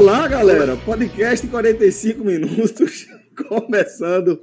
Olá, galera. Podcast 45 minutos, começando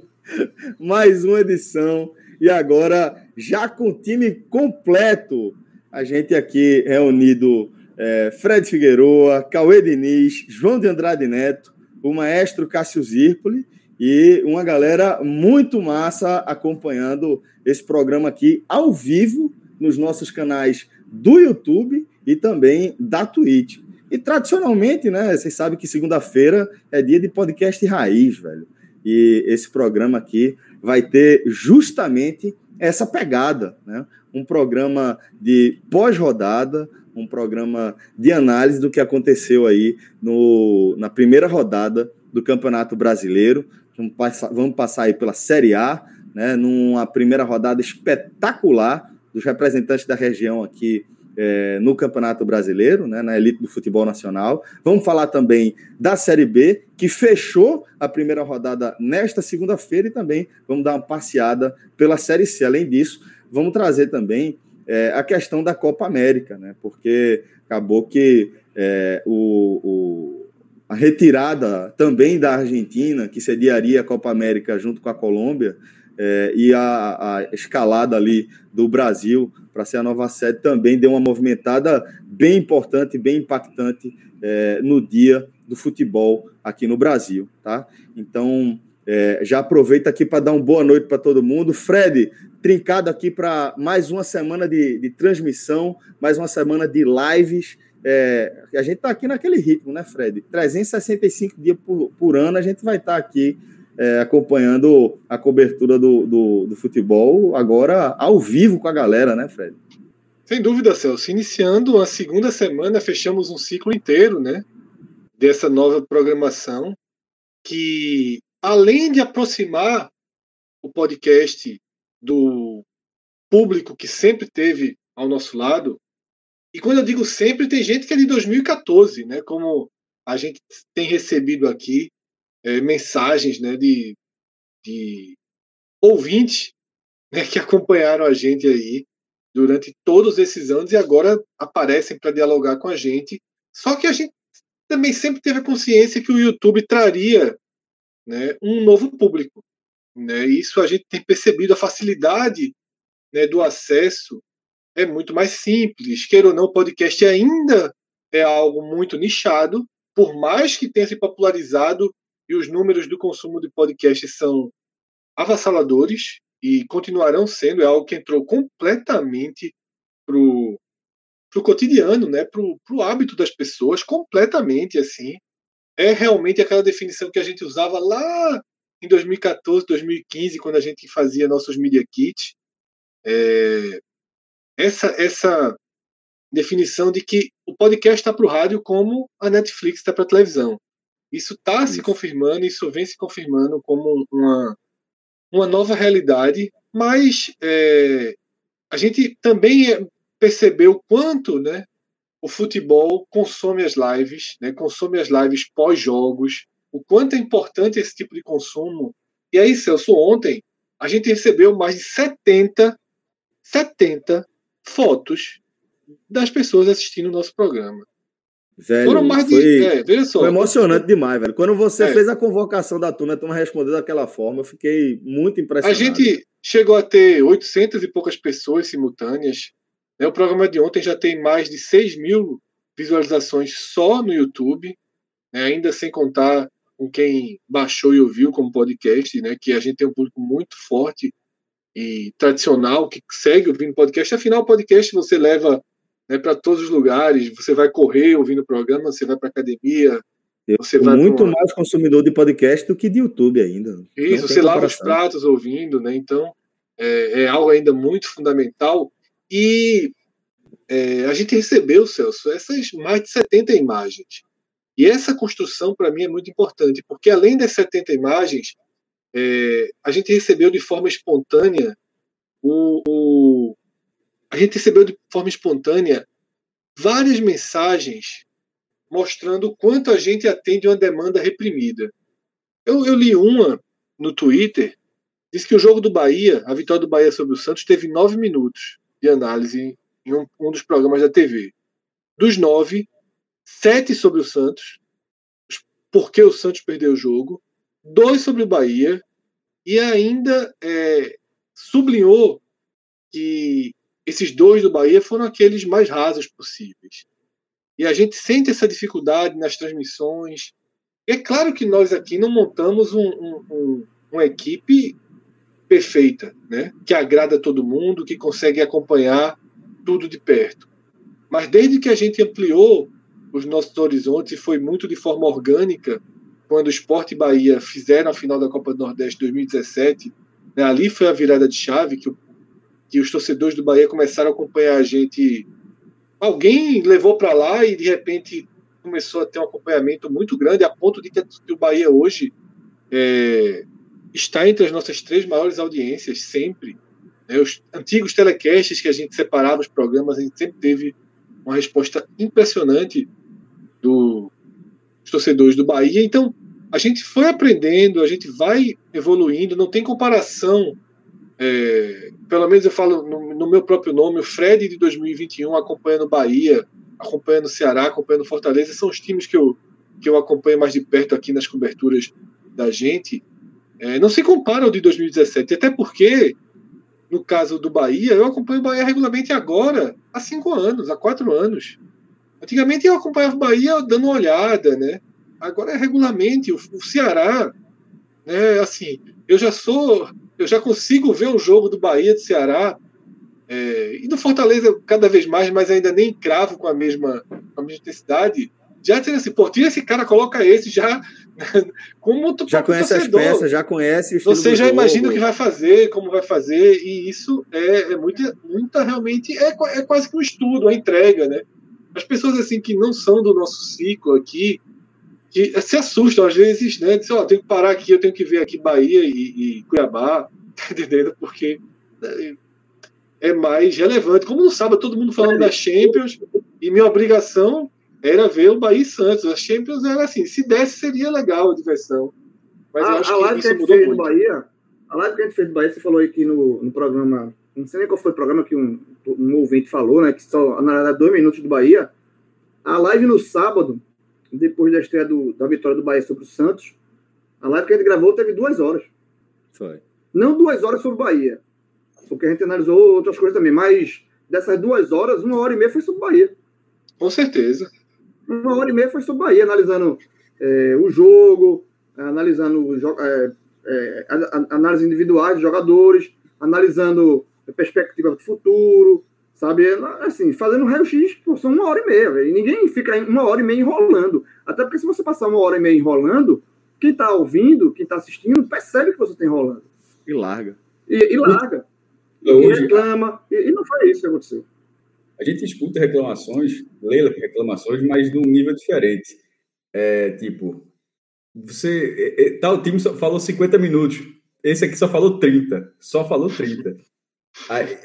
mais uma edição e agora já com o time completo. A gente aqui reunido é, Fred Figueroa, Cauê Diniz, João de Andrade Neto, o maestro Cássio Zirpoli e uma galera muito massa acompanhando esse programa aqui ao vivo nos nossos canais do YouTube e também da Twitch. E tradicionalmente, né, vocês sabem que segunda-feira é dia de podcast raiz, velho. E esse programa aqui vai ter justamente essa pegada, né? Um programa de pós-rodada, um programa de análise do que aconteceu aí no, na primeira rodada do Campeonato Brasileiro. Vamos passar, vamos passar aí pela Série A, né, numa primeira rodada espetacular dos representantes da região aqui é, no Campeonato Brasileiro, né, na elite do futebol nacional. Vamos falar também da Série B, que fechou a primeira rodada nesta segunda-feira, e também vamos dar uma passeada pela Série C. Além disso, vamos trazer também é, a questão da Copa América, né, porque acabou que é, o, o, a retirada também da Argentina, que sediaria a Copa América junto com a Colômbia, é, e a, a, escalada ali do Brasil para ser a nova sede também deu uma movimentada bem importante, bem impactante é, no dia do futebol aqui no Brasil, tá? Então, é, já aproveita aqui para dar uma boa noite para todo mundo. Fred, trincado aqui para mais uma semana de, de, transmissão, mais uma semana de lives. É, a gente está aqui naquele ritmo, né, Fred? 365 dias por, por ano a gente vai estar tá aqui é, acompanhando a cobertura do, do, do, futebol, agora ao vivo com a galera, né, Fred? Sem dúvida, Celso. Iniciando a segunda semana, fechamos um ciclo inteiro, né? Dessa nova programação, que além de aproximar o podcast do público que sempre teve ao nosso lado, e quando eu digo sempre, tem gente que é de 2014, né? Como a gente tem recebido aqui é, mensagens né, de, de ouvintes né, que acompanharam a gente aí durante todos esses anos e agora aparecem para dialogar com a gente. Só que a gente também sempre teve a consciência que o YouTube traria né, um novo público. Né? Isso a gente tem percebido, a facilidade né, do acesso é muito mais simples. Queira ou não, o podcast ainda é algo muito nichado, por mais que tenha se popularizado e os números do consumo de podcast são avassaladores e continuarão sendo, é algo que entrou completamente pro pro cotidiano, né, pro, pro hábito das pessoas, completamente assim. É realmente aquela definição que a gente usava lá em 2014, 2015, quando a gente fazia nossos media kits. É, essa essa definição de que o podcast está para o rádio como a Netflix está para a televisão. Isso está se confirmando, isso vem se confirmando como uma, uma nova realidade, mas é, a gente também percebeu quanto né, o futebol consome as lives, né, consome as lives pós-jogos, o quanto é importante esse tipo de consumo. E aí, Celso, ontem a gente recebeu mais de 70, 70 fotos das pessoas assistindo o nosso programa. Velho, Foram mais foi, de. É, veja só. Foi emocionante demais, velho. Quando você é. fez a convocação da turma, a turma respondeu daquela forma, eu fiquei muito impressionado. A gente chegou a ter 800 e poucas pessoas simultâneas. Né? O programa de ontem já tem mais de 6 mil visualizações só no YouTube, né? ainda sem contar com quem baixou e ouviu como podcast, né? que a gente tem um público muito forte e tradicional que segue ouvindo podcast. Afinal, o podcast você leva né, para todos os lugares. Você vai correr ouvindo o programa, você vai para academia. Eu você vai muito mais consumidor de podcast do que de YouTube ainda. Isso, você lava os pratos ouvindo, né? Então é, é algo ainda muito fundamental. E é, a gente recebeu, Celso, essas mais de 70 imagens. E essa construção, para mim, é muito importante, porque além das 70 imagens, é, a gente recebeu de forma espontânea o, o, a gente recebeu de forma espontânea várias mensagens mostrando o quanto a gente atende uma demanda reprimida. Eu, eu li uma no Twitter, diz que o jogo do Bahia, a vitória do Bahia sobre o Santos, teve nove minutos de análise em um, um dos programas da TV. Dos nove, sete sobre o Santos por que o Santos perdeu o jogo, dois sobre o Bahia, e ainda é, sublinhou que esses dois do Bahia foram aqueles mais rasos possíveis. E a gente sente essa dificuldade nas transmissões. É claro que nós aqui não montamos um, um, um, uma equipe perfeita, né? que agrada todo mundo, que consegue acompanhar tudo de perto. Mas desde que a gente ampliou os nossos horizontes e foi muito de forma orgânica, quando o Sport e Bahia fizeram a final da Copa do Nordeste 2017, né? ali foi a virada de chave que, que os torcedores do Bahia começaram a acompanhar a gente alguém levou para lá e de repente começou a ter um acompanhamento muito grande, a ponto de que o Bahia hoje é, está entre as nossas três maiores audiências, sempre. Né? Os antigos telecasts que a gente separava os programas, a gente sempre teve uma resposta impressionante do, dos torcedores do Bahia. Então, a gente foi aprendendo, a gente vai evoluindo, não tem comparação é, pelo menos eu falo no, no, meu próprio nome, o Fred de 2021 acompanhando Bahia, acompanhando Ceará, acompanhando Fortaleza, são os times que eu, que eu acompanho mais de perto aqui nas coberturas da gente. É, não se compara ao de 2017, até porque, no caso do Bahia, eu acompanho o Bahia regularmente agora, há cinco anos, há quatro anos. Antigamente eu acompanhava o Bahia dando uma olhada, né? Agora é regularmente. O, o Ceará, né, assim, eu já sou eu já consigo ver um jogo do Bahia de Ceará é, e do Fortaleza cada vez mais, mas ainda nem cravo com a mesma, com a mesma intensidade. Já dizendo assim, pô, tira esse cara, coloca esse, já. como Já conhece torcedor. as peças, já conhece Você já imagina o que vai fazer, como vai fazer, e isso é, é muita, muita realmente. É, é quase que um estudo, a entrega, né? As pessoas assim que não são do nosso ciclo aqui, que se assustam às vezes, né? Dizem, ó, oh, tenho que parar aqui, eu tenho que ver aqui Bahia e, e Cuiabá, tá entendendo? Porque né, é mais relevante. Como no sábado todo mundo falando da Champions, e minha obrigação era ver o Bahia e Santos. A Champions era assim, se desse seria legal a diversão. Mas a, eu acho a que isso mudou muito. Bahia, a live que a gente fez do Bahia, você falou aqui no, no programa, não sei nem qual foi o programa que um, um ouvinte falou, né? Que só, na dois minutos do Bahia. A live no sábado, depois da estreia do, da vitória do Bahia sobre o Santos, a live que a gente gravou teve duas horas. Foi. Não duas horas sobre o Bahia, porque a gente analisou outras coisas também, mas dessas duas horas, uma hora e meia foi sobre o Bahia. Com certeza. Uma hora e meia foi sobre o Bahia, analisando é, o jogo, analisando é, é, análise individuais de jogadores, analisando a perspectiva do futuro, Sabe? Assim, fazendo raio-x são uma hora e meia, véio. e ninguém fica uma hora e meia enrolando. Até porque se você passar uma hora e meia enrolando, quem está ouvindo, quem está assistindo, percebe que você está enrolando. E larga. E, e larga. E, e reclama. E, e, não foi isso que aconteceu. A gente escuta reclamações, lê reclamações, mas num nível diferente. É, tipo, você. É, é, tal time só falou 50 minutos. Esse aqui só falou 30. Só falou 30. Aí,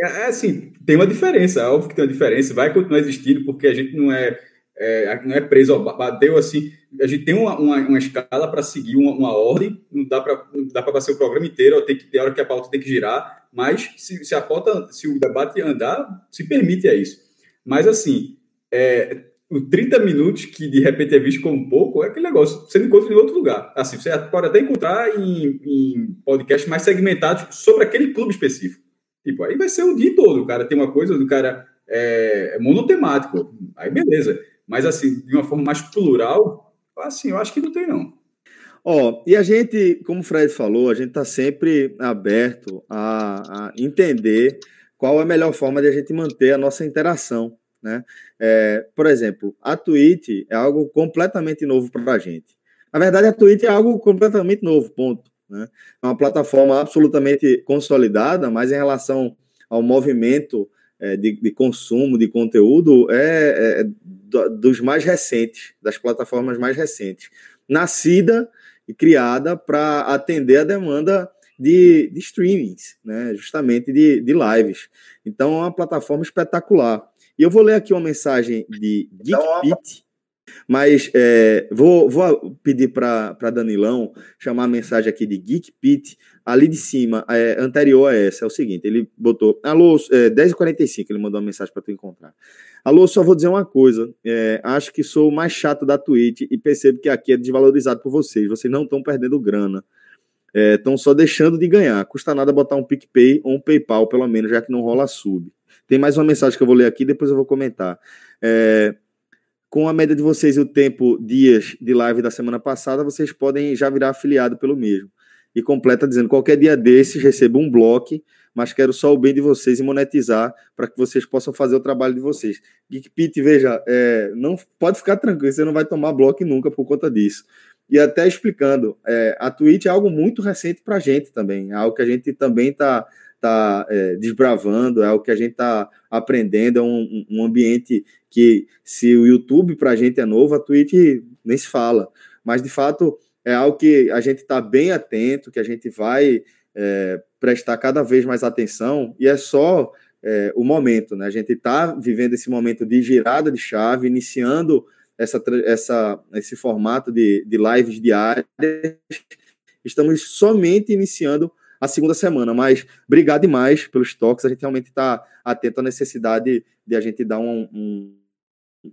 é, é, assim, tem uma diferença, é óbvio que tem uma diferença, vai continuar existindo, porque a gente não é, é não é preso, bateu assim, a gente tem uma, uma, uma escala para seguir uma, uma, ordem, não dá para passar o programa inteiro, tem que ter hora que a pauta tem que girar, mas se, se a pauta, se o debate andar, se permite é isso. Mas assim, é, o 30 minutos que de repente é visto como pouco, é aquele negócio, você não encontra em outro lugar. Assim, você pode até encontrar em, em podcasts mais segmentados sobre aquele clube específico. Tipo, aí vai ser o dia todo. O cara tem uma coisa do cara é, é monotemático. Aí beleza. Mas assim, de uma forma mais plural, assim, eu acho que não tem, não. Ó, e a gente, como o Fred falou, a gente está sempre aberto a, a, entender qual é a melhor forma de a gente manter a nossa interação, né? É, por exemplo, a Twitch é algo completamente novo para a gente. Na verdade, a Twitch é algo completamente novo, ponto. Né? É uma plataforma absolutamente consolidada, mas em relação ao movimento é, de, de, consumo de conteúdo, é, é, dos mais recentes, das plataformas mais recentes. Nascida e criada para atender a demanda de, de streamings, né? justamente de, de lives. Então, é uma plataforma espetacular. E eu vou ler aqui uma mensagem de GeekBeat, Mas é, vou, vou pedir para Danilão chamar a mensagem aqui de Geek Pit, ali de cima, é, anterior a essa, é o seguinte: ele botou, alô, é, 10h45, ele mandou uma mensagem para tu encontrar. Alô, só vou dizer uma coisa: é, acho que sou o mais chato da Twitch e percebo que aqui é desvalorizado por vocês. Vocês não estão perdendo grana, estão é, só deixando de ganhar. Custa nada botar um PicPay ou um PayPal, pelo menos, já que não rola sub. Tem mais uma mensagem que eu vou ler aqui, depois eu vou comentar. É, com a média de vocês e o tempo, dias de live da semana passada, vocês podem já virar afiliado pelo mesmo. E completa dizendo: qualquer dia desses recebo um bloco, mas quero só o bem de vocês e monetizar para que vocês possam fazer o trabalho de vocês. GeekPit, veja, é, não pode ficar tranquilo, você não vai tomar bloco nunca por conta disso. E até explicando, é, a Twitch é algo muito recente para a gente também, é algo que a gente também está tá, é, desbravando, é algo que a gente está aprendendo, é um, um ambiente que se o YouTube para a gente é novo, a Twitch nem se fala. Mas, de fato, é algo que a gente está bem atento, que a gente vai é, prestar cada vez mais atenção, e é só é, o momento, né? A gente está vivendo esse momento de girada de chave, iniciando essa, essa, esse formato de, de lives diárias. Estamos somente iniciando a segunda semana, mas obrigado demais pelos toques. A gente realmente está atento à necessidade de a gente dar um, um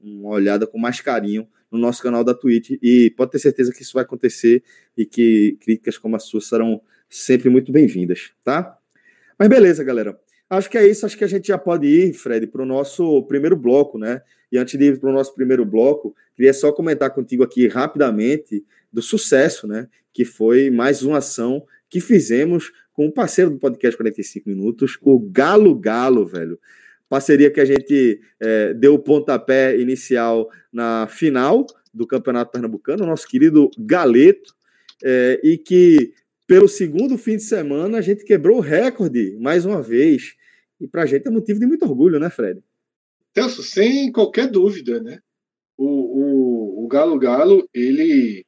uma olhada com mais carinho no nosso canal da Twitch e pode ter certeza que isso vai acontecer e que críticas como a sua serão sempre muito bem-vindas, tá? Mas beleza, galera. Acho que é isso. Acho que a gente já pode ir, Fred, para o nosso primeiro bloco, né? E antes de ir para o nosso primeiro bloco, queria só comentar contigo aqui rapidamente do sucesso, né? Que foi mais uma ação que fizemos com o um parceiro do podcast 45 Minutos, o Galo Galo, velho parceria que a gente é, deu o pontapé inicial na final do Campeonato Pernambucano, nosso querido Galeto, é, e que pelo segundo fim de semana a gente quebrou o recorde mais uma vez. E para a gente é motivo de muito orgulho, né, Fred? Celso, sem qualquer dúvida, né? O, o, o Galo Galo, ele,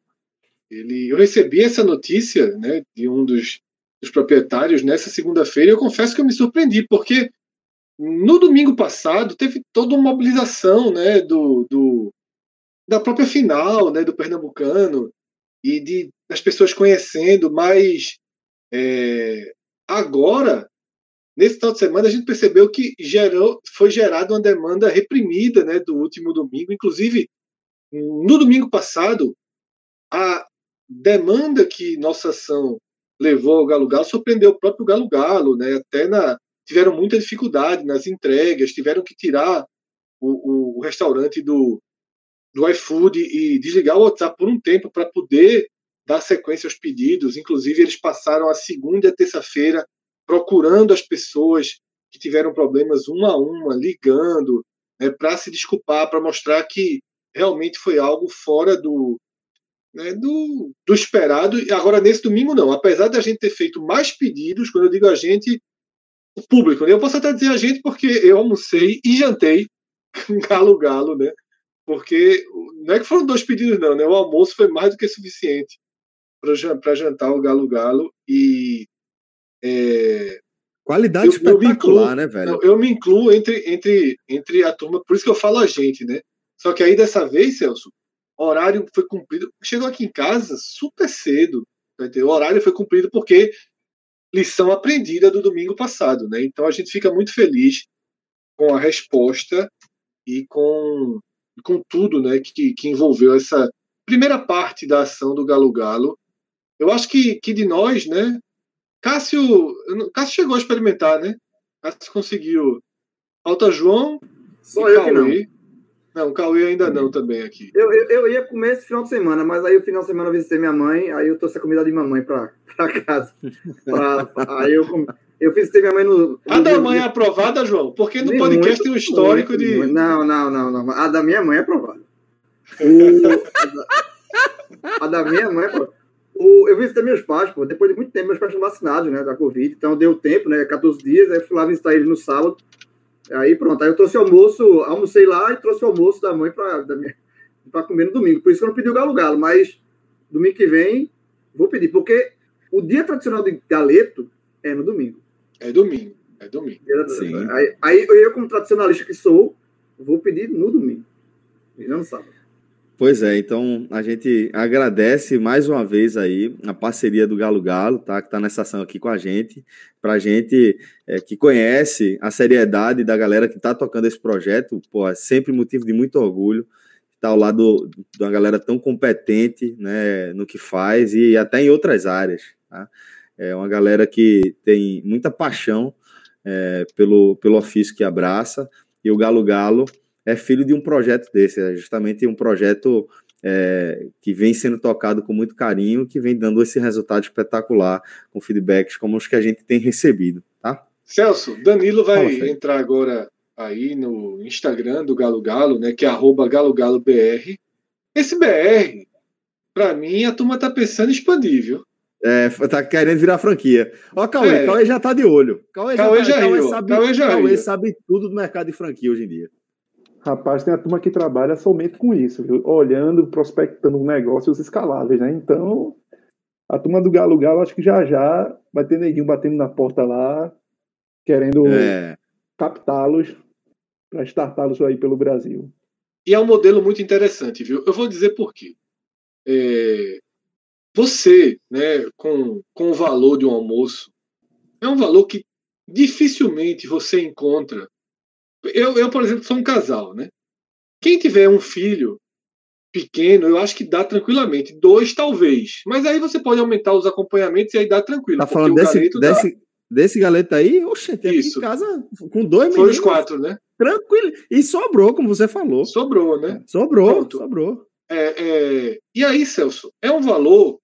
ele. Eu recebi essa notícia né, de um dos, dos proprietários nessa segunda-feira e eu confesso que eu me surpreendi, porque no domingo passado, teve toda uma mobilização né, do, do, da própria final né, do Pernambucano e de as pessoas conhecendo, mas é, agora, nesse final de semana, a gente percebeu que gerou, foi gerada uma demanda reprimida né, do último domingo. Inclusive, no domingo passado, a demanda que nossa ação levou ao Galo Galo surpreendeu o próprio Galo Galo, né, até na, tiveram muita dificuldade nas entregas, tiveram que tirar o, o, o restaurante do, do iFood e desligar o WhatsApp por um tempo para poder dar sequência aos pedidos. Inclusive, eles passaram a segunda e a terça-feira procurando as pessoas que tiveram problemas uma a uma, ligando, né, para se desculpar, para mostrar que realmente foi algo fora do, né, do, do esperado. E agora, nesse domingo, não. Apesar de a gente ter feito mais pedidos, quando eu digo a gente, o público. Né? Eu posso até dizer a gente porque eu almocei e jantei galo galo, né? Porque não é que foram dois pedidos não, né? O almoço foi mais do que suficiente para jantar o galo galo e é, qualidade eu, espetacular, eu incluo, né, velho? Eu me incluo entre entre entre a turma, por isso que eu falo a gente, né? Só que aí dessa vez, Celso, o horário foi cumprido. Chegou aqui em casa super cedo. O horário foi cumprido porque lição aprendida do domingo passado, né? Então a gente fica muito feliz com a resposta e com, com tudo, né, que, que envolveu essa primeira parte da ação do Galo Galo. Eu acho que, que de nós, né, Cássio, Cássio chegou a experimentar, né? Cássio conseguiu. Falta João Só eu Cauê. que não. Não, o Cauê ainda não também aqui. Eu, eu, eu, ia comer esse final de semana, mas aí o final de semana eu visitei minha mãe, aí eu trouxe a comida de mamãe pra, pra casa. Pra, aí eu, eu visitei minha mãe no. A da mãe é aprovada, João? Porque no podcast muito, tem um histórico muito, de. Não, não, não, não. A da minha mãe é aprovada. O, a, da, a, da, minha mãe é aprovada. O, eu visitei meus pais, pô, depois de muito tempo, meus pais estão vacinados, né, da Covid, então deu tempo, né, 14 dias, aí fui lá visitar eles no sábado. Aí pronto, aí eu trouxe almoço, almocei lá e trouxe o almoço da mãe para comer no domingo. Por isso que eu não pedi o galo-galo, mas domingo que vem vou pedir, porque o dia tradicional de galeto é no domingo. É domingo, é domingo. Sim. Aí, aí eu, como tradicionalista que sou, vou pedir no domingo, e não no sábado. Pois é, então a gente agradece mais uma vez aí a parceria do Galo Galo, tá? Que tá nessa ação aqui com a gente, pra gente é, que conhece a seriedade da galera que tá tocando esse projeto, pô, é sempre motivo de muito orgulho estar tá ao lado de uma galera tão competente, né, no que faz e até em outras áreas, tá? É uma galera que tem muita paixão é, pelo, pelo ofício que abraça e o Galo Galo é filho de um projeto desse, é justamente um projeto é, que vem sendo tocado com muito carinho, que vem dando esse resultado espetacular, com feedbacks como os que a gente tem recebido, tá? Celso, Danilo vai Fala, entrar agora aí no Instagram do Galo Galo, né, que é arroba GaloGaloBR. Esse BR, para mim, a turma tá pensando em expandir, viu? É, tá querendo virar franquia. Ó, Cauê, é. Cauê já tá de olho. Cauê, Cauê já, tá, já, Cauê sabe, Cauê já Cauê sabe tudo do mercado de franquia hoje em dia. Rapaz, tem a turma que trabalha somente com isso, viu? olhando, prospectando negócios escaláveis, né? Então, a turma do Galo Galo, acho que já já vai ter neguinho batendo na porta lá, querendo é. captá-los para startá-los aí pelo Brasil. E é um modelo muito interessante, viu? Eu vou dizer por quê. É... Você, né, com, com o valor de um almoço, é um valor que dificilmente você encontra eu, eu, por exemplo, sou um casal, né? Quem tiver um filho pequeno, eu acho que dá tranquilamente. Dois, talvez. Mas aí você pode aumentar os acompanhamentos e aí dá tranquilo. Tá falando desse, galeto desse, dá... desse galeto aí? Oxe, tem Isso. aqui em casa com dois Foi os quatro, né? Tranquilo. E sobrou, como você falou. Sobrou, né? Sobrou, Pronto. sobrou. É, é... E aí, Celso, é um valor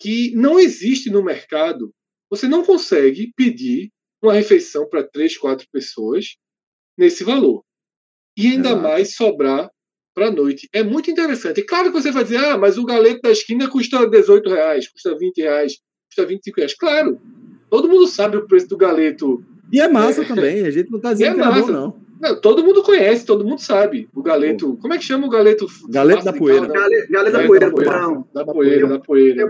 que não existe no mercado. Você não consegue pedir uma refeição para três, quatro pessoas nesse valor. E ainda Exato. mais sobrar para a noite. É muito interessante. Claro que você vai dizer, ah, mas o galeto da esquina custa 18 reais, custa 20 reais, custa 25 reais. Claro, todo mundo sabe o preço do galeto. E é massa é, também, a gente não está dizendo é que é bom, não. não. Todo mundo conhece, todo mundo sabe. O galeto. Como é que chama o galeto? Galeto da poeira. Galeto, da poeira. Da poeira, da poeira. Da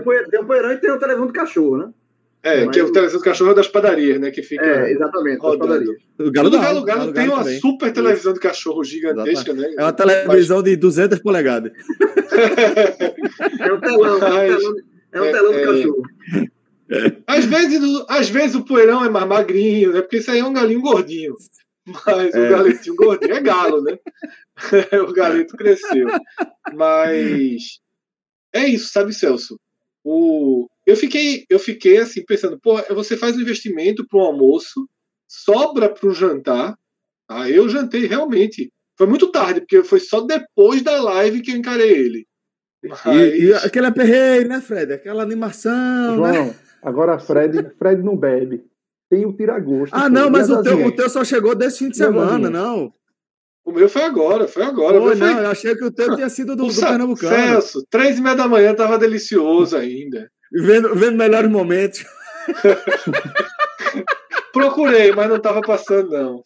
poeira. Tem o poeirão e tem o televisão do cachorro, né? É, que é o televisão do cachorro das padarias, né? Que fica. É, exatamente, das padarias. O Galo, Galo, Galo, Galo tem uma também. super televisão de cachorro gigantesca, né? É uma televisão Mas... de 200 polegadas. é um telão, Mas... é um telão, é um telão é, do cachorro. Às vezes, às vezes o poeirão é mais magrinho, né? Porque isso aí é um galinho gordinho. Mas é. o galetinho gordinho é galo, né? o galeto cresceu. Mas é isso, sabe, Celso? O, eu fiquei, eu fiquei assim pensando, pô, você faz um investimento para um almoço, sobra para o jantar. Ah, eu jantei realmente. Foi muito tarde, porque foi só depois da live que eu encarei ele. Mas... E, e aquele aperreio, né, Fred? Aquela animação. João, né? agora Fred, Fred não bebe. Tem o tiragosto. Ah, não, mas o teu, o teu só chegou desse fim de semana, não. O meu foi agora, foi agora. Pô, não, foi... eu achei que o teu tinha sido do, do Pernambucano. Celso, três e meia da manhã tava delicioso ainda. Vendo, vendo melhores momentos. Procurei, mas não estava passando, não.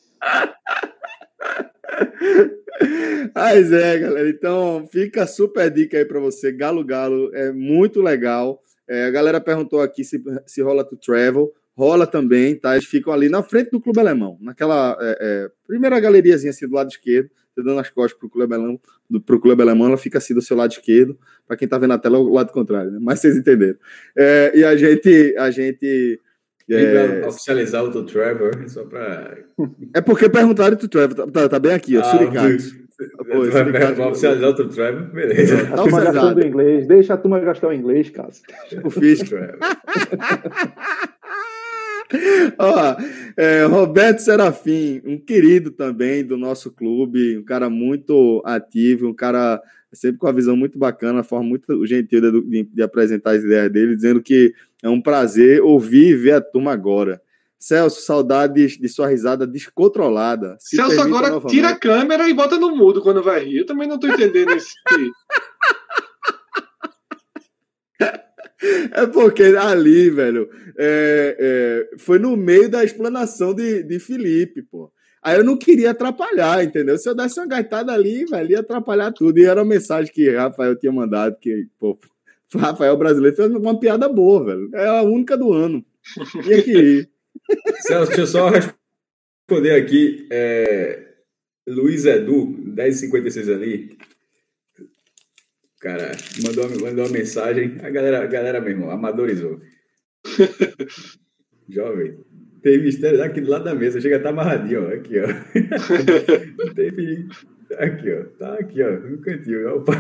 Mas é, galera. Então, fica super dica aí para você. Galo Galo é muito legal. É, a galera perguntou aqui se, se rola to travel. Rola também, tá? Eles ficam ali na frente do Clube Alemão, naquela é, é, primeira galeriazinha assim do lado esquerdo dando as costas pro Clube Alemão, do, pro Clube Alemão, ela fica assim do seu lado esquerdo, para quem tá vendo a tela, o lado contrário, né? Mas vocês entenderam. É, e a gente. A gente é... oficializar o do Trevor, só para. É porque perguntaram do Trevor, tá, tá, tá, bem aqui, ó, ah, Suricatos. Pô, oficializar o Trevor, beleza. Tá gastando inglês, deixa a turma gastar o inglês, Cássio. O Fisk. Ó, é, Roberto Serafim, um querido também do nosso clube, um cara muito ativo, um cara sempre com a visão muito bacana, forma muito gentil de, de, de, apresentar as ideias dele, dizendo que é um prazer ouvir e ver a turma aqui. Celso, saudades de sua risada descontrolada. Se Celso agora novamente. tira a câmera e bota no mudo quando vai rir. Eu também não estou entendendo esse. É porque ali, velho, é, é, foi no meio da explanação de, de Felipe, pô. Aí eu não queria atrapalhar, entendeu? Se eu desse uma gaitada ali, velho, ia atrapalhar tudo. E era uma mensagem que Rafael tinha mandado, que, pô, Rafael brasileiro fez uma piada boa, velho. É a única do ano. Tinha que ir. Celso, deixa eu só responder aqui. É, Luiz Edu, 1056 ali. Cara mandou, mandou uma mensagem. A galera, a galera mesmo, amadorizou. Jovem, tem mistério aqui do lado da mesa, chega a estar tá amarradinho, ó. Aqui, ó. Teve. Aqui, ó. Tá aqui, ó. No cantinho. Ó.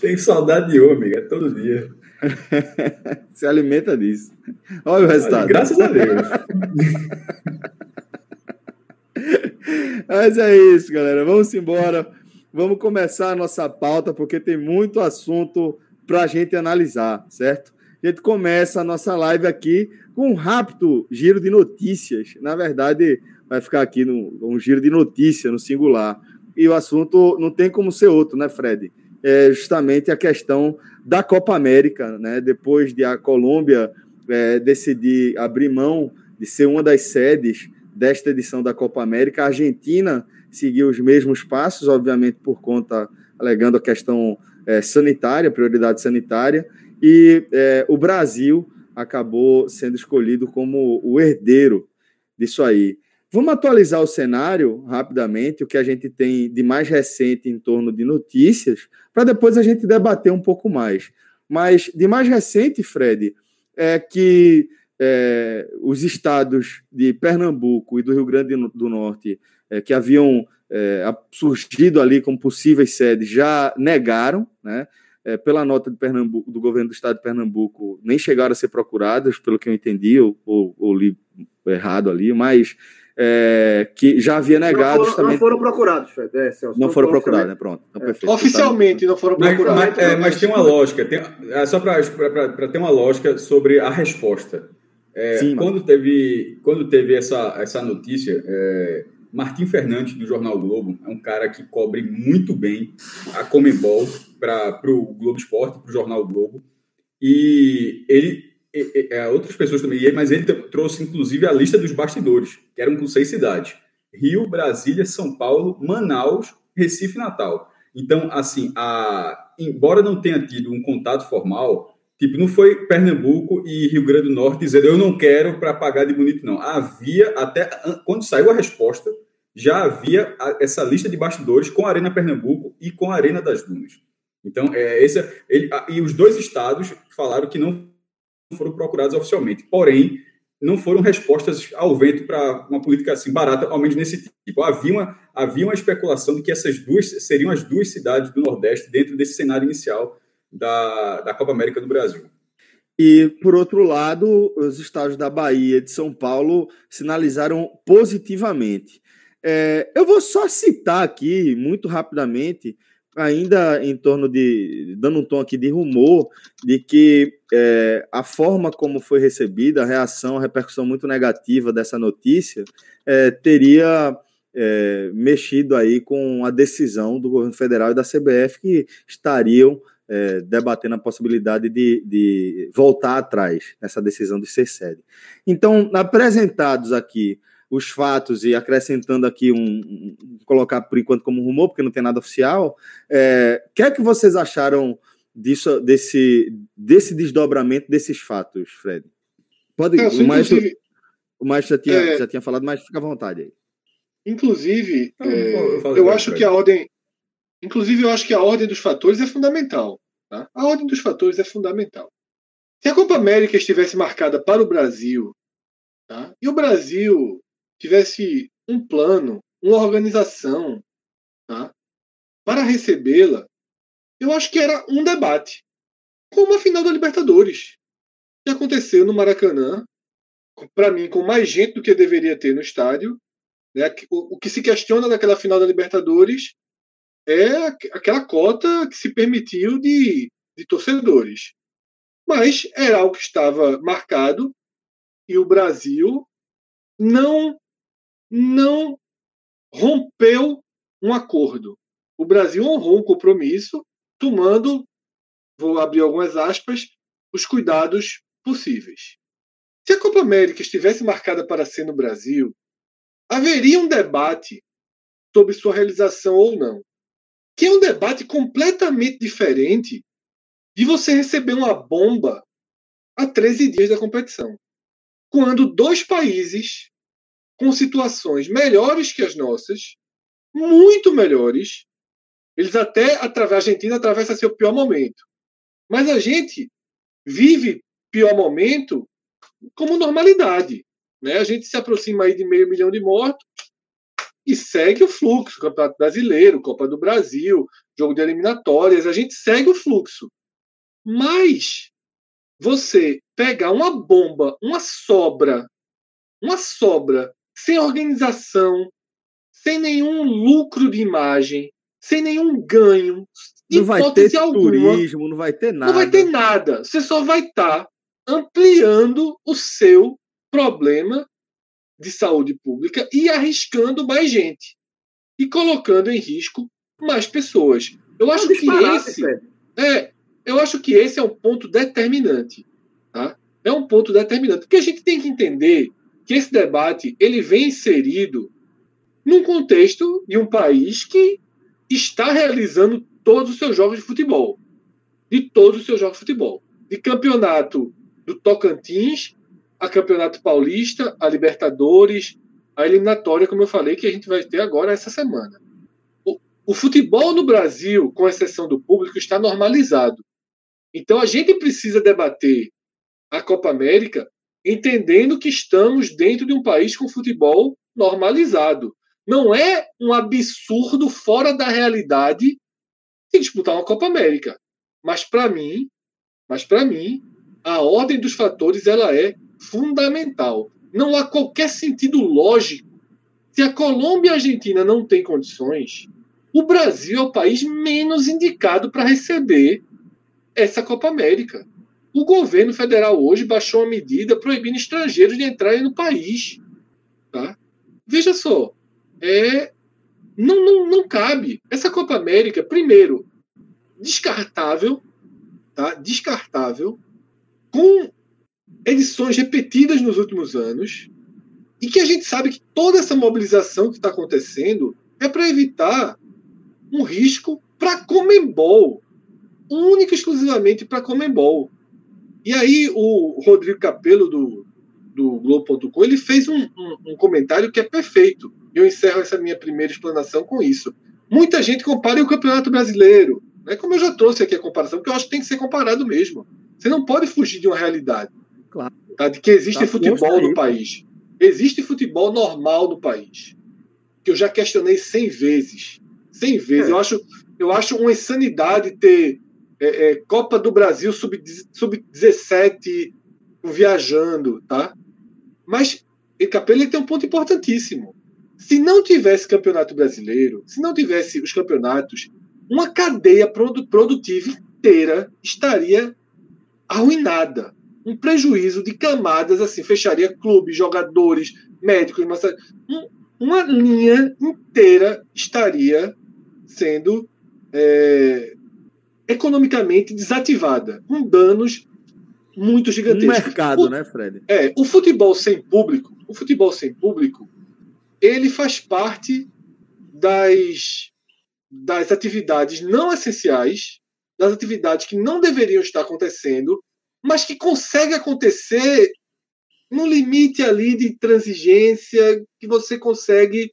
Tem saudade de homem, é todo dia. Se alimenta disso. Olha o resultado. Olha, graças a Deus. Mas é isso, galera. Vamos embora. Vamos começar a nossa pauta, porque tem muito assunto para a gente analisar, certo? A gente começa a nossa live aqui com um rápido giro de notícias. Na verdade, vai ficar aqui no, um giro de notícia no singular. E o assunto não tem como ser outro, né, Fred? É justamente a questão da Copa América, né? Depois de a Colômbia é, decidir abrir mão de ser uma das sedes desta edição da Copa América, a Argentina seguiu os mesmos passos, obviamente por conta, alegando a questão é, sanitária, prioridade sanitária, e é, o Brasil acabou sendo escolhido como o herdeiro disso aí. Vamos atualizar o cenário rapidamente, o que a gente tem de mais recente em torno de notícias, para depois a gente debater um pouco mais. Mas de mais recente, Fred, é que é, os estados de Pernambuco e do Rio Grande do Norte, é, que haviam é, surgido ali como possíveis sedes, já negaram, né? É, pela nota de Pernambuco, do governo do estado de Pernambuco, nem chegaram a ser procurados, pelo que eu entendi, ou, ou, ou li errado ali, mas é, que já havia negado. Não foram, justamente... não foram procurados, Fred. É, Celso, não, não, foram procurados, né? Pronto. Então, é. Oficialmente não foram procurados. Mas, mas, é, mas tem uma lógica, tem, é só para ter uma lógica sobre a resposta. É, Sim, quando, teve, quando teve essa, essa notícia, é, Martim Fernandes, do Jornal Globo, é um cara que cobre muito bem a Comembol para o Globo Esporte, para o Jornal Globo. E ele é, outras pessoas também, mas ele trouxe inclusive a lista dos bastidores, que eram com seis cidades: Rio, Brasília, São Paulo, Manaus, Recife e Natal. Então, assim, a, embora não tenha tido um contato formal, tipo, não foi Pernambuco e Rio Grande do Norte dizendo eu não quero para pagar de bonito, não. Havia, até quando saiu a resposta, já havia essa lista de bastidores com a Arena Pernambuco e com a Arena das Dunas. Então, é, esse, ele, e os dois estados falaram que não foram procurados oficialmente. Porém, não foram respostas ao vento para uma política assim barata, ao menos nesse tipo. Havia uma, havia uma especulação de que essas duas seriam as duas cidades do Nordeste dentro desse cenário inicial da, da Copa América do Brasil. E, por outro lado, os estados da Bahia e de São Paulo sinalizaram positivamente. É, eu vou só citar aqui, muito rapidamente, ainda em torno de, dando um tom aqui de rumor, de que é, a forma como foi recebida, a reação, a repercussão muito negativa dessa notícia, é, teria é, mexido aí com a decisão do governo federal e da CBF que estariam é, debatendo a possibilidade de, de voltar atrás nessa decisão de ser sede. Então, apresentados aqui os fatos e acrescentando aqui um, um, colocar por enquanto como rumor, porque não tem nada oficial. É, o que é que vocês acharam disso, desse, desse desdobramento desses fatos, Fred? Pode, é, o, maestro, o maestro já tinha, é, já tinha falado, mas fica à vontade aí. Inclusive, eu, eu, é, eu acho que a ordem, inclusive eu acho que a ordem dos fatores é fundamental. Tá? A ordem dos fatores é fundamental. Se a Copa América estivesse marcada para o Brasil, tá? e o Brasil tivesse um plano, uma organização tá? para recebê-la, eu acho que era um debate. Como a final da Libertadores, que aconteceu no Maracanã, para mim, com mais gente do que deveria ter no estádio. Né? O, o que se questiona daquela final da Libertadores é aquela cota que se permitiu de, de torcedores. Mas era algo que estava marcado e o Brasil não não rompeu um acordo. O Brasil honrou um compromisso, tomando, vou abrir algumas aspas, os cuidados possíveis. Se a Copa América estivesse marcada para ser no Brasil, haveria um debate sobre sua realização ou não, que é um debate completamente diferente de você receber uma bomba a 13 dias da competição. Quando dois países com situações melhores que as nossas, muito melhores, Eles até, através a Argentina, atravessa seu pior momento. Mas a gente vive pior momento como normalidade. Né? A gente se aproxima aí de meio milhão de mortos e segue o fluxo. Campeonato Brasileiro, Copa do Brasil, jogo de eliminatórias, a gente segue o fluxo. Mas você pegar uma bomba, uma sobra, uma sobra, sem organização, sem nenhum lucro de imagem, sem nenhum ganho, não vai ter alguma, turismo, não vai ter nada. Não vai ter nada. Você só vai estar tá ampliando o seu problema de saúde pública e arriscando mais gente e colocando em risco mais pessoas. Eu acho que esse é, eu acho que esse é um ponto determinante, tá? É um ponto determinante, porque a gente tem que entender que esse debate ele vem inserido num contexto de um país que está realizando todos os seus jogos de futebol. De todos os seus jogos de futebol. De campeonato do Tocantins a campeonato paulista, a Libertadores, a eliminatória, como eu falei, que a gente vai ter agora essa semana. O, o futebol no Brasil, com exceção do público, está normalizado. Então a gente precisa debater a Copa América entendendo que estamos dentro de um país com futebol normalizado. Não é um absurdo fora da realidade de disputar uma Copa América. Mas para mim, mas para mim, a ordem dos fatores ela é fundamental. Não há qualquer sentido lógico. Se a Colômbia e a Argentina não têm condições, o Brasil é o país menos indicado para receber essa Copa América. O governo federal hoje baixou uma medida proibindo estrangeiros de entrarem no país. Tá? Veja só, é, não, não, não cabe. Essa Copa América, primeiro, descartável, tá? descartável, com edições repetidas nos últimos anos, e que a gente sabe que toda essa mobilização que está acontecendo é para evitar um risco para Comembol, única e exclusivamente para Comembol. E aí o Rodrigo Capello do, do Globo.com ele fez um, um, um, comentário que é perfeito. Eu encerro essa minha primeira explanação com isso. Muita gente compara o Campeonato Brasileiro. Né? Como eu já trouxe aqui a comparação, porque eu acho que tem que ser comparado mesmo. Você não pode fugir de uma realidade. Claro. Tá? De que existe tá futebol no país. Existe futebol normal no país. Que eu já questionei 100 vezes. 100 vezes. É. Eu, acho, eu acho uma insanidade ter é, é, Copa do Brasil sub-17 sub viajando, tá? Mas Capela tem um ponto importantíssimo. Se não tivesse campeonato brasileiro, se não tivesse os campeonatos, uma cadeia produtiva inteira estaria arruinada um prejuízo de camadas, assim, fecharia clubes, jogadores, médicos, mas um, uma linha inteira estaria sendo é, economicamente desativada, com danos muito gigantescos. Um mercado, o, né, Fred? É, o futebol sem público, o futebol sem público, ele faz parte das, das atividades não essenciais, das atividades que não deveriam estar acontecendo mas que consegue acontecer no limite ali de transigência que você consegue.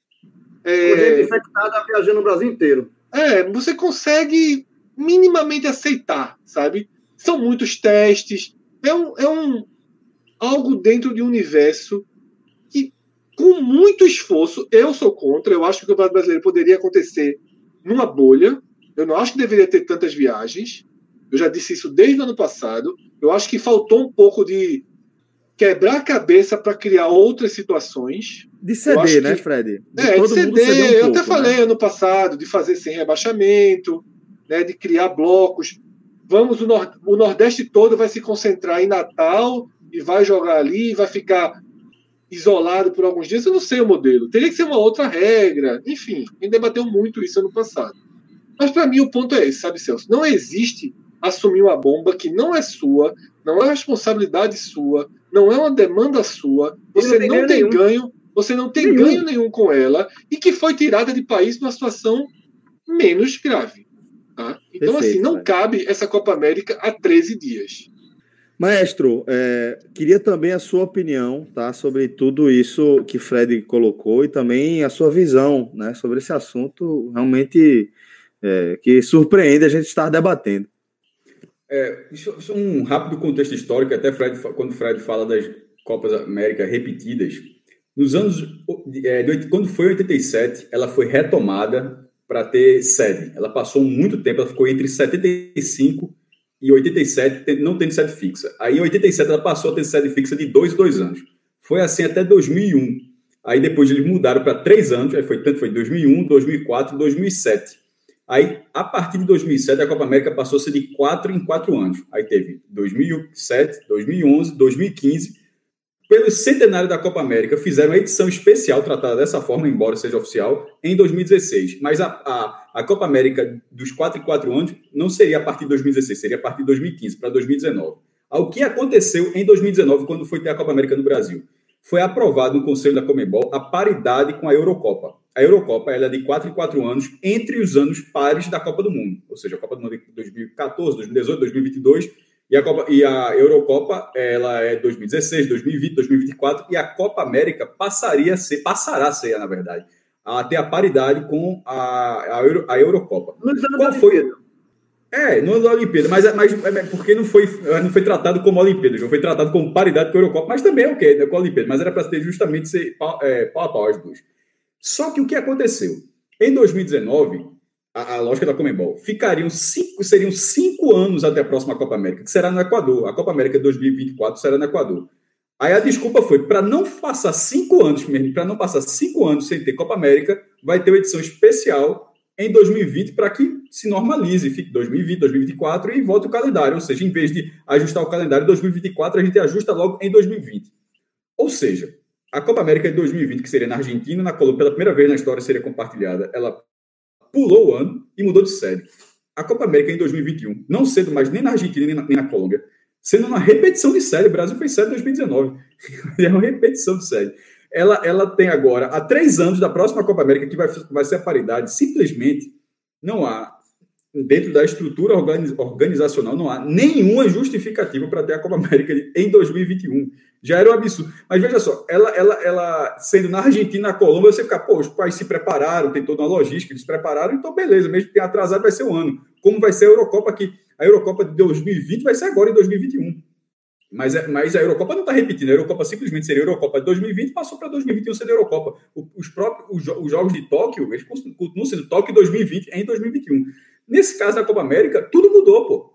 É, gente infectada viajando no Brasil inteiro. É, você consegue minimamente aceitar, sabe? São muitos testes. É um, é um algo dentro de um universo que, com muito esforço, eu sou contra. Eu acho que o Campeonato Brasileiro poderia acontecer numa bolha. Eu não acho que deveria ter tantas viagens. Eu já disse isso desde o ano passado. Eu acho que faltou um pouco de quebrar a cabeça para criar outras situações. De ceder, né, Fred? De é, de ceder. Um eu pouco, até né? falei ano passado de fazer sem rebaixamento, né, de criar blocos. Vamos, o, Nord o Nordeste todo vai se concentrar em Natal e vai jogar ali, e vai ficar isolado por alguns dias. Eu não sei o modelo. Teria que ser uma outra regra. Enfim, a gente debateu muito isso ano passado. Mas para mim o ponto é esse, sabe, Celso? Não existe assumir uma bomba que não é sua, não é responsabilidade sua, não é uma demanda sua, você não, não tem, ganho, você não tem nenhum. ganho nenhum com ela e que foi tirada de país numa situação menos grave. Tá? Então, Perfeito, assim, não cabe essa Copa América há 13 dias. Maestro, é, queria também a sua opinião tá, sobre tudo isso que Fred colocou e também a sua visão né, sobre esse assunto realmente é, que surpreende a gente estar debatendo. É, isso, isso é um rápido contexto histórico, até Fred, quando o Fred fala das Copas América repetidas, nos anos. É, quando foi 87, ela foi retomada para ter sede. Ela passou muito tempo, ela ficou entre 75 e 87, não tendo sede fixa. Aí em 87 ela passou a ter sede fixa de dois, dois anos. Foi assim até 2001. Aí depois eles mudaram para três anos, aí foi tanto foi 2001, 2004 2007. Aí, a partir de 2007, a Copa América passou a ser de quatro em quatro anos. Aí teve 2007, 2011, 2015. Pelo centenário da Copa América, fizeram uma edição especial tratada dessa forma, embora seja oficial, em 2016. Mas a, a, a Copa América dos quatro em quatro anos não seria a partir de 2016, seria a partir de 2015 para 2019. O que aconteceu em 2019, quando foi ter a Copa América no Brasil? Foi aprovado no Conselho da Comebol a paridade com a Eurocopa a Eurocopa ela é de 4 em 4 anos entre os anos pares da Copa do Mundo, ou seja, a Copa do Mundo de 2014, 2018, 2022 e a Copa e a Eurocopa ela é 2016, 2020, 2024 e a Copa América passaria a ser, passará a ser, na verdade, a ter a paridade com a, a, Euro, a Eurocopa. Qual foi? É, no da Olimpíada, mas, mas é porque não foi, não foi tratado como Olimpíada, não foi tratado como paridade com a Eurocopa, mas também é o okay, né, com a Olimpíada, mas era para ter justamente ser pau, é, pau a pau as duas. Só que o que aconteceu? Em 2019, a, a lógica da Comembol, ficariam cinco, seriam cinco anos até a próxima Copa América, que será no Equador. A Copa América 2024 será no Equador. Aí a desculpa foi para não passar cinco anos mesmo, para não passar cinco anos sem ter Copa América, vai ter uma edição especial em 2020 para que se normalize, fique 2020, 2024 e volte o calendário. Ou seja, em vez de ajustar o calendário em 2024, a gente ajusta logo em 2020. Ou seja, a Copa América de 2020, que seria na Argentina, na Colômbia, pela primeira vez na história seria compartilhada, ela pulou o ano e mudou de sede. A Copa América em 2021, não sendo mais nem na Argentina nem na, nem na Colômbia, sendo uma repetição de sede. O Brasil fez sede em 2019. é uma repetição de sede. Ela, ela tem agora, há três anos da próxima Copa América, que vai, vai ser a paridade, simplesmente não há, dentro da estrutura organizacional, não há nenhuma justificativa para ter a Copa América em 2021 já era um absurdo. Mas veja só, ela, ela, ela sendo na Argentina, na Colômbia, você fica, pô, os países se prepararam, tem toda uma logística, eles se prepararam, então beleza, mesmo que tenha atrasado, vai ser um ano. Como vai ser a Eurocopa aqui? A Eurocopa de 2020 vai ser agora em 2021. Mas, é, mas a Eurocopa não está repetindo, a Eurocopa simplesmente seria a Eurocopa de 2020 passou para 2021 ser a Eurocopa. Os próprios os, os jogos de Tóquio, eles continuam sendo Tóquio 2020 em 2021. Nesse caso da Copa América, tudo mudou, pô.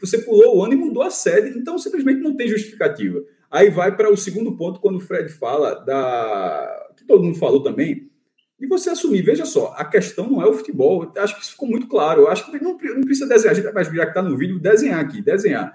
Você pulou o ano e mudou a sede, então simplesmente não tem justificativa. Aí vai para o segundo ponto, quando o Fred fala da. que todo mundo falou também, e você assumir. Veja só, a questão não é o futebol. Acho que isso ficou muito claro. Acho que não, não precisa desenhar. A gente vai, já que está no vídeo, desenhar aqui, desenhar.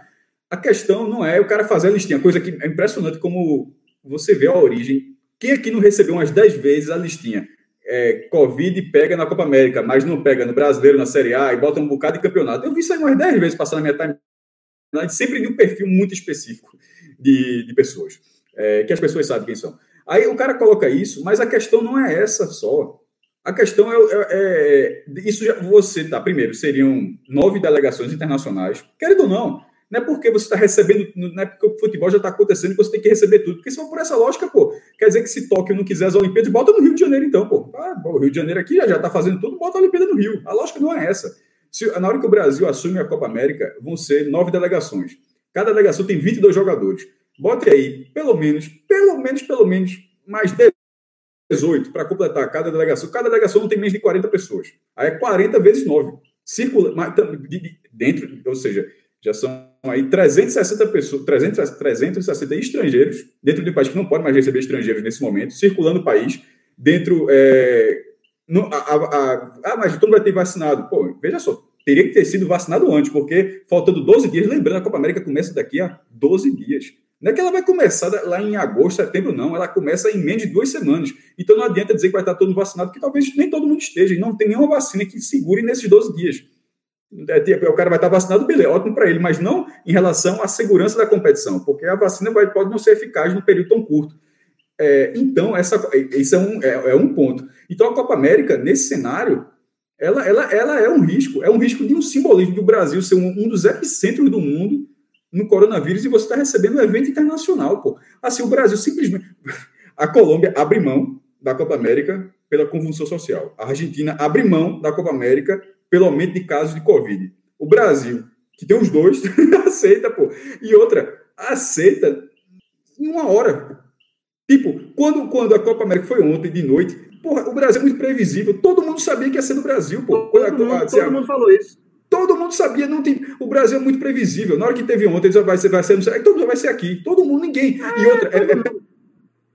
A questão não é o cara fazer a listinha, coisa que é impressionante como você vê a origem. Quem aqui não recebeu umas 10 vezes a listinha? É, Covid pega na Copa América, mas não pega no Brasileiro, na Série A, e bota um bocado de campeonato. Eu vi isso aí umas 10 vezes passar na minha timeline, sempre de um perfil muito específico de, de pessoas, é, que as pessoas sabem quem são. Aí o cara coloca isso, mas a questão não é essa só. A questão é, é, é isso já, você tá primeiro seriam nove delegações internacionais, querendo ou não, não é porque você está recebendo, não é porque o futebol já está acontecendo que você tem que receber tudo. Porque se for por essa lógica, pô, quer dizer que se Tóquio não quiser as Olimpíadas, bota no Rio de Janeiro então, pô. Ah, o Rio de Janeiro aqui já está fazendo tudo, bota a Olimpíada no Rio. A lógica não é essa. Se, na hora que o Brasil assume a Copa América, vão ser nove delegações. Cada delegação tem 22 jogadores. Bote aí, pelo menos, pelo menos, pelo menos, mais 18 para completar cada delegação. Cada delegação não tem menos de 40 pessoas. Aí é 40 vezes 9. Circula, dentro, ou seja, já são aí 360 pessoas, 300, 360 estrangeiros, dentro de um país que não pode mais receber estrangeiros nesse momento, circulando o país, dentro. É, no, a, a, a, ah, mas todo mundo vai ter vacinado. Pô, veja só, teria que ter sido vacinado antes, porque faltando 12 dias, lembrando, a Copa América começa daqui a 12 dias. Não é que ela vai começar lá em agosto, setembro, não. Ela começa em menos de duas semanas. Então não adianta dizer que vai estar todo vacinado, porque talvez nem todo mundo esteja. E não tem nenhuma vacina que segure nesses 12 dias. É, tipo, o cara vai estar vacinado, beleza, ótimo para ele, mas não em relação à segurança da competição, porque a vacina vai, pode não ser eficaz no período tão curto. É, então, essa, isso é um, é, é um ponto. Então, a Copa América, nesse cenário, ela, ela, ela é um risco, é um risco de um simbolismo do Brasil ser um, um dos epicentros do mundo no coronavírus e você está recebendo um evento internacional, pô. Assim, o Brasil simplesmente. A Colômbia abre mão da Copa América pela convulsão social. A Argentina abre mão da Copa América pelo aumento de casos de Covid. O Brasil, que tem os dois, aceita, pô. E outra, aceita em uma hora. Tipo, quando, quando a Copa América foi ontem de noite, porra, o Brasil é muito previsível. Todo mundo sabia que ia ser no Brasil, pô. Todo, mundo, a, todo mundo falou isso. Todo mundo sabia, não tem. O Brasil é muito previsível. Na hora que teve ontem, vai ser, vai ser, todo mundo vai ser aqui. Todo mundo, ninguém. É, e outra, é, é,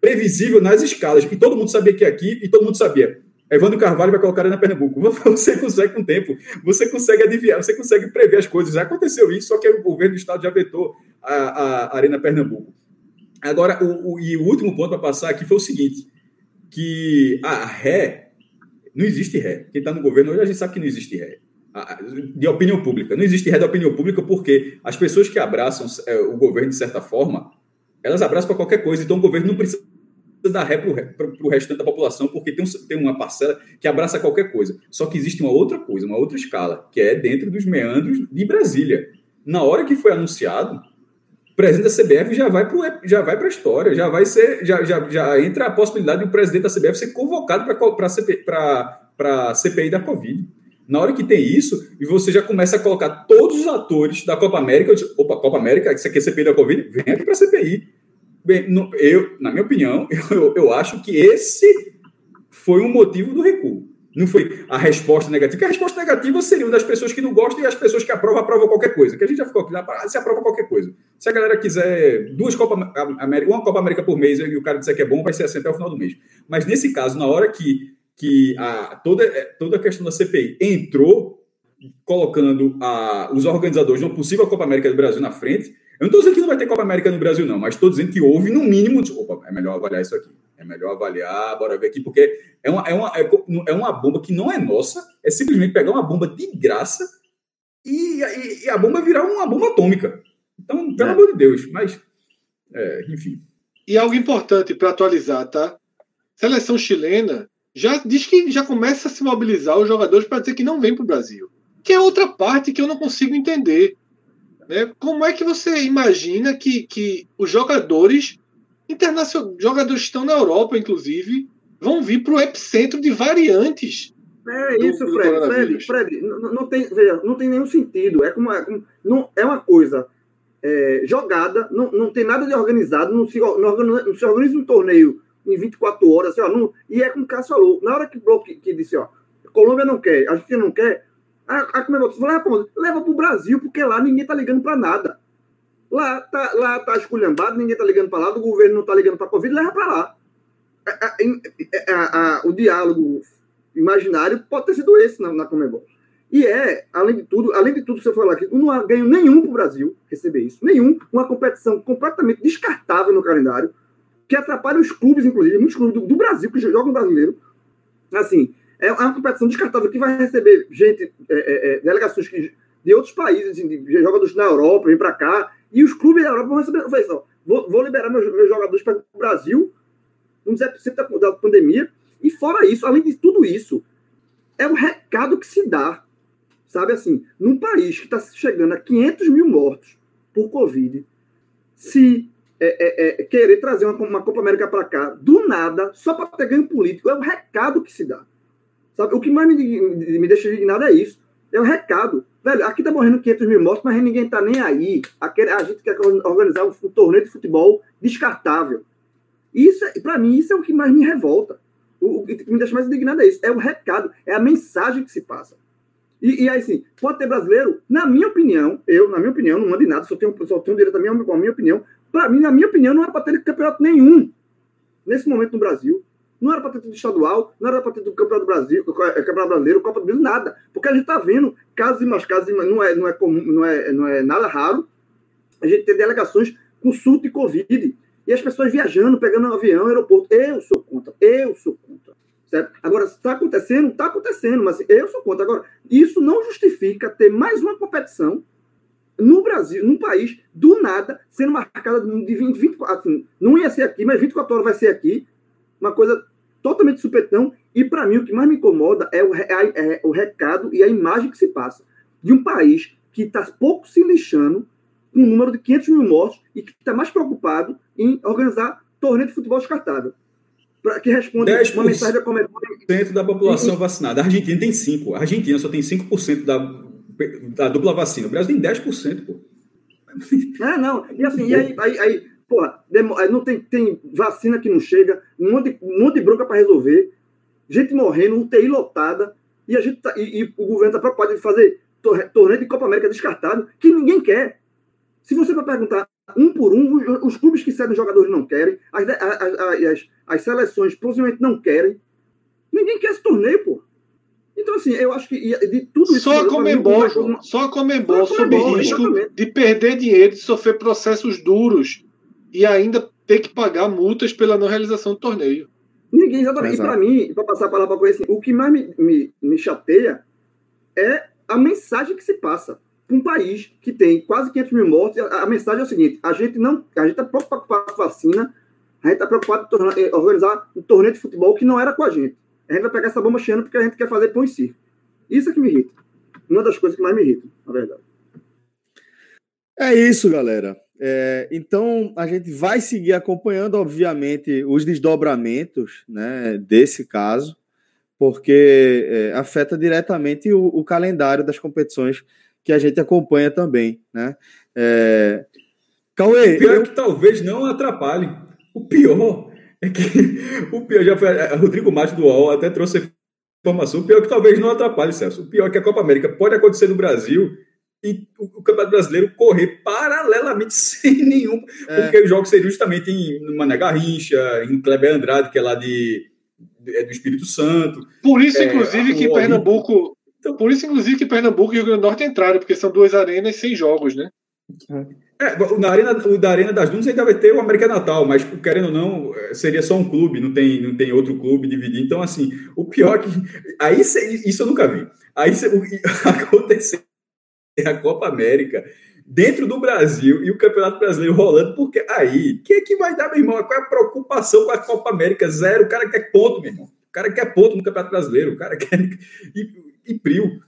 previsível nas escalas. E todo mundo sabia que é aqui, e todo mundo sabia. Evandro Carvalho vai colocar na Pernambuco. Você consegue com o tempo, você consegue adivinhar, você consegue prever as coisas. Já aconteceu isso, só que o governo do estado já vetou a, a Arena Pernambuco. Agora, o, o, e o último ponto para passar aqui foi o seguinte: que a ré, não existe ré. Quem está no governo hoje a gente sabe que não existe ré. De opinião pública. Não existe ré da opinião pública porque as pessoas que abraçam é, o governo de certa forma, elas abraçam para qualquer coisa. Então o governo não precisa dar ré para o restante da população, porque tem, um, tem uma parcela que abraça qualquer coisa. Só que existe uma outra coisa, uma outra escala, que é dentro dos meandros de Brasília. Na hora que foi anunciado, presidente da CBF já vai para a história, já vai ser, já, já, já entra a possibilidade do presidente da CBF ser convocado para a CPI da Covid. Na hora que tem isso, e você já começa a colocar todos os atores da Copa América, eu disse, opa, Copa América, você quer CPI da Covid? Vem aqui para a CPI. Bem, eu, na minha opinião, eu, eu acho que esse foi um motivo do recuo. Não foi a resposta negativa. Porque a resposta negativa seria das pessoas que não gostam e as pessoas que aprovam, aprovam qualquer coisa. Que a gente já ficou aqui, ah, se aprova qualquer coisa. Se a galera quiser duas Copa América, uma Copa América por mês e o cara disser que é bom, vai ser assim até o final do mês. Mas nesse caso, na hora que, que a, toda, toda a questão da CPI entrou colocando a, os organizadores de uma possível Copa América do Brasil na frente, eu não estou dizendo que não vai ter Copa América no Brasil, não, mas estou dizendo que houve, no mínimo, opa, é melhor avaliar isso aqui. É melhor avaliar, bora ver aqui, porque é uma, é uma, é, é uma bomba que não é nossa, é simplesmente pegar uma bomba de graça e, e, e a bomba virar uma bomba atômica. Então, pelo é. amor de Deus, mas, é, enfim. E algo importante para atualizar, tá? Seleção chilena já diz que já começa a se mobilizar os jogadores para dizer que não vem para o Brasil. Que é outra parte que eu não consigo entender. Né? Como é que você imagina que, que os jogadores internacionais, jogadores estão na Europa, inclusive, vão vir para o epicentro de variantes. É do, isso, do Fred. Fred, Fred não, não, tem, veja, não tem nenhum sentido. É como, é, não, é uma coisa é, jogada, não, não tem nada de organizado, não se, não, se organiza um torneio em 24 horas, assim, ó, não, e é como o Cássio falou, na hora que o Bloco que, que, disse, ó, Colômbia não quer, a gente não quer, a, a Comebol falou, leva, leva para o Brasil, porque lá ninguém tá ligando para nada. Lá tá, lá tá esculhambado, ninguém tá ligando para lá, o governo não tá ligando para a Covid, leva para lá. A, a, a, o diálogo imaginário pode ter sido esse na, na Comebol. E é, além de tudo, além de tudo, você falar aqui, não há ganho nenhum para o Brasil receber isso. Nenhum. Uma competição completamente descartável no calendário, que atrapalha os clubes, inclusive, muitos clubes do, do Brasil que jogam brasileiro. Assim, é uma competição descartável que vai receber gente, é, é, é delegações que, de outros países, assim, de jogadores na Europa, vem para cá, e os clubes da Europa vão receber. Assim, vou, vou liberar meus, meus jogadores para o Brasil, não dizer da, da pandemia. E fora isso, além de tudo isso, é o recado que se dá. Sabe assim, num país que está chegando a 500 mil mortos por Covid, se é, é, é, querer trazer uma, uma Copa América para cá, do nada, só para ter ganho político, é o recado que se dá. Sabe? O que mais me, me deixa indignado é isso. É o recado. Velho, aqui tá morrendo 500 mil mortos, mas ninguém tá nem aí. a gente quer organizar um, torneio de futebol descartável. Isso, é, para mim, isso é o que mais me revolta. O, o, que me deixa mais indignado é isso. É o recado, é a mensagem que se passa. E, e aí, assim, pode ter brasileiro, na minha opinião, eu, na minha opinião, não mando nada, só tenho, só tenho direito à minha, minha opinião. Para mim, na minha opinião, não é para ter campeonato nenhum nesse momento no Brasil. Não era para ter tido estadual, não era para ter tido Campeonato do Brasil, é, Campeonato Brasileiro, Copa do Brasil, nada. Porque a gente está vendo casos e mais casos, não é, não, é comum, não, é, não é nada raro. A gente tem delegações com surto e Covid. E as pessoas viajando, pegando um avião, aeroporto. Eu sou contra, eu sou contra. Certo? Agora, está acontecendo? Está acontecendo, mas eu sou contra. Agora, isso não justifica ter mais uma competição no Brasil, num país, do nada, sendo marcada de 20, 24, assim, não ia ser aqui, mas 24 horas vai ser aqui, uma coisa totalmente supetão. E para mim, o que mais me incomoda é o, é, é o recado e a imagem que se passa de um país que está pouco se lixando com um número de 500 mil mortos e que está mais preocupado em organizar torneio de futebol descartável. pra, que responde 10% uma mensagem da Comebol. Da população vacinada. A Argentina tem 5%. A Argentina só tem 5% da, da dupla vacina. O Brasil tem 10%, pô. Ah, não. E assim, e aí, aí, aí porra, aí não tem, tem vacina que não chega, um monte, um monte de bronca para resolver, gente morrendo, UTI lotada, e a gente tá, e, e o governo está preocupado em fazer torneio de Copa América descartado, que ninguém quer. Se você for perguntar um por um, os, os clubes que cedem jogadores não querem, as, a- a- a- as, as seleções possivelmente não querem. Ninguém quer esse torneio, pô. Então, assim, eu acho que de tudo isso. Só a Comembol, uma- Só a Comembol a sob risco exatamente. de perder dinheiro, de sofrer processos duros e ainda ter que pagar multas pela não realização do torneio. Ninguém, exatamente. Exato. E para mim, para passar a palavra para conhecer, o que mais me, me, me chateia é a mensagem que se passa para um país que tem quase 500 mil mortes. A, a mensagem é o seguinte: a gente não, a gente está preocupado com a vacina, a gente está preocupado em tornar- em organizar um torneio de futebol que não era com a gente. A gente vai pegar essa bomba cheando porque a gente quer fazer pão e circo. Isso é que me irrita. Uma das coisas que mais me irrita, na verdade. É isso, galera. É, então a gente vai seguir acompanhando, obviamente, os desdobramentos né, desse caso, porque é, afeta diretamente o, o calendário das competições que a gente acompanha também. Né? É, Cauê, O pior eu- é que talvez não atrapalhe. O pior é que o pior já foi. a- Rodrigo Matos do UOL até trouxe informação. O pior é que talvez não atrapalhe, Celso. O pior é que a Copa América pode acontecer no Brasil e o, Campeonato Brasileiro correr paralelamente sem nenhum. É. Porque os jogos seriam justamente em Mané Garrincha, em Kleber Andrade, que é lá de, é do Espírito Santo. Por isso, É, inclusive, que Pernambuco. Então- Por isso, inclusive, que Pernambuco e Rio Grande do Norte entraram, porque são duas arenas sem jogos, né? É, da Arena, o da Arena das Dunas ainda vai ter o América Natal, mas querendo ou não, é, seria só um clube, não tem, não tem outro clube dividir. Então, assim, o pior é que. Aí isso eu nunca vi. Aí cê- acontecer a Copa América dentro do Brasil e o Campeonato Brasileiro rolando, porque aí, o que é que vai dar, meu irmão? Qual é a preocupação com a Copa América? Zero. O cara quer ponto, meu irmão. O cara quer ponto no Campeonato Brasileiro. O cara quer. E, e prio.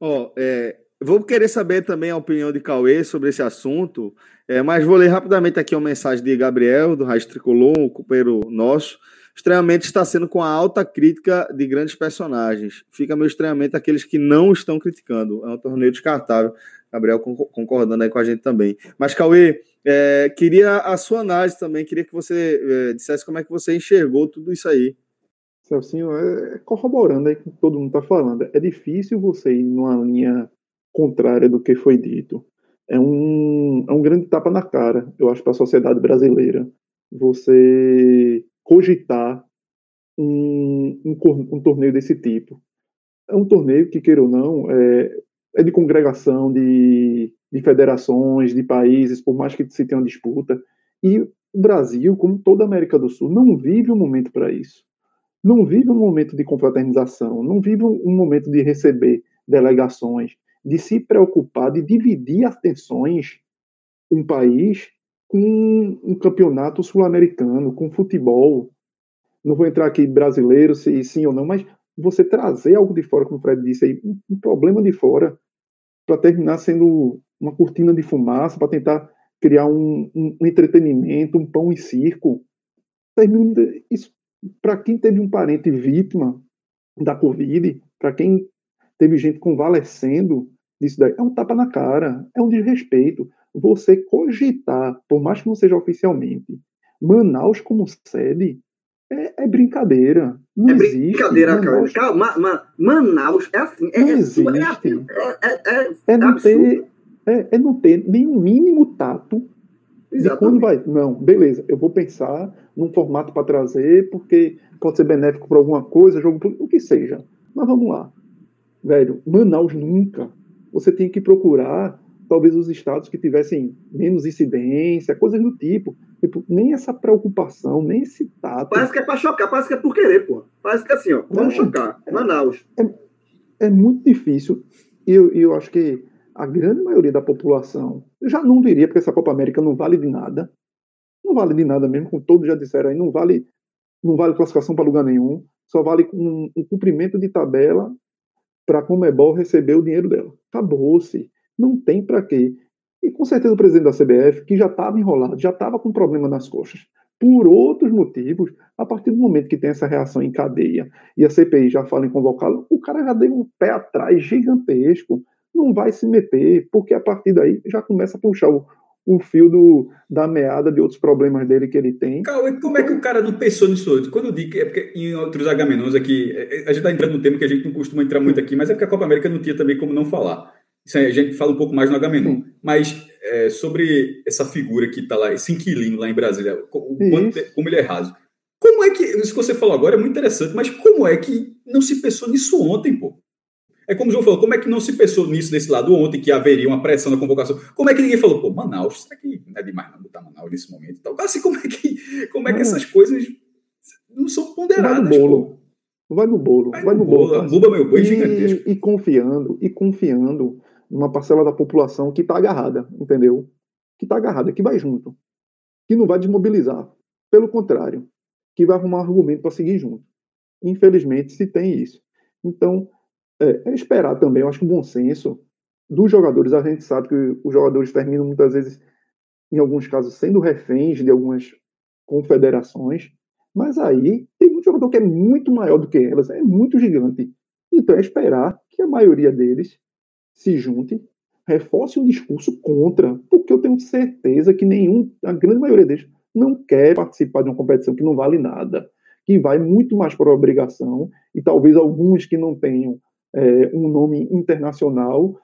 Ó, é, vou querer saber também a opinião de Cauê sobre esse assunto, é, mas vou ler rapidamente aqui uma mensagem de Gabriel, do Raiz Tricolor, um companheiro nosso. Estranhamente está sendo com a alta crítica de grandes personagens. Fica meio estranhamente aqueles que não estão criticando. É um torneio descartável. Gabriel con- concordando aí com a gente também. Mas, Cauê, é, queria a sua análise também, queria que você é, dissesse como é que você enxergou tudo isso aí. Celcinho, é, corroborando aí com o que todo mundo está falando, é difícil você ir numa linha contrária do que foi dito. É um, é um grande tapa na cara, eu acho, para a sociedade brasileira. Você cogitar um, um, um torneio desse tipo. É um torneio que, queira ou não, é, é de congregação de, de federações, de países, por mais que se tenha uma disputa. E o Brasil, como toda a América do Sul, não vive um momento para isso não vive um momento de confraternização, não vive um momento de receber delegações, de se preocupar, de dividir atenções um país com um campeonato sul-americano, com futebol. Não vou entrar aqui brasileiro, se sim ou não, mas você trazer algo de fora, como o Fred disse aí, um, um problema de fora, para terminar sendo uma cortina de fumaça, para tentar criar um, um- um entretenimento, um pão e circo. Termina, isso para quem teve um parente vítima da Covid, para quem teve gente convalescendo disso daí, é um tapa na cara, é um desrespeito. Você cogitar, por mais que não seja oficialmente, Manaus como sede, é, é brincadeira. Não É existe. brincadeira, cara. Manaus Calma, ma- Manaus é assim. É, Não é, é, existe. é, é, é, é não, ter, é, não ter o mínimo tato de quando Exatamente. vai. Não, beleza, eu vou pensar num formato para trazer, porque pode ser benéfico para alguma coisa, jogo o que seja. Mas vamos lá. Velho, Manaus nunca. Você tem que procurar, talvez, os estados que tivessem menos incidência, coisas do tipo. Tipo, nem essa preocupação, nem esse tato. Parece que é pra chocar, parece que é por querer, pô. Parece que é assim, ó. Vamos Não. chocar. Manaus. é muito difícil. E eu, eu acho que a grande maioria da população eu já não diria, porque essa Copa América não vale de nada. Não vale de nada mesmo, como todos já disseram aí, não vale, não vale classificação para lugar nenhum. Só vale um, um cumprimento de tabela para a Comebol receber o dinheiro dela. Acabou-se. Não tem para quê. E com certeza o presidente da CBF, que já estava enrolado, já estava com problema nas coxas, por outros motivos, a partir do momento que tem essa reação em cadeia e a CPI já fala em convocá-lo, o cara já deu um pé atrás gigantesco, não vai se meter, porque a partir daí já começa a puxar o, o fio do, da meada de outros problemas dele que ele tem. Cauê, como é que o cara não pensou nisso Quando eu digo que é porque em outros Agamenons aqui, é, é, a gente está entrando num tema que a gente não costuma entrar muito aqui, mas é porque a Copa América não tinha também como não falar. Isso aí, a gente fala um pouco mais no Agamenon. Mas é, sobre essa figura que está lá, esse inquilino lá em Brasília, quanto, como ele é raso. Como é que, isso que você falou agora é muito interessante, mas como é que não se pensou nisso ontem, pô? É como o João falou, como é que não se pensou nisso desse lado ontem, que haveria uma pressão na convocação? Como é que ninguém falou, pô, Manaus, será que não é demais não botar Manaus nesse momento? Então, assim, como é que, como é que essas coisas não são ponderadas, vai no bolo. Pô? Vai no bolo, vai, vai no, no bolo. bolo buba meu boi e, gigantesco. E confiando, e confiando numa parcela da população que está agarrada, entendeu? Que está agarrada, que vai junto. Que não vai desmobilizar. Pelo contrário, que vai arrumar argumento para seguir junto. Infelizmente, se tem isso. Então, é, é esperar também, eu acho o bom senso dos jogadores, a gente sabe que os jogadores terminam muitas vezes, em alguns casos, sendo reféns de algumas confederações, mas aí tem muito jogador que é muito maior do que elas, é muito gigante. Então é esperar que a maioria deles se junte, reforce um discurso contra, porque eu tenho certeza que nenhum, a grande maioria deles, não quer participar de uma competição que não vale nada, que vai muito mais por obrigação, e talvez alguns que não tenham é, um nome internacional,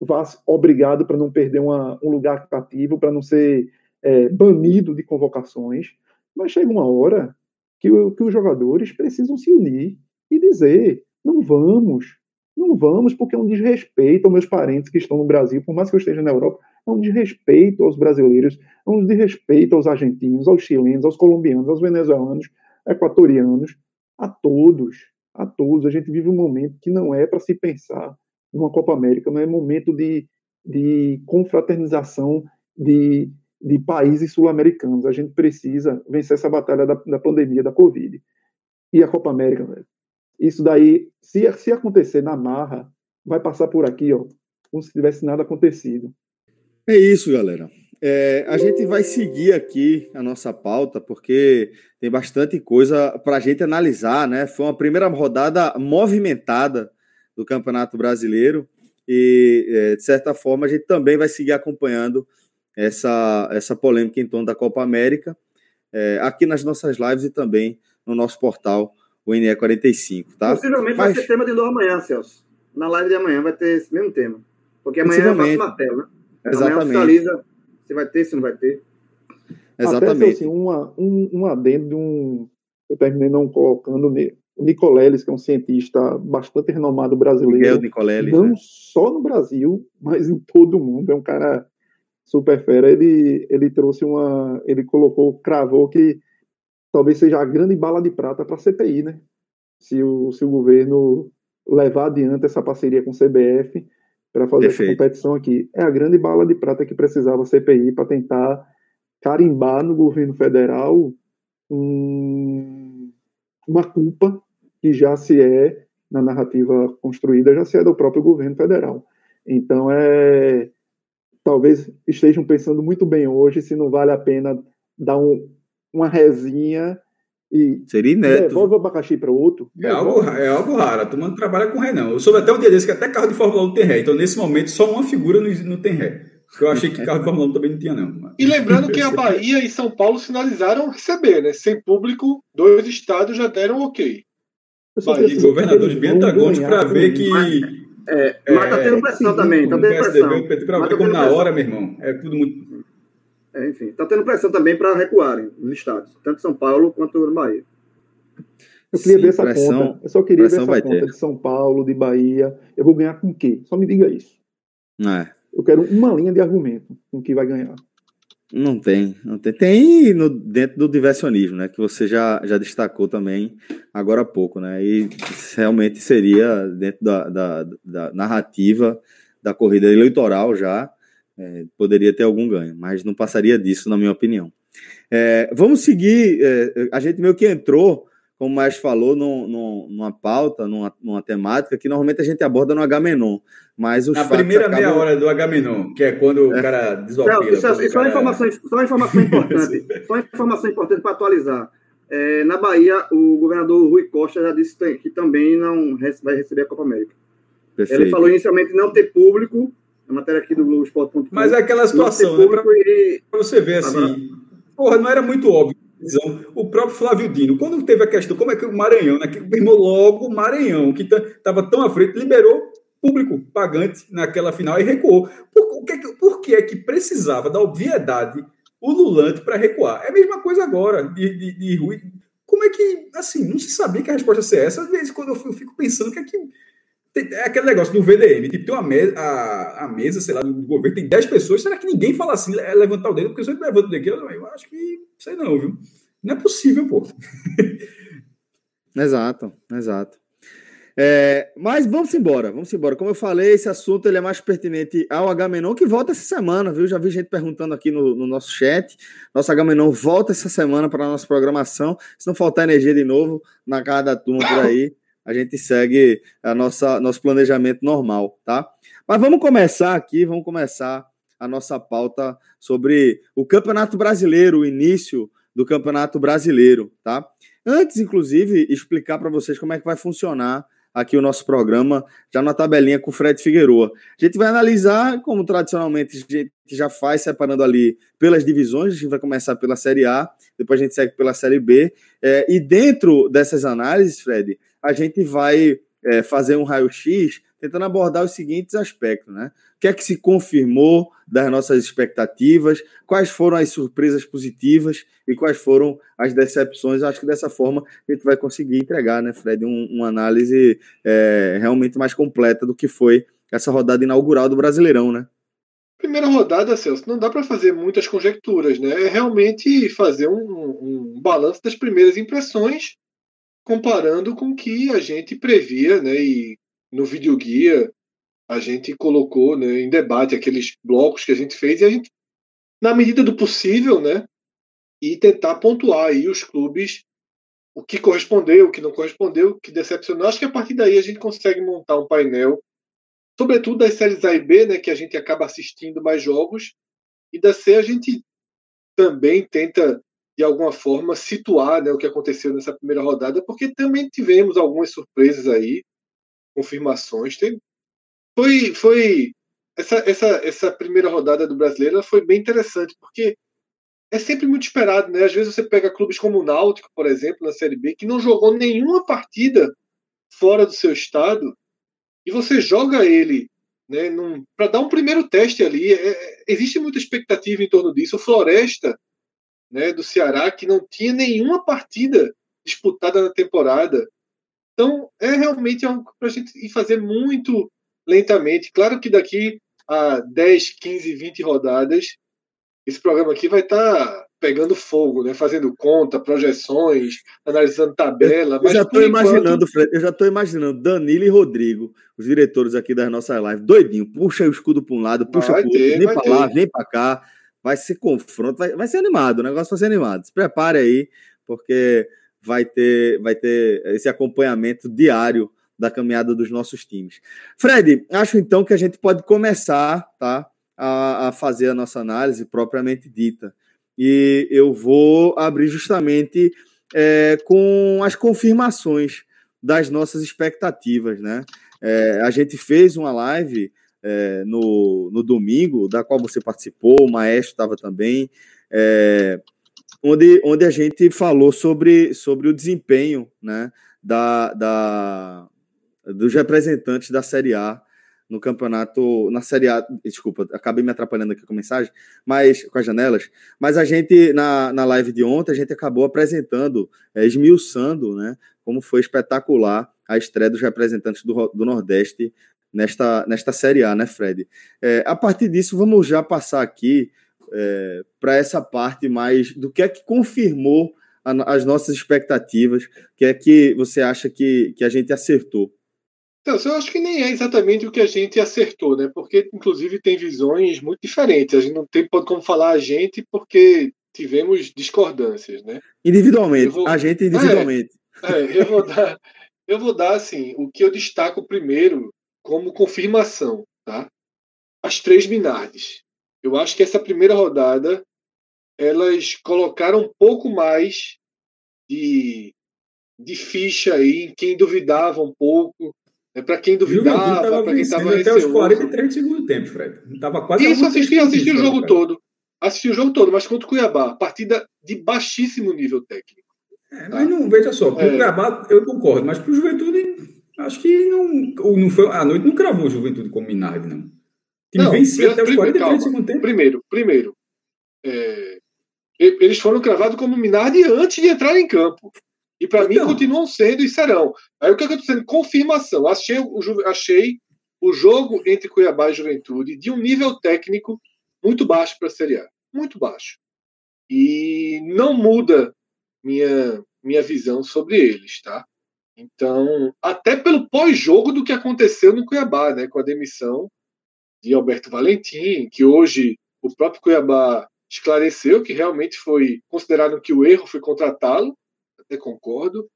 vá obrigado para não perder uma, um lugar cativo, para não ser é, banido de convocações. Mas chega uma hora que, que os jogadores precisam se unir e dizer: não vamos, não vamos, porque é um desrespeito aos meus parentes que estão no Brasil, por mais que eu esteja na Europa, é um desrespeito aos brasileiros, é um desrespeito aos argentinos, aos chilenos, aos colombianos, aos venezuelanos, equatorianos, a todos a todos. A gente vive um momento que não é para se pensar numa Copa América, não é momento de, de confraternização de, de países sul-americanos. A gente precisa vencer essa batalha da, da pandemia da Covid. E a Copa América, né? isso daí, se, se acontecer na marra, vai passar por aqui, ó, como se tivesse nada acontecido. É isso, galera. É, a gente vai seguir aqui a nossa pauta, porque tem bastante coisa para a gente analisar, né? Foi uma primeira rodada movimentada do Campeonato Brasileiro e, é, de certa forma, a gente também vai seguir acompanhando essa, essa polêmica em torno da Copa América é, aqui nas nossas lives e também no nosso portal, o NE45, tá? Possivelmente Mas... vai ser tema de novo amanhã, Celso. Na live de amanhã vai ter esse mesmo tema. Porque amanhã é o Martel, né? Exatamente. Amanhã se vai ter, se não vai ter. Exatamente. Até, assim, uma, um, um adendo de um. Eu terminei não colocando o Nicoleles, que é um cientista bastante renomado brasileiro. Miguel Nicoleles. Não né? só no Brasil, mas em todo o mundo. É um cara super fera. Ele, ele trouxe uma. Ele colocou, cravou que talvez seja a grande bala de prata para a CPI, né? Se o, se o governo levar adiante essa parceria com o CBF para fazer Perfeito. essa competição aqui. É a grande bala de prata que precisava a CPI para tentar carimbar no governo federal um, uma culpa que já se é, na narrativa construída, já se é do próprio governo federal. Então, é, talvez estejam pensando muito bem hoje se não vale a pena dar um, uma resinha e Seria inédito. Devolve o abacaxi para outro. É algo, é algo raro. A turma não trabalha com ré, não. Eu soube até um dia desse que até carro de Fórmula 1 tem ré. Então, nesse momento, só uma figura não, não tem ré. Eu achei que carro de Fórmula 1 também não tinha, não. E lembrando que a Bahia e São Paulo sinalizaram receber, né? Sem público, dois estados já deram ok. Bahia governadores bem antagônicos para ver que. É, mas tá tendo pressão é, também, tá tendo pressão. Para ver como na hora, meu irmão. É tudo muito é, enfim, está tendo pressão também para recuarem os estados, tanto São Paulo quanto Bahia. Eu queria Sim, ver essa pressão, conta. Eu só queria ver essa conta ter. de São Paulo, de Bahia. Eu vou ganhar com o quê? Só me diga isso. É. Eu quero uma linha de argumento com que vai ganhar. Não tem, não tem. Tem no, dentro do diversionismo, né? Que você já, já destacou também agora há pouco, né? E realmente seria dentro da, da, da narrativa da corrida eleitoral já é, poderia ter algum ganho, mas não passaria disso, na minha opinião. É, vamos seguir. É, a gente meio que entrou como o Maestro falou, num, num, numa pauta, numa, numa, temática que normalmente a gente aborda no H-Menon. Mas Na primeira acabam... meia hora do H-Menon, que é quando é. o cara desopila. Não, isso, é, só, uma informação, só informação importante. só informação importante para atualizar. É, na Bahia, o governador Rui Costa já disse que também não vai receber a Copa América. Perfeito. Ele falou inicialmente não ter público, a matéria aqui do Globoesporte.com. Mas é aquela situação, né? Para e... você ver assim, porra, não era muito óbvio o próprio Flávio Dino, quando teve a questão, como é que o Maranhão, né, que firmou logo o Maranhão, que estava tão à frente, liberou público pagante naquela final e recuou. Por, que, por que é que precisava da obviedade o Lulante para recuar? É a mesma coisa agora, de, de, de Rui. Como é que, assim, não se sabia que a resposta ia ser essa? Às vezes, quando eu fico pensando que é que é aquele negócio do VDM, tipo, tem uma mesa, a, a mesa, sei lá, do governo, tem 10 pessoas, será que ninguém fala assim, é levantar o dedo? Porque se eu levanto o dedo aqui, eu, eu acho que, sei não, viu? Não é possível, pô. exato, exato. É, mas vamos embora, vamos embora. Como eu falei, esse assunto ele é mais pertinente ao H-Menon, que volta essa semana, viu? Já vi gente perguntando aqui no, no nosso chat. Nosso H-Menon volta essa semana para a nossa programação. Se não faltar energia de novo na casa da turma por aí, a gente segue a nossa nosso planejamento normal, tá? Mas vamos começar aqui, vamos começar a nossa pauta sobre o Campeonato Brasileiro, o início do Campeonato Brasileiro, tá? Antes, inclusive, explicar para vocês como é que vai funcionar aqui o nosso programa, já na tabelinha com o Fred Figueroa. A gente vai analisar, como tradicionalmente a gente já faz, separando ali pelas divisões, a gente vai começar pela Série A, depois a gente segue pela Série B, é, e dentro dessas análises, Fred, a gente vai é, fazer um raio-x tentando abordar os seguintes aspectos, né? O que é que se confirmou das nossas expectativas, quais foram as surpresas positivas e quais foram as decepções. Acho que dessa forma a gente vai conseguir entregar, né, Fred, um, uma análise é, realmente mais completa do que foi essa rodada inaugural do Brasileirão, né? Primeira rodada, Celso, não dá para fazer muitas conjecturas, né? É realmente fazer um, um balanço das primeiras impressões comparando com o que a gente previa, né? E no videoguia a gente colocou né, em debate aqueles blocos que a gente fez e a gente, na medida do possível, né? E tentar pontuar aí os clubes, o que correspondeu, o que não correspondeu, o que decepcionou. Acho que a partir daí a gente consegue montar um painel, sobretudo das séries A e B, né? Que a gente acaba assistindo mais jogos, e da C a gente também tenta de alguma forma, situar né, o que aconteceu nessa primeira rodada, porque também tivemos algumas surpresas aí, confirmações. Foi, foi essa, essa, essa primeira rodada do brasileiro foi bem interessante, porque é sempre muito esperado, né? Às vezes você pega clubes como o Náutico, por exemplo, na Série B, que não jogou nenhuma partida fora do seu estado, e você joga ele né, para dar um primeiro teste ali. É, é, existe muita expectativa em torno disso. O Floresta né, do Ceará, que não tinha nenhuma partida disputada na temporada. Então, é realmente algo para a gente ir fazer muito lentamente. Claro que daqui a 10, 15, 20 rodadas, esse programa aqui vai estar tá pegando fogo, né? Fazendo conta, projeções, analisando tabela. Eu, eu já estou imaginando, Fred, eu já estou imaginando Danilo e Rodrigo, os diretores aqui das nossas lives, doidinho, puxa o escudo para um lado, puxa para o outro, vem para lá, vem para cá vai ser confronto, vai, vai ser animado, o negócio vai ser animado. Se prepare aí, porque vai ter, vai ter esse acompanhamento diário da caminhada dos nossos times. Fred, acho então que a gente pode começar tá, a, a fazer a nossa análise propriamente dita. E eu vou abrir justamente é, com as confirmações das nossas expectativas. Né? É, a gente fez uma live é, no, no domingo, da qual você participou, o Maestro estava também, é, onde, onde a gente falou sobre, sobre o desempenho né, da, da, dos representantes da Série A no campeonato, na Série A, desculpa, acabei me atrapalhando aqui com a mensagem, mas com as janelas, mas a gente, na, na live de ontem, a gente acabou apresentando, é, esmiuçando, né, como foi espetacular a estreia dos representantes do, do Nordeste nesta, nesta Série A, né, Fred? É, a partir disso, vamos já passar aqui é, para essa parte mais do que é que confirmou a, as nossas expectativas, o que é que você acha que, que a gente acertou. Então, eu acho que nem é exatamente o que a gente acertou, né? Porque, inclusive, tem visões muito diferentes. A gente não tem como falar a gente porque tivemos discordâncias, né? Individualmente, vou... a gente individualmente. É, eu vou dar, eu vou dar assim, o que eu destaco primeiro como confirmação, tá? As três Minardes. Eu acho que essa primeira rodada elas colocaram um pouco mais de, de ficha aí em quem duvidava um pouco. Né? Para quem duvidava, para quem estava até os 43 segundo tempo, Fred. Tava quase Isso, assisti, assisti o jogo cara. todo. Assisti o jogo todo, mas contra o Cuiabá, partida de baixíssimo nível técnico. É, mas não, veja só, para o é. Cuiabá eu concordo, mas para o Juventude, acho que não, não foi, a noite não cravou o Juventude como Minardi, não. O time não, vencia até os 43 segundo tempo. Primeiro, primeiro, é, eles foram cravados como Minardi antes de entrar em campo. E para então. mim continuam sendo e serão. Aí o que eu estou dizendo? Confirmação. Achei o, achei o jogo entre Cuiabá e Juventude de um nível técnico muito baixo para a Série A. Muito baixo. E não muda minha, minha visão sobre eles, tá? Então, até pelo pós-jogo do que aconteceu no Cuiabá, né, com a demissão de Alberto Valentim, que hoje o próprio Cuiabá esclareceu que realmente foi considerado que o erro foi contratá-lo, até concordo,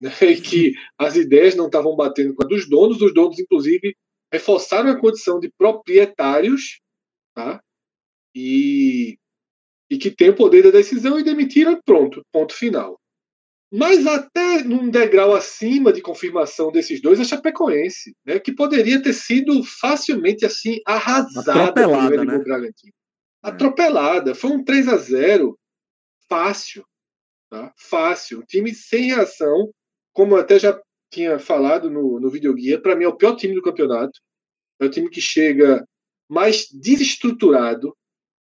né, e que as ideias não estavam batendo com a dos donos, os donos, inclusive, reforçaram a condição de proprietários, tá? E, e que tem o poder da decisão e demitiram, pronto, ponto final. Mas até num degrau acima de confirmação desses dois, a Chapecoense, né, que poderia ter sido facilmente assim arrasada pelo Red né? Bragantino. É. atropelada. Foi um 3 a 0 fácil. Tá? Fácil. Um time sem reação, como eu até já tinha falado no, no videoguia, para mim é o pior time do campeonato. É o time que chega mais desestruturado,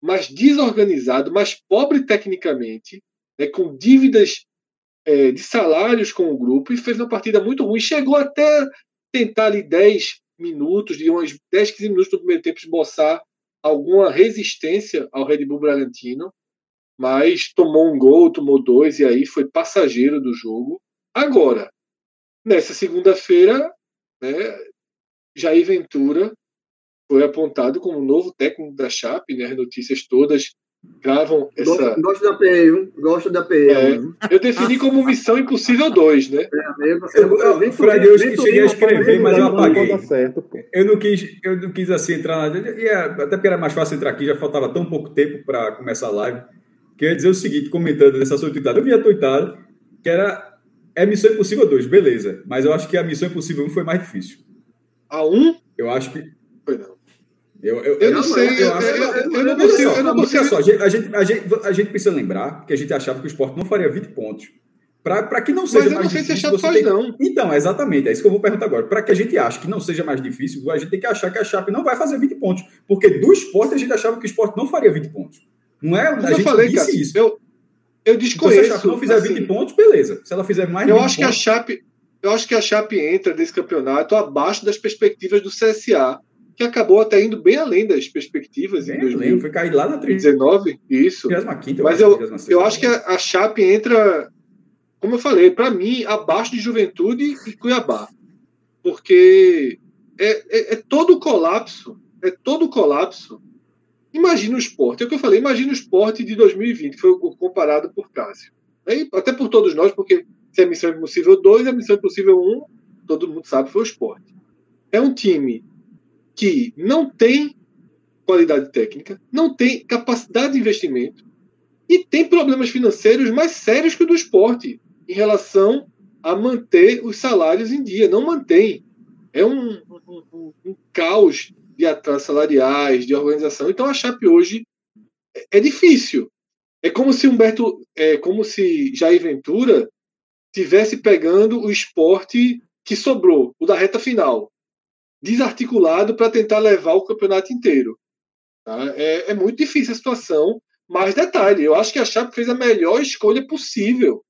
mais desorganizado, mais pobre tecnicamente, né, com dívidas é, de salários com o grupo e fez uma partida muito ruim. Chegou até tentar ali 10 minutos, de uns 10, 15 minutos no primeiro tempo, esboçar alguma resistência ao Red Bull Bragantino, mas tomou um gol, tomou dois e aí foi passageiro do jogo. Agora, nessa segunda-feira, né, Jair Ventura foi apontado como novo técnico da Chape, né, as notícias todas gravam essa. Gosto da PE? Gosto da PE. É, eu defini como Missão Impossível 2, né? É, eu, eu, eu, Fred, eu cheguei a escrever, mas eu apaguei. Certo, eu, não quis, eu não quis assim entrar. até porque era mais fácil entrar aqui, já faltava tão pouco tempo para começar a live. Que eu ia dizer o seguinte, comentando nessa sua tuitada. Eu vi a tuitada, que era. É Missão Impossível 2, beleza. Mas eu acho que a Missão Impossível 1 foi mais difícil. A 1? Eu acho que. Foi não. Eu, eu, eu, não sei, eu, eu, não consigo. Eu não consigo. Só, a, gente, a, gente, a, gente, a gente precisa lembrar que a gente achava que o esporte não faria 20 pontos. Para que não seja Mas mais difícil. Mas eu não sei se faz, não. Então, exatamente, é isso que eu vou perguntar agora. Para que a gente ache que não seja mais difícil, a gente tem que achar que a Chape não vai fazer 20 pontos. Porque do esporte a gente achava que o esporte não faria 20 pontos. Não é? Como a gente falei, disse cara, isso. Eu, eu desconheço. Então, se a Chape não fizer assim, 20 pontos, beleza. Se ela fizer mais eu acho pontos, que a Chape Eu acho que a Chape entra desse campeonato abaixo das perspectivas do CSA que acabou até indo bem além das perspectivas bem em 2019. Foi cair lá na 19, isso. Mas eu, eu acho que a, a Chape entra, como eu falei, para mim, abaixo de Juventude e Cuiabá. Porque é, é, é todo o colapso, é todo o colapso. Imagina o esporte, é o que eu falei, imagina o esporte de 2020, que foi comparado por Cássio. Até por todos nós, porque se é Missão Impossível 2, a Missão Impossível 1, todo mundo sabe, foi o esporte. É um time que não tem qualidade técnica, não tem capacidade de investimento e tem problemas financeiros mais sérios que o do esporte em relação a manter os salários em dia. Não mantém. É um, um, um, caos de atrasos salariais, de organização. Então a Chape hoje é, é difícil. É como se Humberto, é como se Jair Ventura tivesse pegando o esporte que sobrou, o da reta final, desarticulado para tentar levar o campeonato inteiro. Tá? É, é, muito difícil a situação, mas detalhe, eu acho que a Chape fez a melhor escolha possível.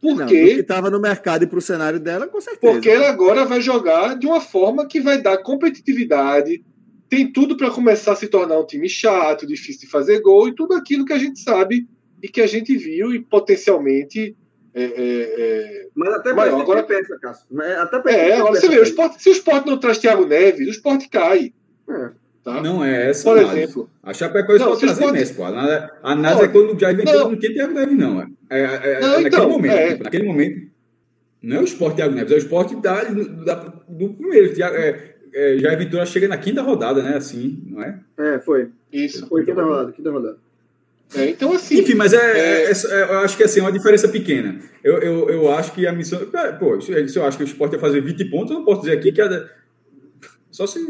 Porque estava no mercado e para o cenário dela, com certeza. Porque ela agora vai jogar de uma forma que vai dar competitividade, tem tudo para começar a se tornar um time chato, difícil de fazer gol e tudo aquilo que a gente sabe e que a gente viu e potencialmente é, é, é, Mas até maior. Agora pensa, Cássio. Até é, agora você vê, o esporte, se o esporte não traz Thiago Neves, o esporte cai. É. Tá? Não é essa. Por análise. exemplo. A Chapecoense pode trazer esporte... Messi, pô. A nada, a nada é quando o Jair Ventura não, tinha Thiago Neves, não. É, é, é, não, naquele então, momento. Tipo, naquele momento. Não é o esporte Thiago Neves, é o esporte da, da, do primeiro. É, é, Jair Ventura chega na quinta rodada, né? Assim, não é? É, foi. Isso. Foi quinta rodada, quinta rodada. É, então, assim. Enfim, mas é, é... é, eu acho que assim, é uma diferença pequena. Eu, eu, eu acho que a missão. Pô, se eu acho que o esporte ia fazer 20 pontos, eu não posso dizer aqui que a, só se.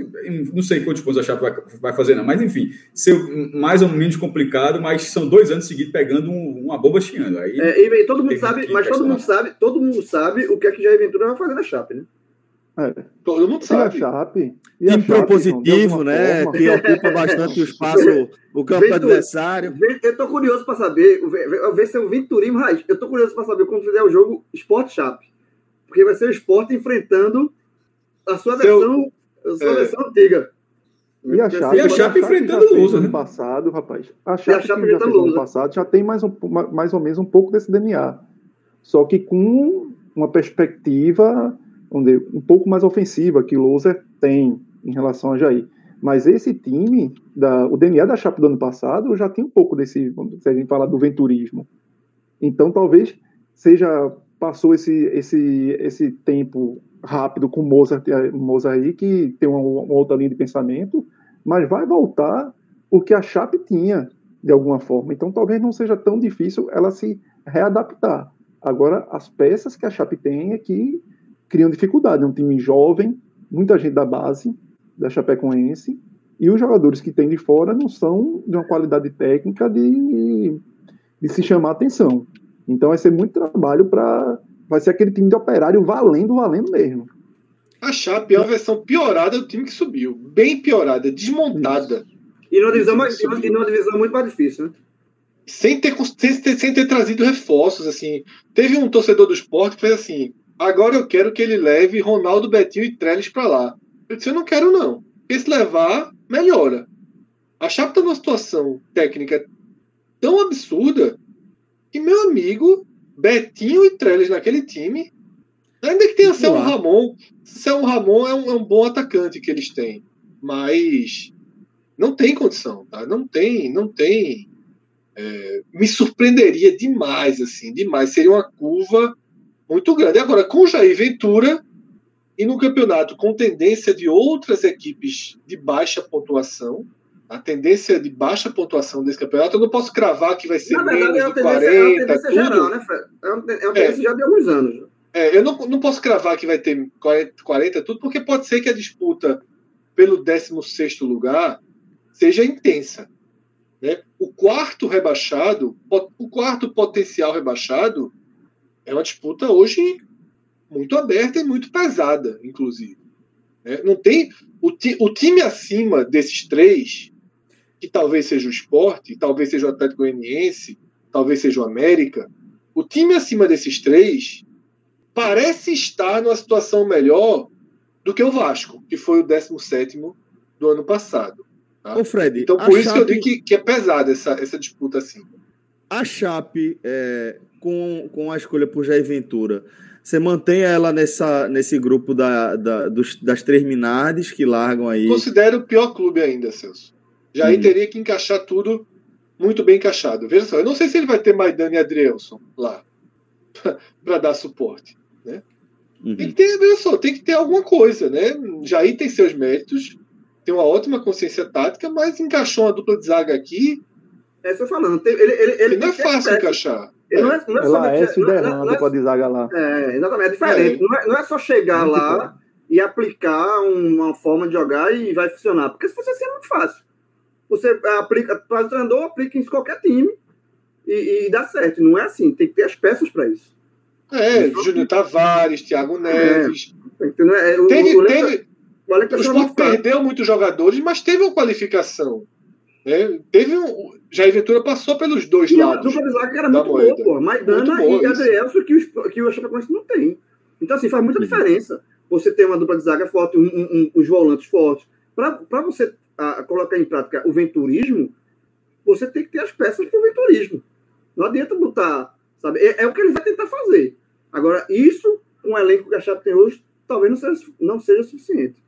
Não sei quantos pontos a Chape vai, vai fazer, não. Mas, enfim, ser mais ou menos complicado, mas são dois anos seguidos pegando um, uma boba chiando. Aí, é, e todo mundo sabe, mas todo mundo sabe, todo mundo sabe o que é que Jair Ventura vai fazer na Chape, né? É. Todo mundo sabe. E a Chape. E a propositivo, né? Forma. Que ocupa bastante o espaço, o campo Ventura, adversário. Eu tô curioso para saber, ver se é um Venturismo raiz. Eu tô curioso para saber quando fizer o jogo Sport Chape. Porque vai ser o Sport enfrentando a sua Seu... versão, a sua é. versão antiga. E a Chape, e a Chape enfrentando o Lusa, né? passado, rapaz. A Chape, a Chape que já fez ano passado já tem mais, um, mais ou menos um pouco desse DNA. Só que com uma perspectiva dizer, um pouco mais ofensiva que o Loser tem em relação a Jair. Mas esse time, da, o DNA da Chape do ano passado, já tem um pouco desse, se a gente falar do venturismo. Então talvez seja passou esse esse esse tempo rápido com Mozart, Mozart aí que tem uma, uma outra linha de pensamento, mas vai voltar o que a Chape tinha de alguma forma. Então talvez não seja tão difícil ela se readaptar. Agora as peças que a Chape tem é que criam dificuldade. É um time jovem, muita gente da base, da Chapecoense, e os jogadores que tem de fora não são de uma qualidade técnica de, de se chamar atenção. Então vai ser muito trabalho para. Vai ser aquele time de operário valendo, valendo mesmo. A Chape é uma versão piorada do time que subiu. Bem piorada, desmontada. E numa divisão, mais, e numa divisão muito mais difícil, né? Sem ter, sem, ter, sem ter trazido reforços, assim. Teve um torcedor do esporte que fez assim: Agora eu quero que ele leve Ronaldo, Betinho e Trellis para lá. Eu disse, eu não quero não. Porque se levar, melhora. A Chape está numa situação técnica tão absurda que, meu amigo, Betinho e Trellis naquele time, ainda que tenha Céu Ramon, Céu Ramon é um, é um bom atacante que eles têm. Mas não tem condição, tá? Não tem, não tem. É, me surpreenderia demais, assim, demais. Seria uma curva muito grande. Agora, com Jair Ventura e no campeonato com tendência de outras equipes de baixa pontuação, a tendência de baixa pontuação desse campeonato, eu não posso cravar que vai ser Na verdade, menos é de 40, é uma tendência tudo. geral, né, Fred? É uma, é uma tendência é. já de alguns anos. É, eu não, não posso cravar que vai ter 40, 40 tudo, porque pode ser que a disputa pelo 16º lugar seja intensa. Né? O quarto rebaixado, o quarto potencial rebaixado, é uma disputa hoje muito aberta e muito pesada, inclusive. É, não tem o, ti, o, time acima desses três, que talvez seja o esporte, talvez seja o Atlético Goianiense, talvez seja o América, o time acima desses três parece estar numa situação melhor do que o Vasco, que foi o 17 do ano passado. Tá? Ô Fred, então, por isso Chape... que eu digo que, que é pesada essa, essa disputa assim. A Chape é, com, com a escolha por Jair Ventura, você mantém ela nessa, nesse grupo da, da dos, das três minades que largam aí? Considero o pior clube ainda, Celso. Jair hum. teria que encaixar tudo muito bem encaixado. Veja só, eu não sei se ele vai ter Maidana e Adrielson lá para dar suporte. Né? Uhum. Tem que ter, veja só, tem que ter alguma coisa, né? Jair tem seus méritos, tem uma ótima consciência tática, mas encaixou uma dupla de zaga aqui. É, estou falando, ele, ele, ele não é fácil encaixar. É, não é, não é só não, não, é, de zaga lá. É, exatamente, é diferente. É. Não, é, não é só chegar lá e aplicar uma forma de jogar e vai funcionar. Porque se fosse assim é muito fácil. Você aplica, faz o treinador, aplica em qualquer time e, e, dá certo. Não é assim, tem que ter as peças para isso. É, Júnior Tavares, Thiago é. Neves. É, teve, o, teve, o, o, o Sport perdeu muitos jogadores, mas teve uma qualificação. Né? Teve um, Jair Ventura passou pelos dois e lados. A dupla de zaga era muito boa, pô. Maidana e Adrielson que o, que o Chapecoense não tem. Então, assim, faz muita uhum. diferença você ter uma dupla de zaga forte, um, um, um, os volantes fortes. Para você a, colocar em prática o venturismo, você tem que ter as peças para o venturismo. Não adianta botar, sabe? É, é, o que ele vai tentar fazer. Agora, isso, com o elenco que a Chape tem hoje, talvez não seja, não seja suficiente.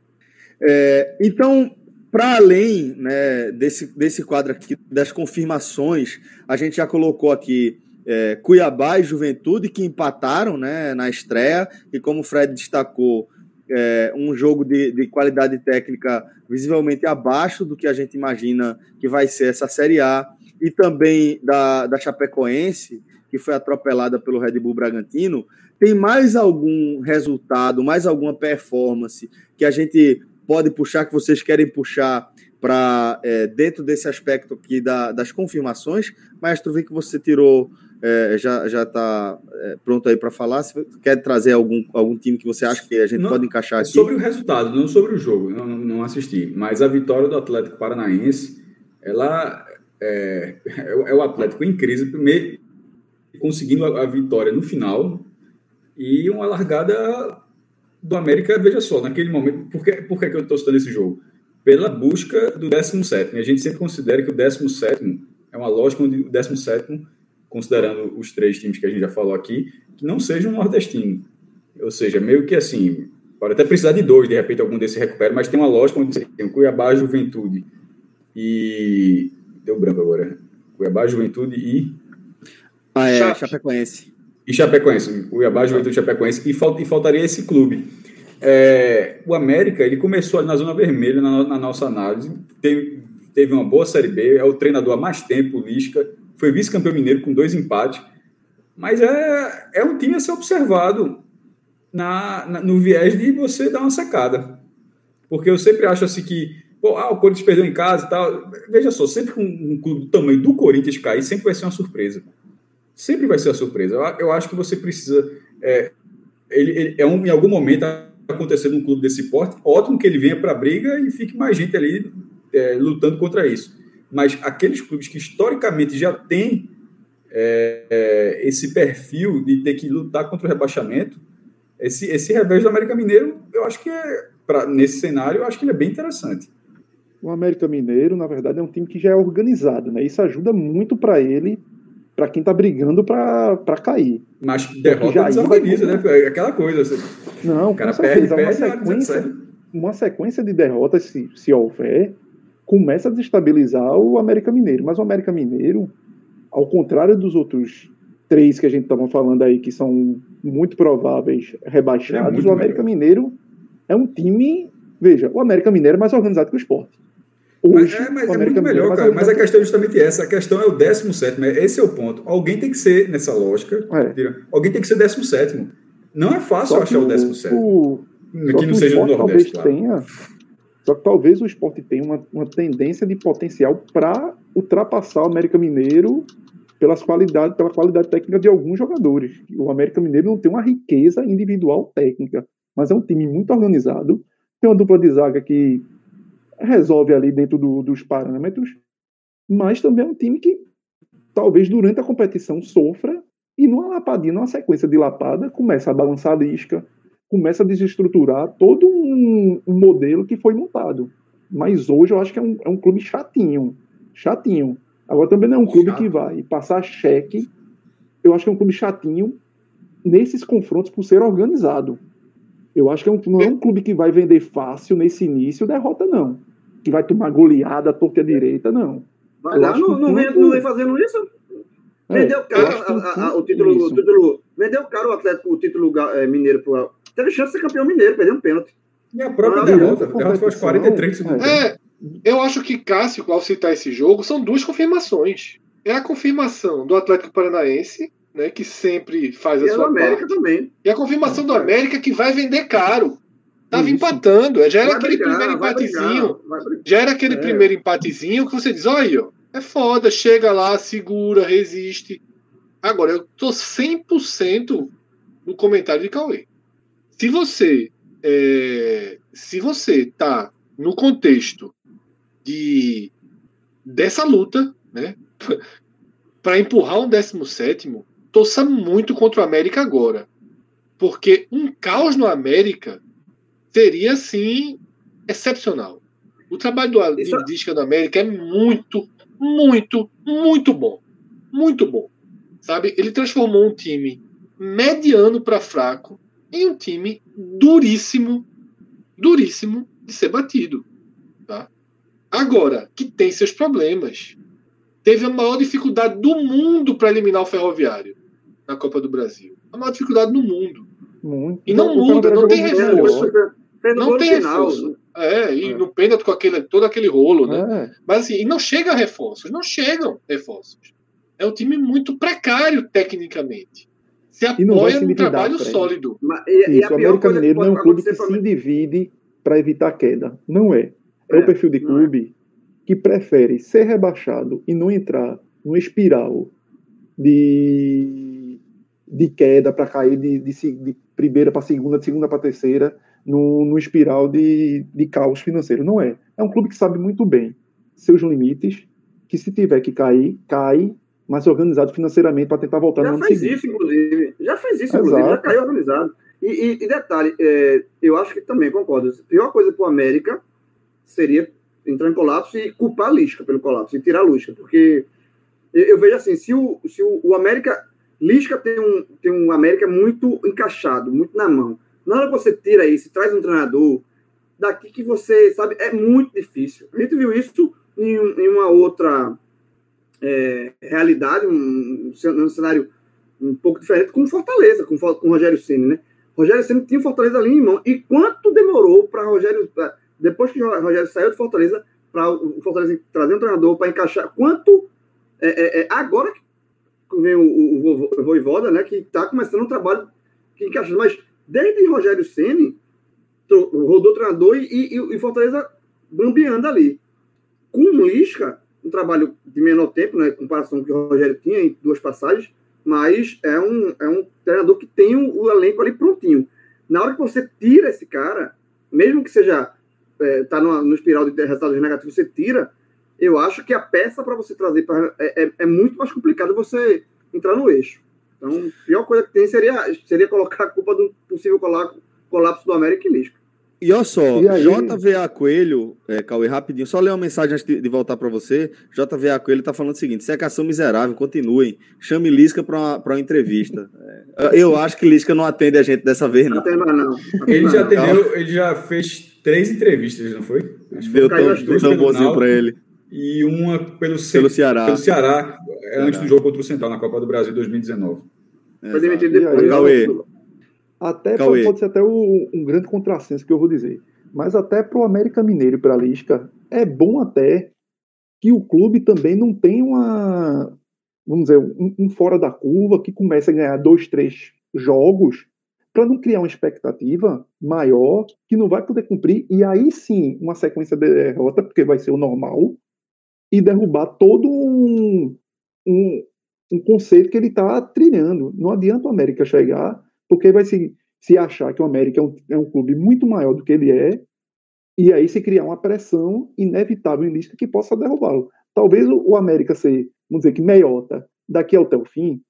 É, então, para além né, desse, desse quadro aqui das confirmações, a gente já colocou aqui é, Cuiabá e Juventude, que empataram né, na estreia, e como o Fred destacou, é, um jogo de, de, qualidade técnica visivelmente abaixo do que a gente imagina que vai ser essa Série A, e também da, da Chapecoense, que foi atropelada pelo Red Bull Bragantino. Tem mais algum resultado, mais alguma performance que a gente pode puxar, que vocês querem puxar para é, dentro desse aspecto aqui da, das confirmações? Maestro, vi que você tirou é, já já está é, pronto aí para falar. Se quer trazer algum, algum time que você acha que a gente não, pode encaixar aqui? Sobre o resultado, não sobre o jogo, não, não assisti. Mas a vitória do Atlético Paranaense, ela é, é o Atlético em crise, primeiro conseguindo a, a vitória no final e uma largada do América, veja só, naquele momento, por que, por que, eu estou citando esse jogo? Pela busca do 17. A gente sempre considera que o 17 é uma lógica onde o 17 considerando os três times que a gente já falou aqui, que não sejam um nordestino. Ou seja, meio que assim, pode até precisar de dois, de repente algum desses recupera, mas tem uma lógica onde tem o Cuiabá, Juventude e. Deu branco agora. Cuiabá, Juventude e. Ah, é, Chape. Chapecoense. E Chapecoense, Cuiabá, Juventude Chapecoense, e, falt, e faltaria esse clube. É, o América, ele começou na zona vermelha na, na nossa análise, teve, teve uma boa Série B, é o treinador há mais tempo, Lisca, foi vice-campeão mineiro com dois empates, mas é, é um time a ser observado na, na, no viés de você dar uma secada. Porque eu sempre acho assim que, pô, ah, o Corinthians perdeu em casa e tal. Veja só, sempre com um, um clube do tamanho do Corinthians cair, sempre vai ser uma surpresa. Sempre vai ser uma surpresa. Eu, eu acho que você precisa. É, ele, ele, é um, em algum momento acontecendo um clube desse porte, ótimo que ele venha para a briga e fique mais gente ali é, lutando contra isso mas aqueles clubes que historicamente já têm é, é, esse perfil de ter que lutar contra o rebaixamento, esse, esse revés do América Mineiro, eu acho que é, pra, nesse cenário, eu acho que ele é bem interessante. O América Mineiro, na verdade, é um time que já é organizado, né? Isso ajuda muito para ele, para quem está brigando para cair. Mas derrota já desorganiza, né? Aquela coisa. Assim, Não, o cara perde, perde, uma sequência, uma sequência de derrotas, se, se houver, começa a desestabilizar o América Mineiro. Mas o América Mineiro, ao contrário dos outros três que a gente estava falando aí, que são muito prováveis rebaixados, é o América melhor. Mineiro é um time. Veja, o América Mineiro é mais organizado que o esporte. Hoje, mas é, mas é muito melhor, cara. Mas a questão é justamente essa. A questão é o 17. Esse é o ponto. Alguém tem que ser, nessa lógica, é. alguém tem que ser 17. Não é fácil Só achar o 17. O, que não seja no Nordeste. Claro. Tenha só que talvez o esporte tenha uma, uma tendência de potencial para ultrapassar o América Mineiro pelas qualidades, pela qualidade técnica de alguns jogadores. O América Mineiro não tem uma riqueza individual técnica, mas é um time muito organizado. Tem uma dupla de zaga que resolve ali dentro do, dos parâmetros, mas também é um time que talvez durante a competição sofra e numa lapadinha, numa sequência de lapada, começa a balançar a lisca, começa a desestruturar todo um, um, modelo que foi montado. Mas hoje eu acho que é um, é um clube chatinho. Chatinho. Agora também não é um clube Chato. que vai passar cheque. Eu acho que é um clube chatinho nesses confrontos por ser organizado. Eu acho que é um, não é um clube que vai vender fácil nesse início derrota, não. Que vai tomar goleada, torta direita, não. Vai lá, não, não, vem, não vem fazendo isso? É, vendeu caro o título, o título. Vendeu caro o Atlético o título é, mineiro pro, teve chance de ser campeão mineiro, perdeu um pênalti. E a própria ah, derrota, a derrota foi aos 43 segundos. É, eu acho que Cássio, ao citar esse jogo, são duas confirmações. É a confirmação do Atlético Paranaense, né, que sempre faz a e sua América parte. também. E a confirmação do América que vai vender caro. Tava Isso. empatando, já era vai aquele brigar, primeiro empatezinho. já era aquele é. primeiro empatezinho que você diz, olha, é foda, chega lá, segura, resiste. Agora, eu tô 100% no comentário de Cauê. Se você é, se você está no contexto de dessa luta, né, para empurrar um 17, torça muito contra o América agora, porque um caos no América seria assim excepcional. O trabalho do Isso... Disca no América é muito, muito, muito bom, muito bom, sabe? Ele transformou um time mediano para fraco em um time duríssimo, duríssimo de ser batido. Tá? Agora, que tem seus problemas. teve a maior dificuldade do mundo para eliminar o Ferroviário na Copa do Brasil. A maior dificuldade do mundo. Muito. E não O muda, não tem reforço. Não tem final. reforço. É, e É. no pênalti com aquele, todo aquele rolo, né? É. Mas assim, e não chega reforços, não chegam reforços. É um time muito precário tecnicamente. Se E apoia num trabalho sólido. Mas- E, e Isso, a o América Mineiro não é um clube que se divide para evitar queda. Não é. É, É, o perfil de não é. clube que prefere ser rebaixado e não entrar numa espiral de, de queda para cair de, de, de primeira para segunda, de segunda para terceira, no, no espiral de, de caos financeiro. Não é. É um clube que sabe muito bem seus limites, que se tiver que cair, cai, mas organizado financeiramente para tentar voltar no Já ano fez seguinte. isso, inclusive. Já fez isso, Exato. inclusive. Já caiu organizado. E, e- e detalhe, é, eu acho que também concordo. A pior coisa para o América seria entrar em colapso e culpar a Lisca pelo colapso, e tirar a Lisca. Porque eu, eu vejo assim, se o, se o, o América... Lisca tem um, tem um América muito encaixado, muito na mão. Na hora que você tira isso traz um treinador, daqui que você, sabe, é muito difícil. A gente viu isso em, em uma outra é, realidade, um, um cenário um pouco diferente com Fortaleza, com, com Rogério Ceni, né? Rogério Ceni tinha Fortaleza ali em mão. E quanto demorou para Rogério, pra- depois que Rogério saiu do Fortaleza, para o Fortaleza trazer um treinador para encaixar? Quanto é, é, é, agora que vem o, o, o Voivoda, né? Que está começando um trabalho que encaixa, mas desde Rogério Ceni rodou treinador e, e, e Fortaleza bambeando ali. Com o Lisca, um trabalho de menor tempo, né, em comparação com o que o Rogério tinha em duas passagens, mas é um, é um treinador que tem o, o elenco ali prontinho. Na hora que você tira esse cara, mesmo que seja é, tá no, no espiral de resultados negativos, você tira, eu acho que a peça para você trazer pra, é, é, é muito mais complicado você entrar no eixo. Então, a pior coisa que tem seria, seria colocar a culpa do possível cola- colapso do América e Lisca. E olha só, E aí? JVA Coelho, é, Cauê, rapidinho, só ler uma mensagem antes de, de voltar para você. JVA Coelho tá falando o seguinte: secação miserável, continuem. Chame Lisca para uma, pra uma entrevista. É, eu acho que Lisca não atende a gente dessa vez, Não não. tem mais, não. Ele já, atendeu, ele já fez três entrevistas, não foi? Acho que Deu tão, tão bonzinho para ele. E uma pelo, Ce- Pelo Ceará. pelo Ceará, é, antes do jogo contra o Central, na Copa do Brasil 2019. Foi demitido E aí, depois. Cauê? Até Cauê. pode, ser até o- um grande contrassenso que eu vou dizer. Mas até para o América Mineiro e para a Lisca, é bom até que o clube também não tenha uma, vamos dizer, um, um fora da curva que comece a ganhar dois, três jogos para não criar uma expectativa maior que não vai poder cumprir e aí sim uma sequência de derrota, porque vai ser o normal, e derrubar todo um, um, um conceito que ele está trilhando. Não adianta o América chegar, porque vai se, se achar que o América é um, é um clube muito maior do que ele é, e aí se criar uma pressão inevitável em lista que possa derrubá-lo. Talvez o, o América ser, vamos dizer que meiota, daqui até o fim,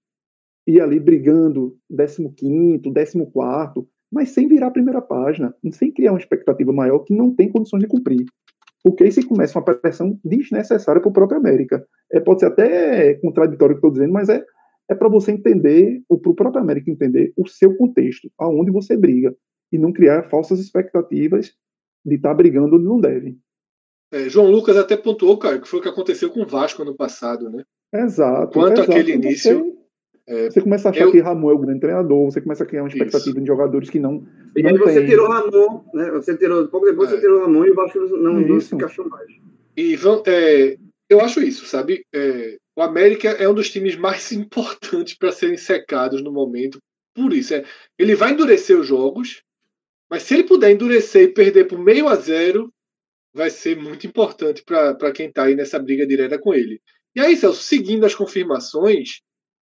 e ali brigando 15º, 14º, mas sem virar a primeira página, sem criar uma expectativa maior que não tem condições de cumprir. Porque aí se começa uma pressão desnecessária para o próprio América. É, pode ser até contraditório o que estou dizendo, mas é, é para você entender, ou para o próprio América entender o seu contexto, aonde você briga, e não criar falsas expectativas de estar brigando onde não deve. É, João Lucas até pontuou, cara, que foi o que aconteceu com o Vasco ano passado, né? Exato. Quanto exato. àquele Você- início, é, Você começa a achar eu- que Ramon é o grande treinador, você começa a criar uma Isso. expectativa de jogadores que não. E não aí você tem. tirou Ramon, né? Você tirou, pouco depois É. você tirou Ramon e o Vasco não, não Isso. se encaixou mais. E vão, é, eu acho isso, sabe? É, o América é um dos times mais importantes para serem secados no momento. Por isso, é, ele vai endurecer os jogos, mas se ele puder endurecer e perder por meio a zero, vai ser muito importante para quem está aí nessa briga direta com ele. E aí, Celso, seguindo as confirmações,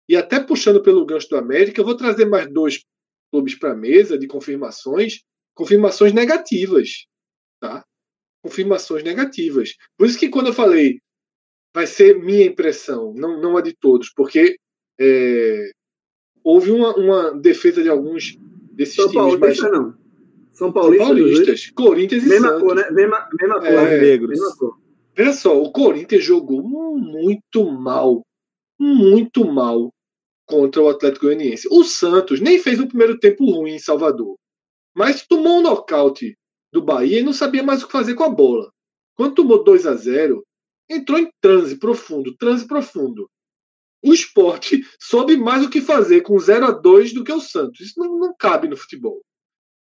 e até puxando pelo gancho do América, eu vou trazer mais dois clubes para a mesa de confirmações, confirmações negativas, tá? confirmações negativas. Por isso que quando eu falei vai ser minha impressão, não, não a de todos, porque é, houve uma, uma defesa de alguns desses São times, mas Paulista não. São São Paulistas. paulistas, Corinthians e Mesma Santos. cor, né? Mesma, mesma cor. É, negros. Mesma cor. Veja só, o Corinthians jogou muito mal, muito mal contra o Atlético Goianiense. O Santos nem fez um primeiro tempo ruim em Salvador, mas tomou um nocaute do Bahia e não sabia mais o que fazer com a bola. Quando tomou 2 a 0 entrou em transe profundo, transe profundo. O esporte soube mais o que fazer com 0 a 2 do que o Santos. Isso não, não cabe no futebol.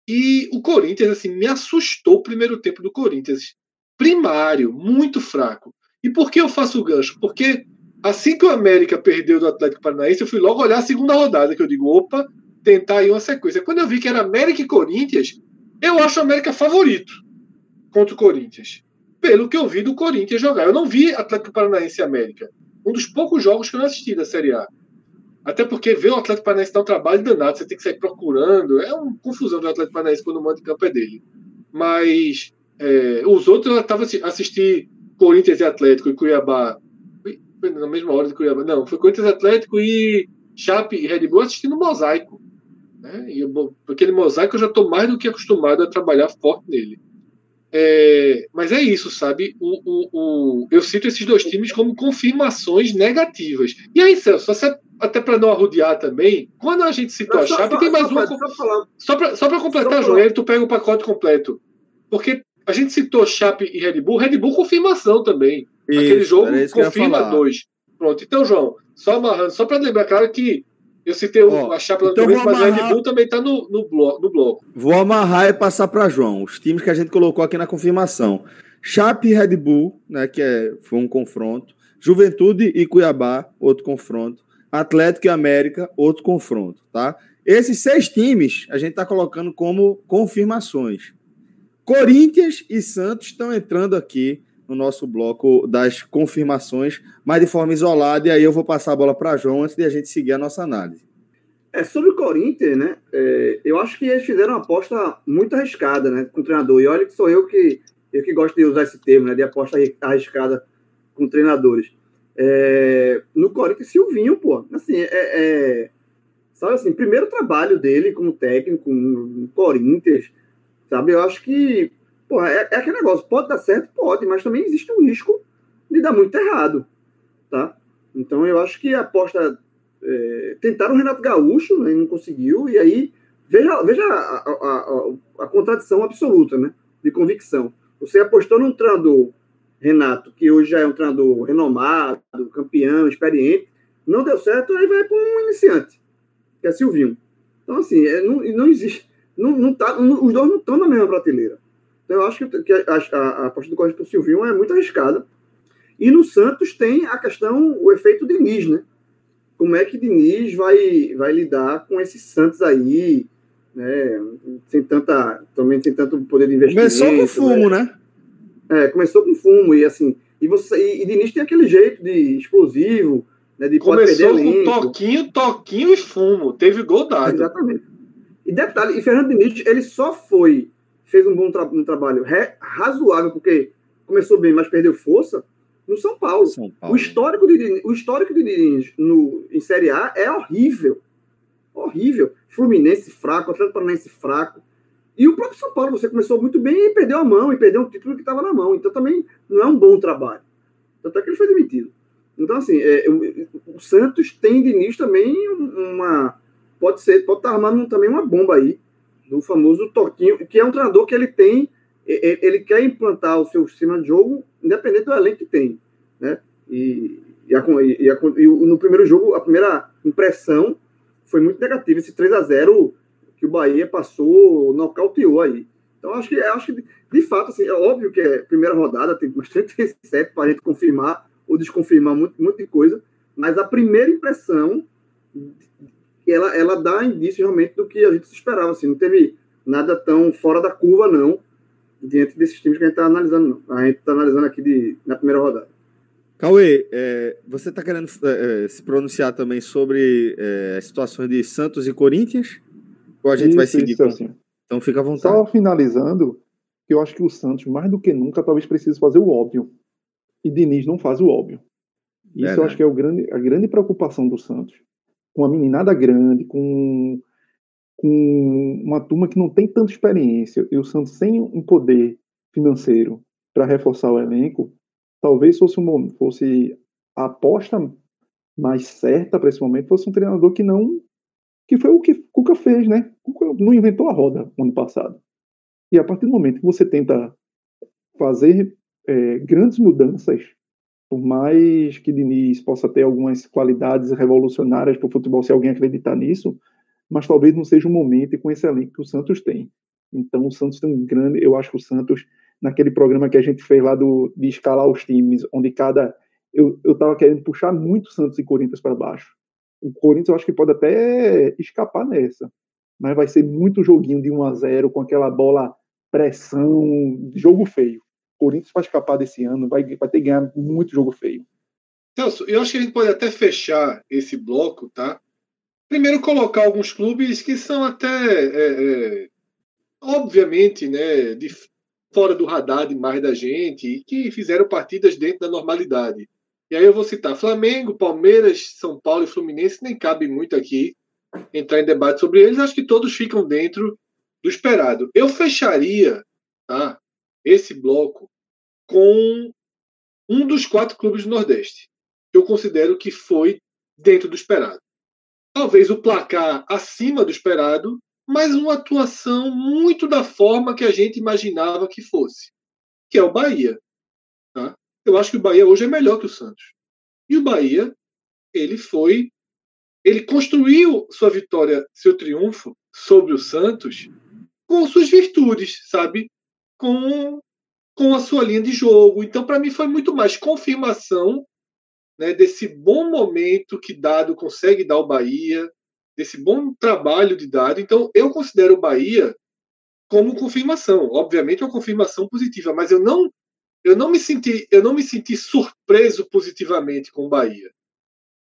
E o Corinthians, assim, me assustou o primeiro tempo do Corinthians. Primário, muito fraco. E por que eu faço o gancho? Porque assim que o América perdeu do Atlético Paranaense, eu fui logo olhar a segunda rodada, que eu digo, opa, tentar aí uma sequência. Quando eu vi que era América e Corinthians, eu acho o América favorito contra o Corinthians. Pelo que eu vi do Corinthians jogar. Eu não vi Atlético Paranaense e América. Um dos poucos jogos que eu não assisti da Série A. Até porque ver o Atlético Paranaense dar um trabalho danado, você tem que sair procurando. É uma confusão do Atlético Paranaense quando o mando de campo é dele. Mas é, os outros eu estava assistindo Corinthians e Atlético e Cuiabá. Na mesma hora de Cuiabá. Não, foi Corinthians Atlético e Chape e Red Bull assistindo mosaico. Né? E eu, aquele mosaico eu já estou mais do que acostumado a trabalhar forte nele. É, mas é isso, sabe? O, o, o, eu cito esses dois times como confirmações negativas. E aí, Celso, você, até para não arrodear também, quando a gente citou não, a só, Chape, só, tem mais só, uma. Só para só completar, João, aí tu pega o pacote completo. Porque a gente citou Chape e Red Bull, Red Bull confirmação também. Isso, Aquele jogo confirma dois. Pronto. Então, João, só amarrando, só para lembrar, claro que eu citei oh, a chapa então mas Red Bull também está no, no, bloco, no bloco. Vou amarrar e passar para João. Os times que a gente colocou aqui na confirmação. Chape e Red Bull, né, que é, foi um confronto. Juventude e Cuiabá, outro confronto. Atlético e América, outro confronto, tá? Esses seis times a gente está colocando como confirmações. Corinthians e Santos estão entrando aqui no nosso bloco das confirmações, mas de forma isolada, e aí eu vou passar a bola para João antes de a gente seguir a nossa análise. É, sobre o Corinthians, né? É, eu acho que eles fizeram uma aposta muito arriscada, né? Com o treinador. E olha que sou eu que, eu que gosto de usar esse termo, né? De aposta arriscada com treinadores. É, no Corinthians, Silvinho, pô. Assim, é, é, sabe assim, primeiro trabalho dele como técnico no Corinthians, sabe? Eu acho que É, é aquele negócio, pode dar certo? Pode, mas também existe um risco de dar muito errado, tá? Então eu acho que a aposta... É, tentaram o Renato Gaúcho, né, não conseguiu, e aí veja, veja a, a, a, a, contradição absoluta, né? De convicção. Você apostou num treinador, Renato, que hoje já é um treinador renomado, campeão, experiente, não deu certo, aí vai para um iniciante, que é Silvinho. Então, assim, é, não, não existe. Não, não tá, não, os dois não estão na mesma prateleira. Então, eu acho que, que a, a, a aposta do Corinthians para o Silvinho é muito arriscada. E no Santos tem a questão, o efeito Diniz, né? Como é que Diniz vai, vai lidar com esses Santos aí, né? Sem tanta, também sem tanto poder de investimento. Começou com fumo, né? né? É, começou com fumo e assim, e você e, e Diniz tem aquele jeito de explosivo, né? De começou com toquinho, toquinho e fumo, teve gol dado. Exatamente. E detalhe, e Fernando Diniz, ele só foi fez um bom tra um trabalho razoável, porque começou bem, mas perdeu força, no São Paulo. São Paulo. O histórico de o histórico de Diniz no, em Série A é horrível. Horrível. Fluminense fraco, Atlético Paranaense fraco. E o próprio São Paulo, você começou muito bem e perdeu a mão, e perdeu um título que estava na mão. Então também não é um bom trabalho. Tanto é que ele foi demitido. Então, assim, é, o, o, Santos tem Diniz também uma. Pode ser, pode estar armando também uma bomba aí do famoso Toquinho, que é um treinador que ele tem, ele quer implantar o seu sistema de jogo, independente do elenco que tem. Né? E, e, a, e, a, e no primeiro jogo, a primeira impressão foi muito negativa. Esse 3 a 0 que o Bahia passou, nocauteou aí. Então, acho que, acho que de fato, assim, é óbvio que é primeira rodada, tem bastante receita para a gente confirmar ou desconfirmar muito, muita coisa, mas a primeira impressão ela, ela dá indício realmente do que a gente esperava. Assim, não teve nada tão fora da curva, não, diante desses times que a gente está analisando. Não. A gente está analisando aqui de, na primeira rodada. Cauê, é, você está querendo é, é, se pronunciar também sobre é, as situações de Santos e Corinthians? Ou a gente isso, vai seguir? Isso, com... assim. Então fica à vontade. Só finalizando, que eu acho que o Santos, mais do que nunca, talvez precise fazer o óbvio. E Diniz não faz o óbvio. Isso é, eu acho que é o grande, a grande preocupação do Santos com uma meninada grande, com, com uma turma que não tem tanta experiência, e o Santos sem um poder financeiro para reforçar o elenco, talvez fosse, um, fosse a aposta mais certa para esse momento fosse um treinador que não que foi o que Cuca fez, né? Cuca não inventou a roda no ano passado. E a partir do momento que você tenta fazer é, grandes mudanças Por mais que Diniz possa ter algumas qualidades revolucionárias para o futebol, se alguém acreditar nisso, mas talvez não seja o momento e com esse elenco que o Santos tem. Então, o Santos tem um grande. Eu acho que o Santos, naquele programa que a gente fez lá do, de escalar os times, onde cada. Eu estava querendo puxar muito Santos e Corinthians para baixo. O Corinthians eu acho que pode até escapar nessa, mas vai ser muito joguinho de 1 a 0 com aquela bola pressão, jogo feio. Corinthians vai escapar desse ano, vai, vai ter que ganhar muito jogo feio. Celso, eu acho que a gente pode até fechar esse bloco, tá? Primeiro colocar alguns clubes que são até é, é, obviamente, né, de fora do radar demais da gente e que fizeram partidas dentro da normalidade. E aí eu vou citar Flamengo, Palmeiras, São Paulo e Fluminense, nem cabe muito aqui entrar em debate sobre eles, acho que todos ficam dentro do esperado. Eu fecharia tá, esse bloco com um dos quatro clubes do Nordeste, eu considero que foi dentro do esperado. Talvez o placar acima do esperado, mas uma atuação muito da forma que a gente imaginava que fosse, que é o Bahia. Tá? Eu acho que o Bahia hoje é melhor que o Santos. E o Bahia, ele foi, ele construiu sua vitória, seu triunfo sobre o Santos com suas virtudes, sabe? Com com a sua linha de jogo. Então, para mim, foi muito mais confirmação né, desse bom momento que Dado consegue dar ao Bahia, desse bom trabalho de Dado. Então, eu considero o Bahia como confirmação. Obviamente, uma confirmação positiva, mas eu não eu não me senti, eu não me senti surpreso positivamente com o Bahia.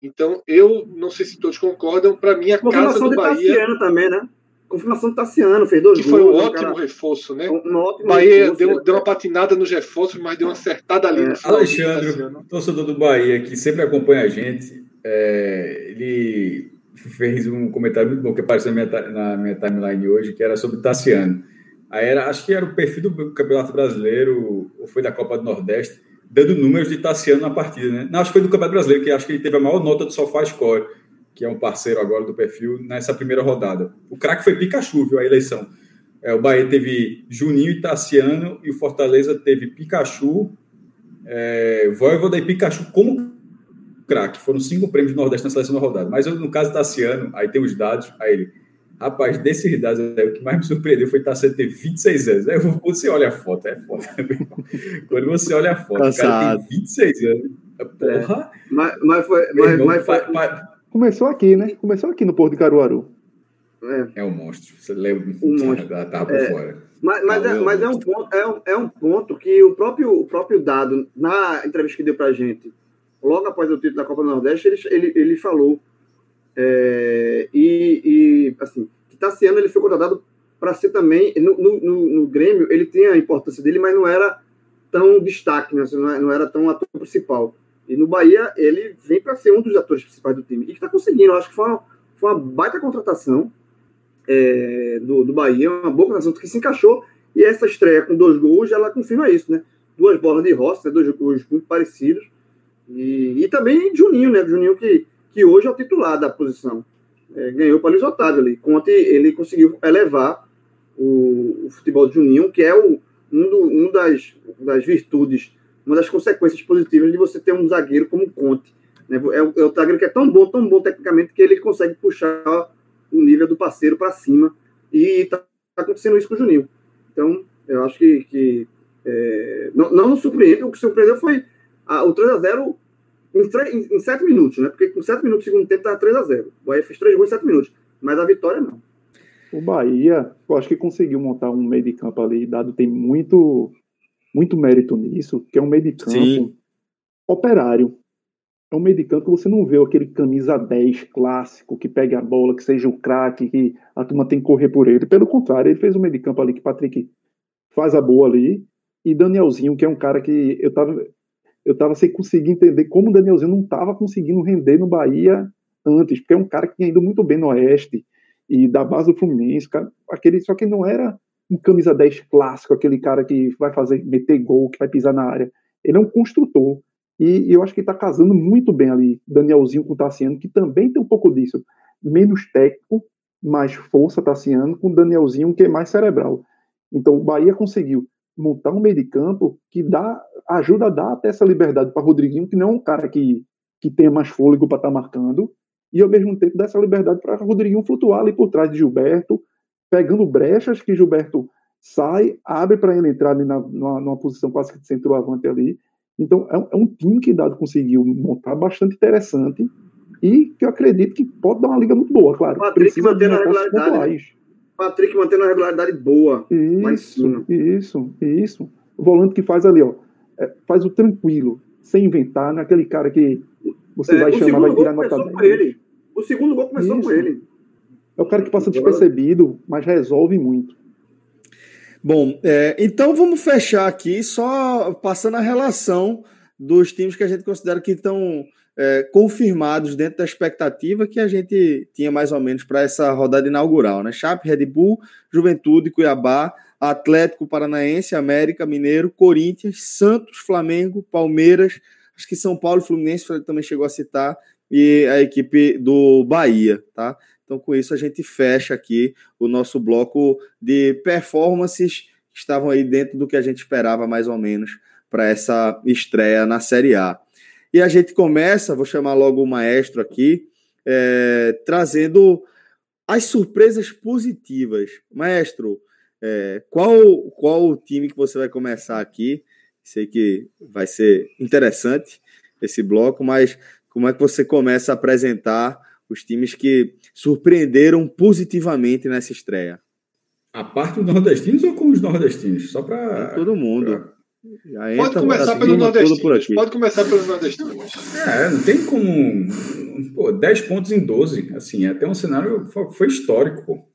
Então, eu não sei se todos concordam, para mim a casa do Bahia. Também, né? Confirmação do Tassiano, fez dois que gols. Que foi um ótimo cara... reforço, né? Um, ótimo Bahia reforço, deu, deu, uma patinada nos reforços, mas deu uma acertada ali é. Alexandre, torcedor do Bahia, que sempre acompanha a gente, é, ele fez um comentário muito bom que apareceu na minha, na minha timeline hoje, que era sobre Tassiano. Aí era, acho que era o perfil do Campeonato Brasileiro, ou foi da Copa do Nordeste, dando números de Tassiano na partida, né? Não, acho que foi do Campeonato Brasileiro, que acho que ele teve a maior nota do SofaScore, que é um parceiro agora do perfil, nessa primeira rodada. O craque foi Pikachu, viu, a eleição. É, o Bahia teve Juninho e Tassiano, e o Fortaleza teve Pikachu, é, Voivoda e Pikachu como craque. Foram cinco prêmios do Nordeste na seleção da rodada. Mas no caso Tassiano, aí tem os dados, aí ele Rapaz, desses dados, é, o que mais me surpreendeu foi Tassiano ter 26 anos. Aí você olha a foto, é foda. Quando você olha a foto, Cansado. o cara tem 26 anos. É, porra! É. Mas, mas foi. Mas, irmão, mas foi... Começou aqui, né? Começou aqui no Porto de Caruaru. É, é um monstro. Você lembra? Um monstro. Tava por é. fora. Mas, mas, é, mas é, um ponto, é, um, é um ponto que o próprio, o próprio dado, na entrevista que deu pra gente, logo após o título da Copa do Nordeste, ele, ele, ele falou é, e, e, assim, que Tassiano ele foi contratado para ser também, no, no, no, Grêmio, ele tinha a importância dele, mas não era tão destaque, né? não, é, não era tão ator principal. E no Bahia, ele vem para ser um dos atores principais do time. E que está conseguindo, eu acho que foi uma, foi uma baita contratação é, do, do Bahia, uma boa contratação que se encaixou. E essa estreia com dois gols, ela confirma isso, né? Duas bolas de roça, né? dois gols muito parecidos. E, e também Juninho, né? Juninho que que hoje é o titular da posição. É, ganhou para Luiz Otávio ali. Conte, ele conseguiu elevar o, o futebol de Juninho, que é o, um, do, um das, das virtudes, uma das consequências positivas de você ter um zagueiro como Conte. Né? É, o, é o zagueiro que é tão bom, tão bom tecnicamente, que ele consegue puxar o nível do parceiro para cima. E está tá acontecendo isso com o Juninho. Então, eu acho que, que é, não, não surpreende. O que surpreendeu foi a, o 3 a 0 em, em, sete minutos, né? Porque com sete minutos do segundo tempo estava 3x0. O Bahia fez três gols em sete minutos. Mas a vitória não. O Bahia, eu acho que conseguiu montar um meio de campo ali, dado tem muito, muito mérito nisso, que é um meio de campo Sim. operário. É um meio de campo que você não vê aquele camisa 10 clássico, que pega a bola, que seja o craque, que a turma tem que correr por ele. Pelo contrário, ele fez um meio de campo ali que Patrick faz a boa ali, e Danielzinho, que é um cara que eu tava eu estava sem conseguir entender como o Danielzinho não estava conseguindo render no Bahia antes, porque é um cara que tinha ido muito bem no Oeste e da base do Fluminense, cara, aquele, só que não era um camisa 10 clássico, aquele cara que vai fazer, meter gol, que vai pisar na área. Ele é um construtor. E, eu acho que está casando muito bem ali, Danielzinho com o Tassiano, que também tem um pouco disso. Menos técnico, mais força Tassiano, com Danielzinho, que é mais cerebral. Então o Bahia conseguiu montar um meio de campo que dá, ajuda a dar até essa liberdade para Rodriguinho, que não é um cara que, que tenha mais fôlego para estar tá marcando, e ao mesmo tempo dá essa liberdade para Rodriguinho flutuar ali por trás de Gilberto, pegando brechas que Gilberto sai, abre para ele entrar ali na, numa, numa, posição quase que de centroavante ali. Então é, é, um time que Dado conseguiu montar bastante interessante e que eu acredito que pode dar uma liga muito boa, claro. Patrick precisa mantendo a regularidade. Patrick mantendo a regularidade boa. Isso, isso, isso. O volante que faz ali, ó, é, faz o tranquilo, sem inventar, naquele cara que você é, vai chamar, vai tirar nota 10. Ele. O segundo gol começou isso. com ele. É o cara que passa despercebido, mas resolve muito. Bom, é, então vamos fechar aqui só passando a relação dos times que a gente considera que estão é, confirmados dentro da expectativa que a gente tinha mais ou menos para essa rodada inaugural, né? Chape, Red Bull, Juventude, Cuiabá, Atlético Paranaense, América, Mineiro, Corinthians, Santos, Flamengo, Palmeiras, acho que São Paulo e Fluminense também chegou a citar, e a equipe do Bahia, tá? Então, com isso, a gente fecha aqui o nosso bloco de performances que estavam aí dentro do que a gente esperava, mais ou menos, para essa estreia na Série A. E a gente começa, vou chamar logo o maestro aqui, é, trazendo as surpresas positivas. Maestro, é, qual, qual o time que você vai começar aqui? Sei que vai ser interessante esse bloco, mas como é que você começa a apresentar os times que surpreenderam positivamente nessa estreia? A parte dos nordestinos ou com os nordestinos? Só para. Todo mundo. Pra Pode começar pelo Nordestino. Pode começar pelo Nordestino. É, não tem como. Pô, 10 pontos em 12. Assim, é até um cenário foi histórico, pô.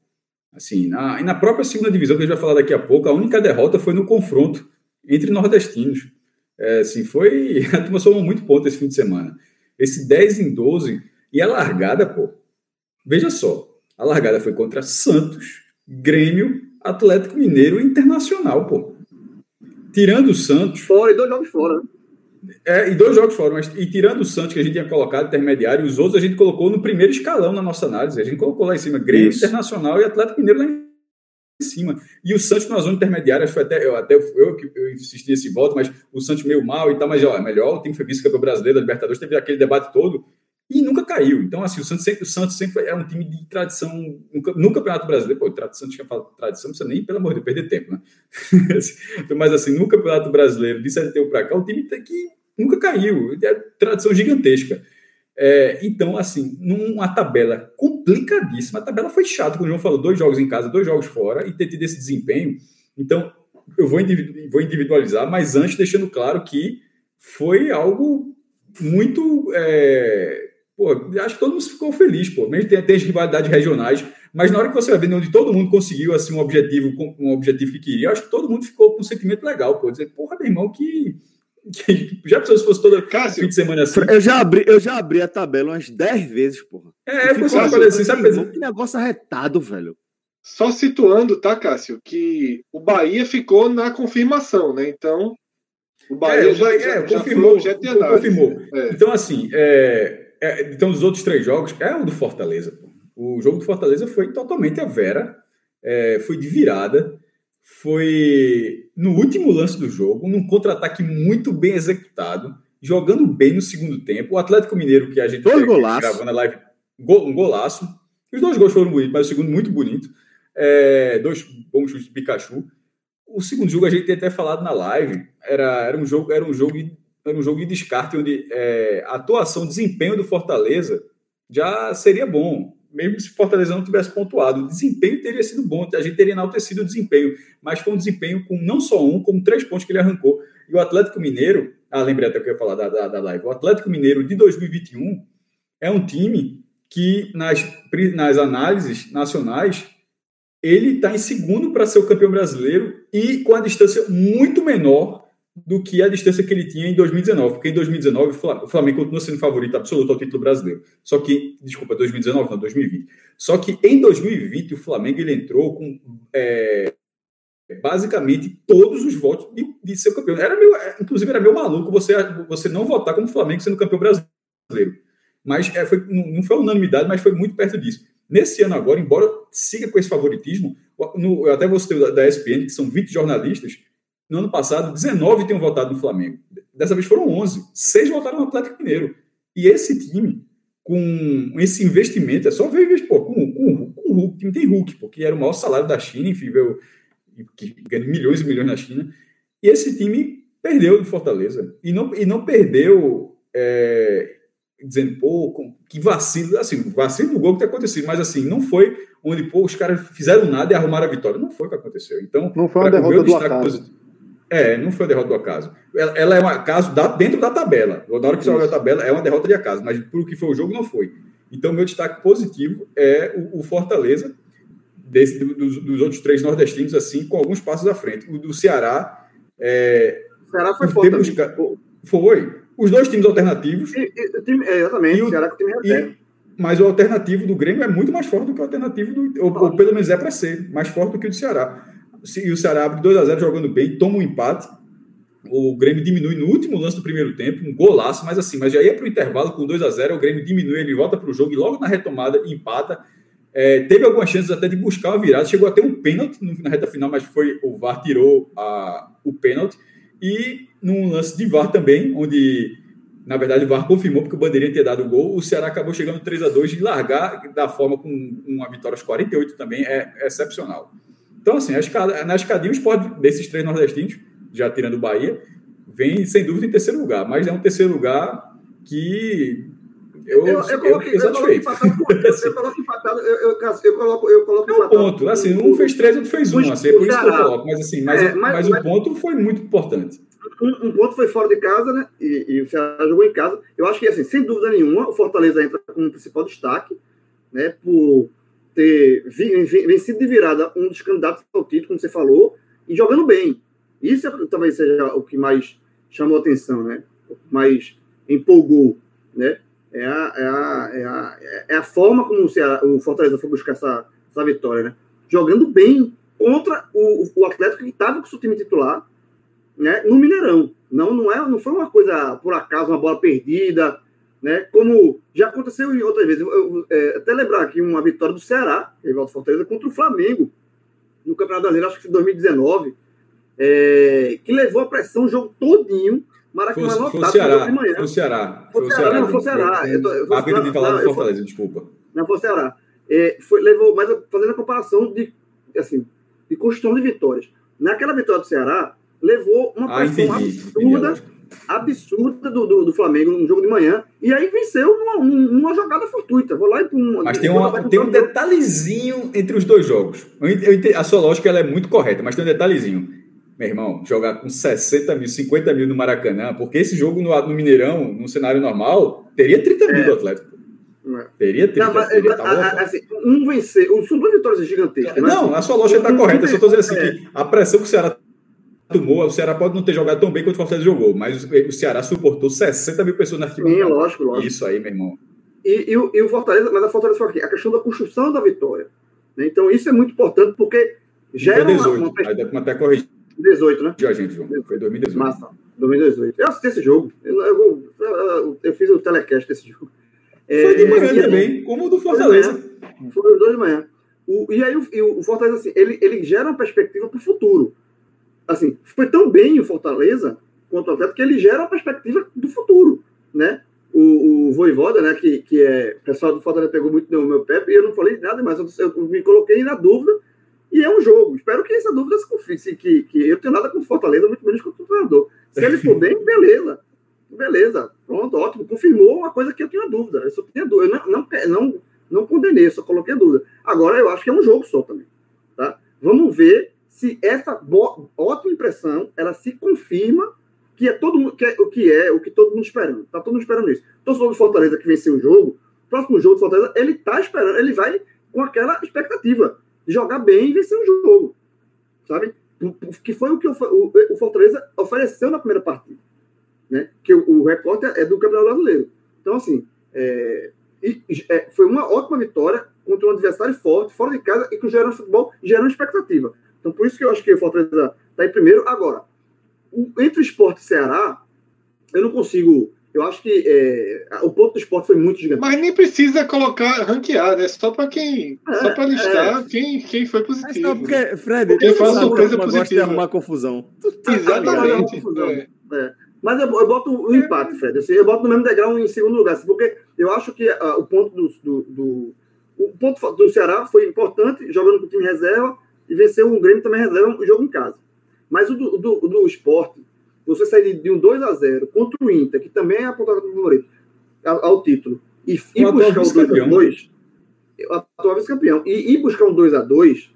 Assim, na, e na própria segunda divisão, que a gente vai falar daqui a pouco, a única derrota foi no confronto entre nordestinos. É, assim, foi. A turma somou muito ponto esse fim de semana. Esse 10 em 12 e a largada, pô. Veja só. A largada foi contra Santos, Grêmio, Atlético Mineiro e Internacional, pô tirando o Santos. Fora e dois jogos fora. Né? É, e dois jogos fora, mas e tirando o Santos, que a gente tinha colocado intermediário, os outros a gente colocou no primeiro escalão na nossa análise. A gente colocou lá em cima Grêmio Isso. Internacional e Atlético Mineiro lá em cima. E o Santos na zona intermediária, foi até eu, até eu, eu insisti nesse voto, mas o Santos meio mal e tal, mas ó, é melhor, o time foi vice-campeão brasileiro da Libertadores, teve aquele debate todo e nunca caiu. Então, assim, o Santos sempre, o Santos sempre é um time de tradição no Campeonato Brasileiro. Pô, tradição, tinha falado tradição, não precisa nem, pelo amor de Deus, perder tempo, né? Mas, assim, no Campeonato Brasileiro, de 71 para cá, o time que nunca caiu. É tradição gigantesca. É, então, assim, numa tabela complicadíssima, a tabela foi chata, como o João falou, dois jogos em casa, dois jogos fora, e ter tido esse desempenho. Então, eu vou individualizar, mas antes deixando claro que foi algo muito é, Pô, acho que todo mundo ficou feliz, pô. Mesmo tem, tem as rivalidades regionais, mas na hora que você vai ver onde todo mundo conseguiu assim, um objetivo, um objetivo que queria, acho que todo mundo ficou com um sentimento legal, pô. Dizer, porra, meu irmão, que. que já pensou se fosse todo Cássio, fim de semana assim? Eu já abri, eu já abri a tabela umas 10 vezes, porra. É, eu pensei assim, assim, sabe? Que negócio arretado, velho. Só situando, tá, Cássio, que o Bahia ficou na confirmação, né? Então, o Bahia, é, o Bahia já, é, já, confirmou, já confirmou. É. Então, assim, é, é, então, dos outros três jogos, é o do Fortaleza. Pô. O jogo do Fortaleza foi totalmente a Vera, é, foi de virada, foi no último lance do jogo, num contra-ataque muito bem executado, jogando bem no segundo tempo. O Atlético Mineiro, que a gente dois golaço. gravando a live, um golaço. Os dois gols foram bonitos, mas o segundo muito bonito. É, dois bons chutes de Pikachu. O segundo jogo a gente tem até falado na live, era, era um jogo, era um jogo era um jogo de descarte onde é, a atuação, desempenho do Fortaleza já seria bom, mesmo se Fortaleza não tivesse pontuado. O desempenho teria sido bom, a gente teria enaltecido o desempenho, mas foi um desempenho com não só um, como três pontos que ele arrancou. E o Atlético Mineiro, ah, lembrei até que eu ia falar da, da, da live, o Atlético Mineiro de 2021 é um time que nas, nas análises nacionais ele está em segundo para ser o campeão brasileiro e com a distância muito menor do que a distância que ele tinha em 2019, porque em 2019 o Flamengo continua sendo favorito absoluto ao título brasileiro. Só que, desculpa, 2019 não, 2020. Só que em 2020 o Flamengo ele entrou com é, basicamente todos os votos de, de ser campeão. Era meio, é, inclusive era meio maluco você, você não votar como Flamengo sendo campeão brasileiro. Mas é, foi, não foi unanimidade, mas foi muito perto disso. Nesse ano agora, embora siga com esse favoritismo, no, até vou citar da ESPN, que são 20 jornalistas, no ano passado, 19 tinham votado no Flamengo. Dessa vez foram 11. Seis votaram no Atlético Mineiro. E esse time, com esse investimento, é só ver, pô, com, com, com o Hulk, time tem Hulk, porque era o maior salário da China, enfim, veio, que ganha milhões e milhões na China. E esse time perdeu do Fortaleza. E não, e não perdeu é, dizendo, pô, que vacilo, assim, vacilo do gol que tem acontecido, mas assim, não foi onde, pô, os caras fizeram nada e arrumaram a vitória. Não foi o que aconteceu. Então, não foi uma derrota do acaso. Positivo, é, não foi a derrota do acaso. Ela, ela é um acaso da, dentro da tabela. Na hora que você olha a tabela, é uma derrota de acaso, mas por que foi o jogo, não foi. Então, meu destaque positivo é o, o Fortaleza, desse, dos, dos, outros três nordestinos, assim, com alguns passos à frente. O do Ceará. É, o Ceará foi forte. Busca... Foi. Os dois times alternativos. E, e, time, é, exatamente, o, Ceará com o time reserva. Mas o alternativo do Grêmio é muito mais forte do que o alternativo do. Ou, ou pelo menos é para ser, mais forte do que o do Ceará. E o Ceará abre 2 a 0 jogando bem, toma um empate. O Grêmio diminui no último lance do primeiro tempo, um golaço, mas assim, mas já ia para o intervalo com 2 a 0 o Grêmio diminui, ele volta para o jogo e logo na retomada empata. É, teve algumas chances até de buscar uma virada, chegou a ter um pênalti na reta final, mas foi o VAR tirou a, o pênalti. E num lance de VAR também, onde na verdade o VAR confirmou porque o Bandeirinha tinha dado o gol, o Ceará acabou chegando 3 a 2 e largar da forma com uma vitória aos 48 também é excepcional. Então, assim, escada, na escadinha, o esporte desses três nordestinos, já tirando o Bahia, vem sem dúvida em terceiro lugar, mas é um terceiro lugar que eu, eu, eu, coloquei, eu, satisfeito. Eu, coloco empatado, eu, eu, eu coloco, eu coloco é um ponto, assim, um fez três, outro fez um, assim, é por isso que eu coloco, mas assim, mas, é, mas, mas, mas o ponto foi muito importante. Um, um, ponto foi fora de casa, né, e, e o Ceará jogou em casa, eu acho que, assim, sem dúvida nenhuma, o Fortaleza entra como principal destaque, né, por ter vencido de virada um dos candidatos ao título, como você falou, e jogando bem. Isso é, talvez seja o que mais chamou atenção, né? O que mais empolgou, né? É a, é a, é a, é a forma como o, Ceará, o Fortaleza foi buscar essa, essa vitória, né? Jogando bem contra o, o Atlético que estava com o seu time titular, né? No Mineirão. Não, não, é, não foi uma coisa por acaso, uma bola perdida, né? Como já aconteceu em outras vezes. Eu, eu, é, até lembrar aqui uma vitória do Ceará, rival do Fortaleza, contra o Flamengo, no Campeonato Brasileiro, acho que foi 2019, é, que levou a pressão o jogo todinho. Maracanã foi, foi o Ceará, de manhã. Foi o Ceará. Foi o Ceará, não, foi o Ceará. Rápido de falar do Fortaleza, desculpa. Não, foi o Ceará. É, foi, levou, mas fazendo a comparação de, assim, de construção de vitórias. Naquela vitória do Ceará, levou uma ah, pressão ah, absurda absurda do, do, do, Flamengo no jogo de manhã. E aí venceu numa, numa jogada fortuita. Vou lá e pum, Mas tem, uma, tem um detalhezinho entre os dois jogos. A sua lógica ela é muito correta, mas tem um detalhezinho. Meu irmão, jogar com 60 mil, 50 mil no Maracanã, porque esse jogo no, no Mineirão, num cenário normal, teria 30 mil é. do Atlético. É. Teria 30 não, mas, teria, tá assim, um vencer, são duas vitórias gigantescas. Não, né? a sua lógica está correta. Eu só estou dizendo assim, é. que a pressão que o Ceará tomou, o Ceará pode não ter jogado tão bem quanto o Fortaleza jogou, mas o Ceará suportou 60 mil pessoas na arquibancada. Sim, lógico, lógico. Isso aí, meu irmão. E, e, e, o Fortaleza, mas a Fortaleza foi aqui, a questão da construção da vitória. Né? Então, isso é muito importante, porque gera foi 18, uma, uma... Aí até corrigir. 18, né? De a gente, João. Foi 2018. Massa, 2018. Eu assisti esse jogo. Eu, eu, eu, eu fiz o telecast desse jogo. Foi de é, manhã é, também, como o do Fortaleza. Foi os dois de manhã. O, e aí o, o Fortaleza, assim, ele, ele gera uma perspectiva para o futuro assim, foi tão bem o Fortaleza quanto o Atlético que ele gera uma perspectiva do futuro, né? O, o Voivoda, né, que, que é, o pessoal do Fortaleza pegou muito no meu pé, e eu não falei nada, mas eu, eu, me coloquei na dúvida, e é um jogo. Espero que essa dúvida se confirme, que, que eu tenho nada com o Fortaleza, muito menos com o treinador. Se ele for bem, beleza. Beleza, pronto, ótimo. Confirmou uma coisa que eu tinha dúvida. Eu só tinha dúvida. Eu não, não, não, não condenei, só coloquei a dúvida. Agora eu acho que é um jogo só também. Tá? Vamos ver se essa ótima impressão ela se confirma que é todo que é, o que é o que todo mundo esperando. Tá todo mundo esperando isso. Torcedor do Fortaleza que venceu o jogo, próximo jogo do Fortaleza, ele tá esperando, ele vai com aquela expectativa de jogar bem e vencer o jogo. Sabe? Que foi o que o, o Fortaleza ofereceu na primeira partida. Né? Que o, o recorte é do Campeonato Brasileiro. Então, assim, é, e, é, foi uma ótima vitória contra um adversário forte, fora de casa, e que gerou futebol, gerando expectativa. Então, por isso que eu acho que o Fortaleza está em primeiro. Agora, entre o esporte e o Ceará, eu não consigo Eu acho que é, o ponto do esporte foi muito gigante. Mas nem precisa colocar, ranquear, né? Só para quem. É, só para listar é. quem, quem foi É positivo. só porque, Fred, Porque foi uma surpresa eu gosto de positiva. arrumar confusão. Tá Exatamente. confusão. É. Mas eu, eu boto o empate, Fred. Assim, eu boto no mesmo degrau em segundo lugar, assim, porque eu acho que ah, o ponto do, do, do- o ponto do Ceará foi importante, jogando com o time reserva e venceu um Grêmio também reserva o jogo em casa. Mas o do, do, do esporte, você sair de, um 2 a 0 contra o Inter, que também é apontado como favorito ao, ao título, e, e O atual buscar o 2 a vice-campeão. 2 atual vice-campeão, e ir buscar um 2 a 2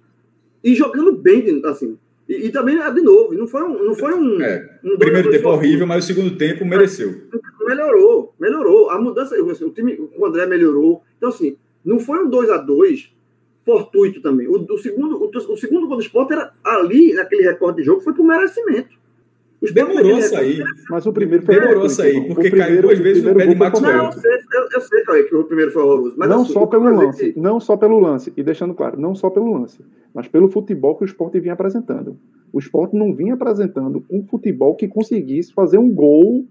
e jogando bem, assim. E, e também, de novo, não foi um. Não foi um, É, um o primeiro 2 a 2 tempo horrível, mas o segundo tempo mereceu. melhorou, melhorou. A mudança, o time, o André melhorou. Então, assim, não foi um 2 a 2 fortuito também. O, o segundo, o, o segundo gol do Sport era ali, naquele recorde de jogo, foi por merecimento. O Sport Demorou sair. Mas o primeiro foi Demorou a gratuito, sair, porque O caiu duas vezes o no pé de Maxwell. Não, eu sei, eu, eu sei Cauê, que o primeiro foi horroroso. Mas, não assim, só pelo lance, que- não só pelo lance, e deixando claro, não só pelo lance, mas pelo futebol que o esporte vinha apresentando. O esporte não vinha apresentando um futebol que conseguisse fazer um gol